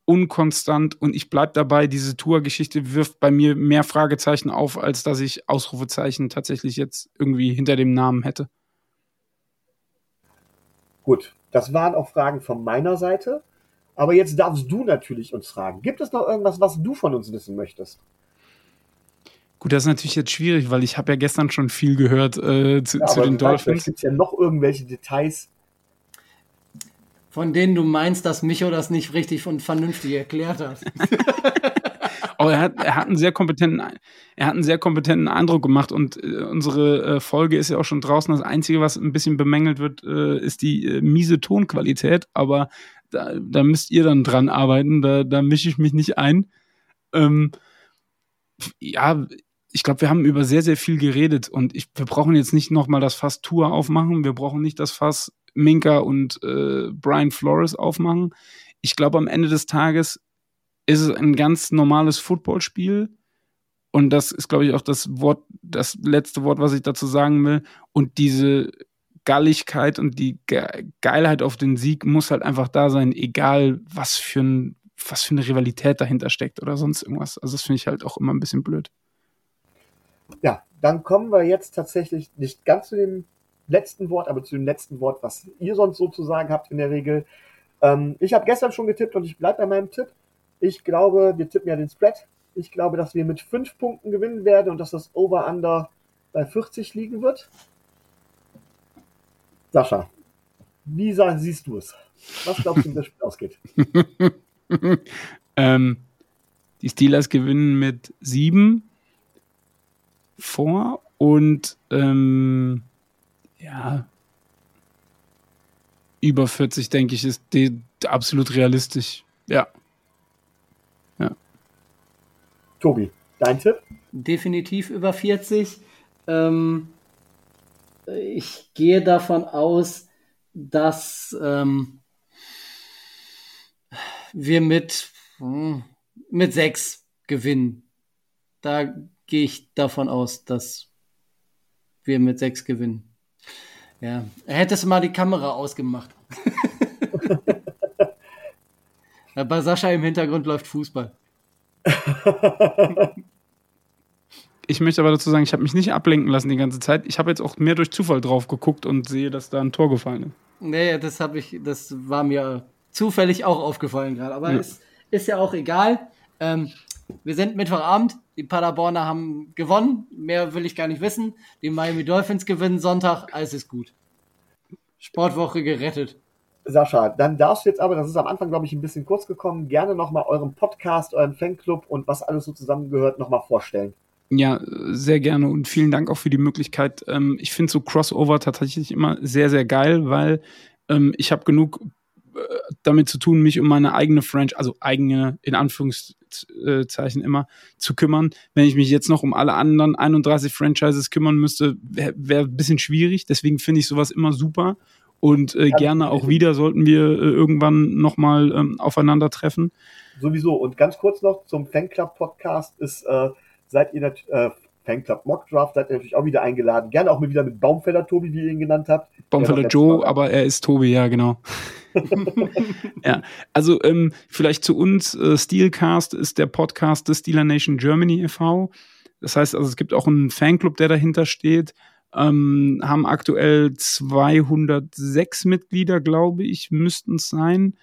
unkonstant und ich bleibe dabei, diese Tour-Geschichte wirft bei mir mehr Fragezeichen auf, als dass ich Ausrufezeichen tatsächlich jetzt irgendwie hinter dem Namen hätte. Gut, das waren auch Fragen von meiner Seite. Aber jetzt darfst du natürlich uns fragen. Gibt es noch irgendwas, was du von uns wissen möchtest? Gut, das ist natürlich jetzt schwierig, weil ich habe ja gestern schon viel gehört äh, zu, ja, zu den Dolphins. Gibt es ja noch irgendwelche Details? Von denen du meinst, dass Micho das nicht richtig und vernünftig erklärt hat. Aber er hat, er hat einen sehr kompetenten, er hat einen sehr kompetenten Eindruck gemacht und äh, unsere äh, Folge ist ja auch schon draußen. Das Einzige, was ein bisschen bemängelt wird, äh, ist die äh, miese Tonqualität. Aber da, da müsst ihr dann dran arbeiten. Da, da mische ich mich nicht ein. Ähm, ja, ich glaube, wir haben über sehr, sehr viel geredet und ich, wir brauchen jetzt nicht nochmal das Fass Tour aufmachen. Wir brauchen nicht das Fass Minka und äh, Brian Flores aufmachen. Ich glaube, am Ende des Tages ist es ein ganz normales Footballspiel. Und das ist, glaube ich, auch das Wort, das letzte Wort, was ich dazu sagen will. Und diese Galligkeit und die Ge Geilheit auf den Sieg muss halt einfach da sein, egal was für, ein, was für eine Rivalität dahinter steckt oder sonst irgendwas. Also das finde ich halt auch immer ein bisschen blöd. Ja, dann kommen wir jetzt tatsächlich nicht ganz zu dem letzten Wort, aber zu dem letzten Wort, was ihr sonst sozusagen habt in der Regel. Ähm, ich habe gestern schon getippt und ich bleibe bei meinem Tipp. Ich glaube, wir tippen ja den Spread. Ich glaube, dass wir mit fünf Punkten gewinnen werden und dass das Over-Under bei 40 liegen wird. Sascha, wie siehst du es? Was glaubst du, wie das Spiel ausgeht? ähm, die Steelers gewinnen mit sieben vor und ähm, ja, über 40, denke ich, ist absolut realistisch. Ja. Tobi, dein Tipp? Definitiv über 40. Ähm, ich gehe davon aus, dass ähm, wir mit, hm, mit sechs gewinnen. Da gehe ich davon aus, dass wir mit sechs gewinnen. Ja, hättest du mal die Kamera ausgemacht. Bei Sascha im Hintergrund läuft Fußball. Ich möchte aber dazu sagen, ich habe mich nicht ablenken lassen die ganze Zeit. Ich habe jetzt auch mehr durch Zufall drauf geguckt und sehe, dass da ein Tor gefallen ist. Nee, das habe ich, das war mir zufällig auch aufgefallen gerade. Aber ja. es ist ja auch egal. Ähm, wir sind Mittwochabend. Die Paderborner haben gewonnen. Mehr will ich gar nicht wissen. Die Miami Dolphins gewinnen Sonntag. Alles ist gut. Sportwoche gerettet. Sascha, dann darfst du jetzt aber, das ist am Anfang, glaube ich, ein bisschen kurz gekommen, gerne nochmal euren Podcast, euren Fanclub und was alles so zusammengehört, nochmal vorstellen. Ja, sehr gerne und vielen Dank auch für die Möglichkeit. Ähm, ich finde so Crossover tatsächlich immer sehr, sehr geil, weil ähm, ich habe genug äh, damit zu tun, mich um meine eigene Franchise, also eigene in Anführungszeichen immer zu kümmern. Wenn ich mich jetzt noch um alle anderen 31 Franchises kümmern müsste, wäre wär ein bisschen schwierig. Deswegen finde ich sowas immer super und äh, gerne auch wieder sollten wir äh, irgendwann nochmal ähm, aufeinandertreffen. Sowieso. Und ganz kurz noch zum Fanclub Podcast ist äh, seid ihr äh, Fanclub Mock Draft, seid ihr natürlich auch wieder eingeladen. Gerne auch mal wieder mit Baumfeller Tobi, wie ihr ihn genannt habt. Baumfeller Joe, Mal. aber er ist Tobi, ja, genau. ja, also ähm, vielleicht zu uns, äh, Steelcast ist der Podcast des Steeler Nation Germany e.V. Das heißt also, es gibt auch einen Fanclub, der dahinter steht. Ähm, haben aktuell 206 Mitglieder, glaube ich, müssten es sein.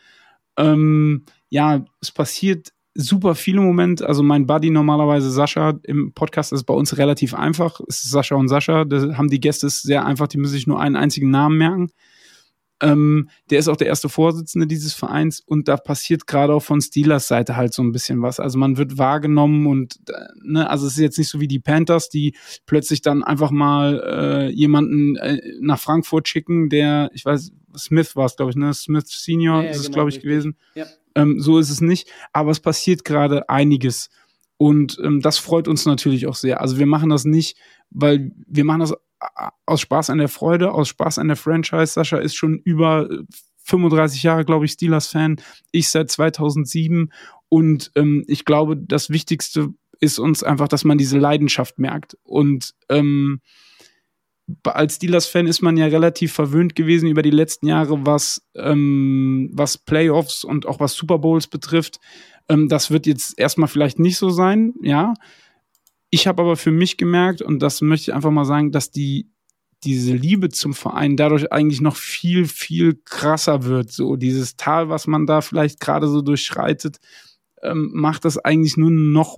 Ähm, ja, es passiert super viel im Moment. Also mein Buddy normalerweise Sascha im Podcast ist bei uns relativ einfach. Es ist Sascha und Sascha. Da haben die Gäste sehr einfach. Die müssen sich nur einen einzigen Namen merken. Ähm, der ist auch der erste Vorsitzende dieses Vereins und da passiert gerade auch von Steelers Seite halt so ein bisschen was. Also man wird wahrgenommen und äh, ne, also es ist jetzt nicht so wie die Panthers, die plötzlich dann einfach mal äh, jemanden äh, nach Frankfurt schicken, der, ich weiß, Smith war es, glaube ich, ne? Smith Senior ja, ja, ist es, genau, glaube ich, richtig. gewesen. Ja. Ähm, so ist es nicht, aber es passiert gerade einiges. Und ähm, das freut uns natürlich auch sehr. Also wir machen das nicht, weil wir machen das aus Spaß an der Freude, aus Spaß an der Franchise. Sascha ist schon über 35 Jahre, glaube ich, Steelers-Fan. Ich seit 2007. Und ähm, ich glaube, das Wichtigste ist uns einfach, dass man diese Leidenschaft merkt. Und ähm, als Steelers-Fan ist man ja relativ verwöhnt gewesen über die letzten Jahre, was, ähm, was Playoffs und auch was Super Bowls betrifft. Ähm, das wird jetzt erstmal vielleicht nicht so sein, ja. Ich habe aber für mich gemerkt, und das möchte ich einfach mal sagen, dass die diese Liebe zum Verein dadurch eigentlich noch viel, viel krasser wird. So dieses Tal, was man da vielleicht gerade so durchschreitet, ähm, macht das eigentlich nur noch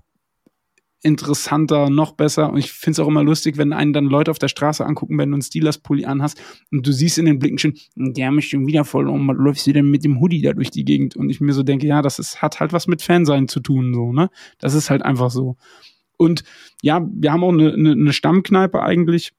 interessanter, noch besser. Und ich finde es auch immer lustig, wenn einen dann Leute auf der Straße angucken, wenn du einen Steelers-Pulli anhast und du siehst in den Blicken schon, der mich schon wieder voll um, läufst du denn mit dem Hoodie da durch die Gegend? Und ich mir so denke, ja, das ist, hat halt was mit Fansein zu tun, so, ne? Das ist halt einfach so. Und ja, wir haben auch eine, eine, eine Stammkneipe eigentlich,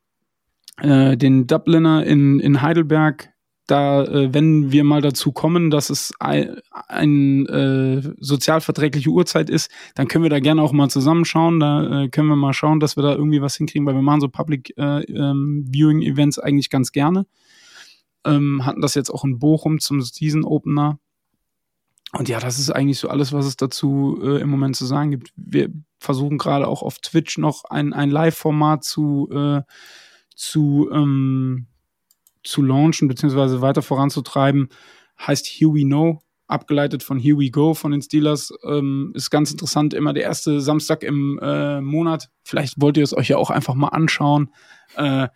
äh, den Dubliner in, in Heidelberg, da, äh, wenn wir mal dazu kommen, dass es ein, ein äh, sozialverträgliche Uhrzeit ist, dann können wir da gerne auch mal zusammenschauen. Da äh, können wir mal schauen, dass wir da irgendwie was hinkriegen, weil wir machen so Public äh, ähm, Viewing Events eigentlich ganz gerne. Ähm, hatten das jetzt auch in Bochum zum Season Opener. Und ja, das ist eigentlich so alles, was es dazu äh, im Moment zu sagen gibt. Wir versuchen gerade auch auf Twitch noch ein, ein Live-Format zu, äh, zu, ähm, zu launchen, beziehungsweise weiter voranzutreiben. Heißt Here We Know, abgeleitet von Here We Go von den Steelers. Ähm, ist ganz interessant, immer der erste Samstag im äh, Monat. Vielleicht wollt ihr es euch ja auch einfach mal anschauen. Äh,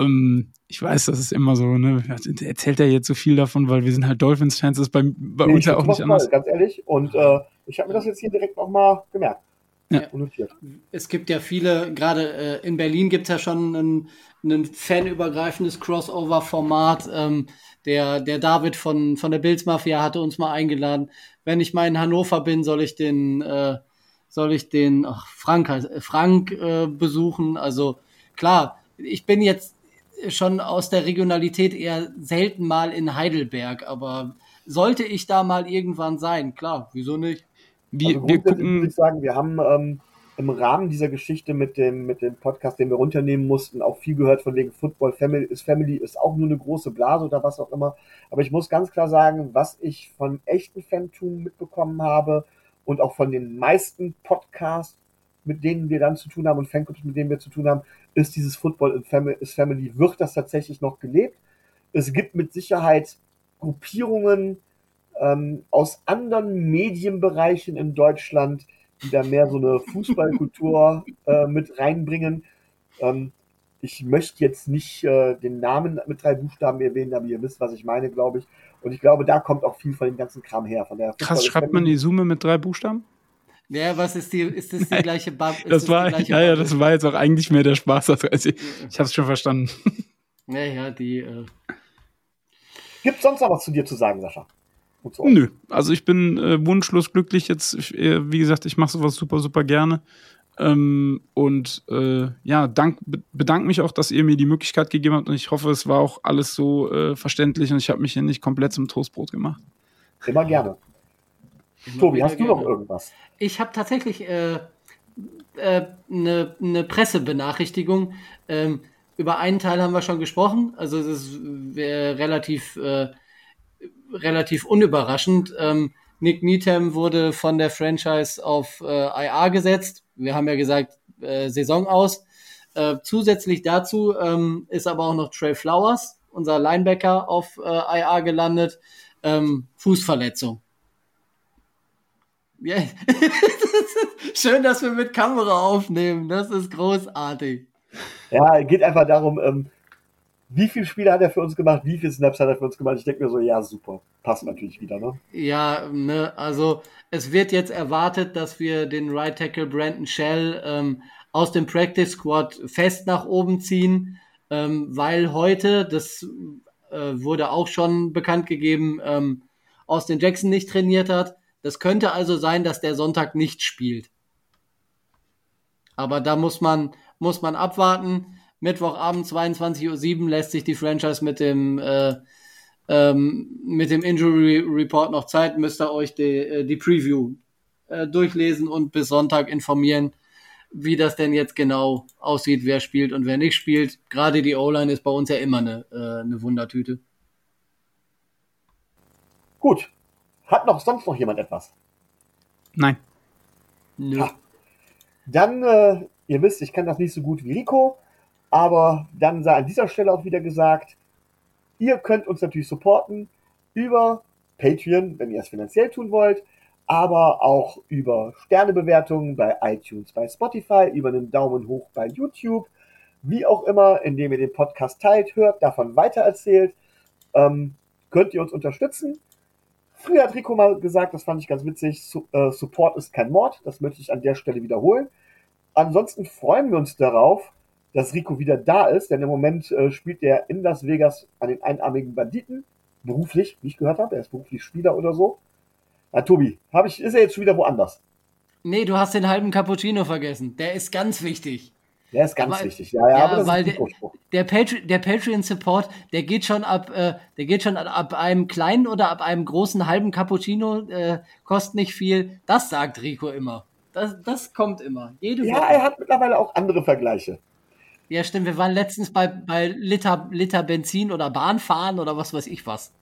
ähm, ich weiß, das ist immer so, ne? Erzählt er jetzt so viel davon, weil wir sind halt Dolphins-Fans, ist bei, bei nee, uns ja auch nicht anders. Voll, ganz ehrlich. Und äh, ich habe mir das jetzt hier direkt nochmal gemerkt. Ja. Es gibt ja viele, gerade äh, in Berlin gibt es ja schon ein, ein fanübergreifendes Crossover-Format. Ähm, der, der David von, von der Bills Mafia hatte uns mal eingeladen. Wenn ich mal in Hannover bin, soll ich den, äh, soll ich den ach, Frank, Frank äh, besuchen. Also klar, ich bin jetzt schon aus der Regionalität eher selten mal in Heidelberg, aber sollte ich da mal irgendwann sein, klar, wieso nicht? Wir, also wir gucken, würde ich sagen, wir haben ähm, im Rahmen dieser Geschichte mit dem, mit dem Podcast, den wir runternehmen mussten, auch viel gehört von wegen Football Family ist Family ist auch nur eine große Blase oder was auch immer. Aber ich muss ganz klar sagen, was ich von echten Fantum mitbekommen habe und auch von den meisten Podcasts, mit denen wir dann zu tun haben und Fanclubs, mit denen wir zu tun haben, ist dieses Football in Family, is Family, wird das tatsächlich noch gelebt. Es gibt mit Sicherheit Gruppierungen ähm, aus anderen Medienbereichen in Deutschland, die da mehr so eine Fußballkultur äh, mit reinbringen. Ähm, ich möchte jetzt nicht äh, den Namen mit drei Buchstaben erwähnen, aber ihr wisst, was ich meine, glaube ich. Und ich glaube, da kommt auch viel von dem ganzen Kram her. Von der Krass, schreibt man die Summe mit drei Buchstaben? Ja, was ist die, ist das die gleiche Bub? Das, das war, ja, ja, das war jetzt auch eigentlich mehr der Spaß. Also ich, ich habe es schon verstanden. Ja, ja, die. Äh Gibt es sonst noch was zu dir zu sagen, Sascha? So. Nö, also ich bin äh, wunschlos glücklich jetzt. Ich, äh, wie gesagt, ich mache sowas super, super gerne. Ähm, und äh, ja, dank, bedanke mich auch, dass ihr mir die Möglichkeit gegeben habt und ich hoffe, es war auch alles so äh, verständlich und ich habe mich hier nicht komplett zum Toastbrot gemacht. Immer gerne. Tobi, hast du noch irgendwas? Ich habe tatsächlich eine äh, äh, ne, ne Pressebenachrichtigung. Ähm, über einen Teil haben wir schon gesprochen. Also es ist relativ, äh, relativ unüberraschend. Ähm, Nick Needham wurde von der Franchise auf äh, IA gesetzt. Wir haben ja gesagt, äh, Saison aus. Äh, zusätzlich dazu ähm, ist aber auch noch Trey Flowers, unser Linebacker, auf äh, IA gelandet. Ähm, Fußverletzung. Yeah. Schön, dass wir mit Kamera aufnehmen. Das ist großartig. Ja, geht einfach darum, ähm, wie viele Spiele hat er für uns gemacht, wie viele Snaps hat er für uns gemacht. Ich denke mir so, ja, super. Passt natürlich wieder, ne? Ja, ne, also es wird jetzt erwartet, dass wir den Right Tackle Brandon Shell ähm, aus dem Practice Squad fest nach oben ziehen, ähm, weil heute, das äh, wurde auch schon bekannt gegeben, ähm, Austin Jackson nicht trainiert hat. Das könnte also sein, dass der Sonntag nicht spielt. Aber da muss man, muss man abwarten. Mittwochabend 22.07 Uhr lässt sich die Franchise mit dem, äh, ähm, mit dem Injury Report noch Zeit. Müsst ihr euch die, äh, die Preview äh, durchlesen und bis Sonntag informieren, wie das denn jetzt genau aussieht, wer spielt und wer nicht spielt. Gerade die O-Line ist bei uns ja immer eine, äh, eine Wundertüte. Gut, hat noch sonst noch jemand etwas? Nein. Nö. Dann, äh, ihr wisst, ich kann das nicht so gut wie Rico, aber dann sei an dieser Stelle auch wieder gesagt, ihr könnt uns natürlich supporten über Patreon, wenn ihr es finanziell tun wollt, aber auch über Sternebewertungen bei iTunes, bei Spotify, über einen Daumen hoch bei YouTube, wie auch immer, indem ihr den Podcast teilt, hört, davon weitererzählt, ähm, könnt ihr uns unterstützen. Früher hat Rico mal gesagt, das fand ich ganz witzig, Su äh, Support ist kein Mord. Das möchte ich an der Stelle wiederholen. Ansonsten freuen wir uns darauf, dass Rico wieder da ist, denn im Moment äh, spielt er in Las Vegas an den einarmigen Banditen. Beruflich, wie ich gehört habe. Er ist beruflich Spieler oder so. Na, Tobi, hab ich, ist er jetzt schon wieder woanders? Nee, du hast den halben Cappuccino vergessen. Der ist ganz wichtig. Der ist ganz aber, wichtig, ja, ja. ja aber weil der, der, Patri der Patreon Support, der geht schon ab, äh, der geht schon ab einem kleinen oder ab einem großen halben Cappuccino, äh, kostet nicht viel. Das sagt Rico immer. Das, das kommt immer. Jede ja, Woche. er hat mittlerweile auch andere Vergleiche. Ja, stimmt. Wir waren letztens bei, bei Liter, Liter Benzin oder Bahnfahren oder was weiß ich was.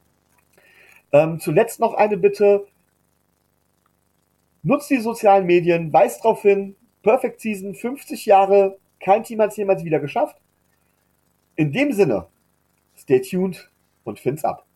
Ähm, zuletzt noch eine Bitte. Nutzt die sozialen Medien, weist darauf hin, Perfect Season, 50 Jahre, kein Team hat es jemals wieder geschafft. In dem Sinne, stay tuned und find's ab.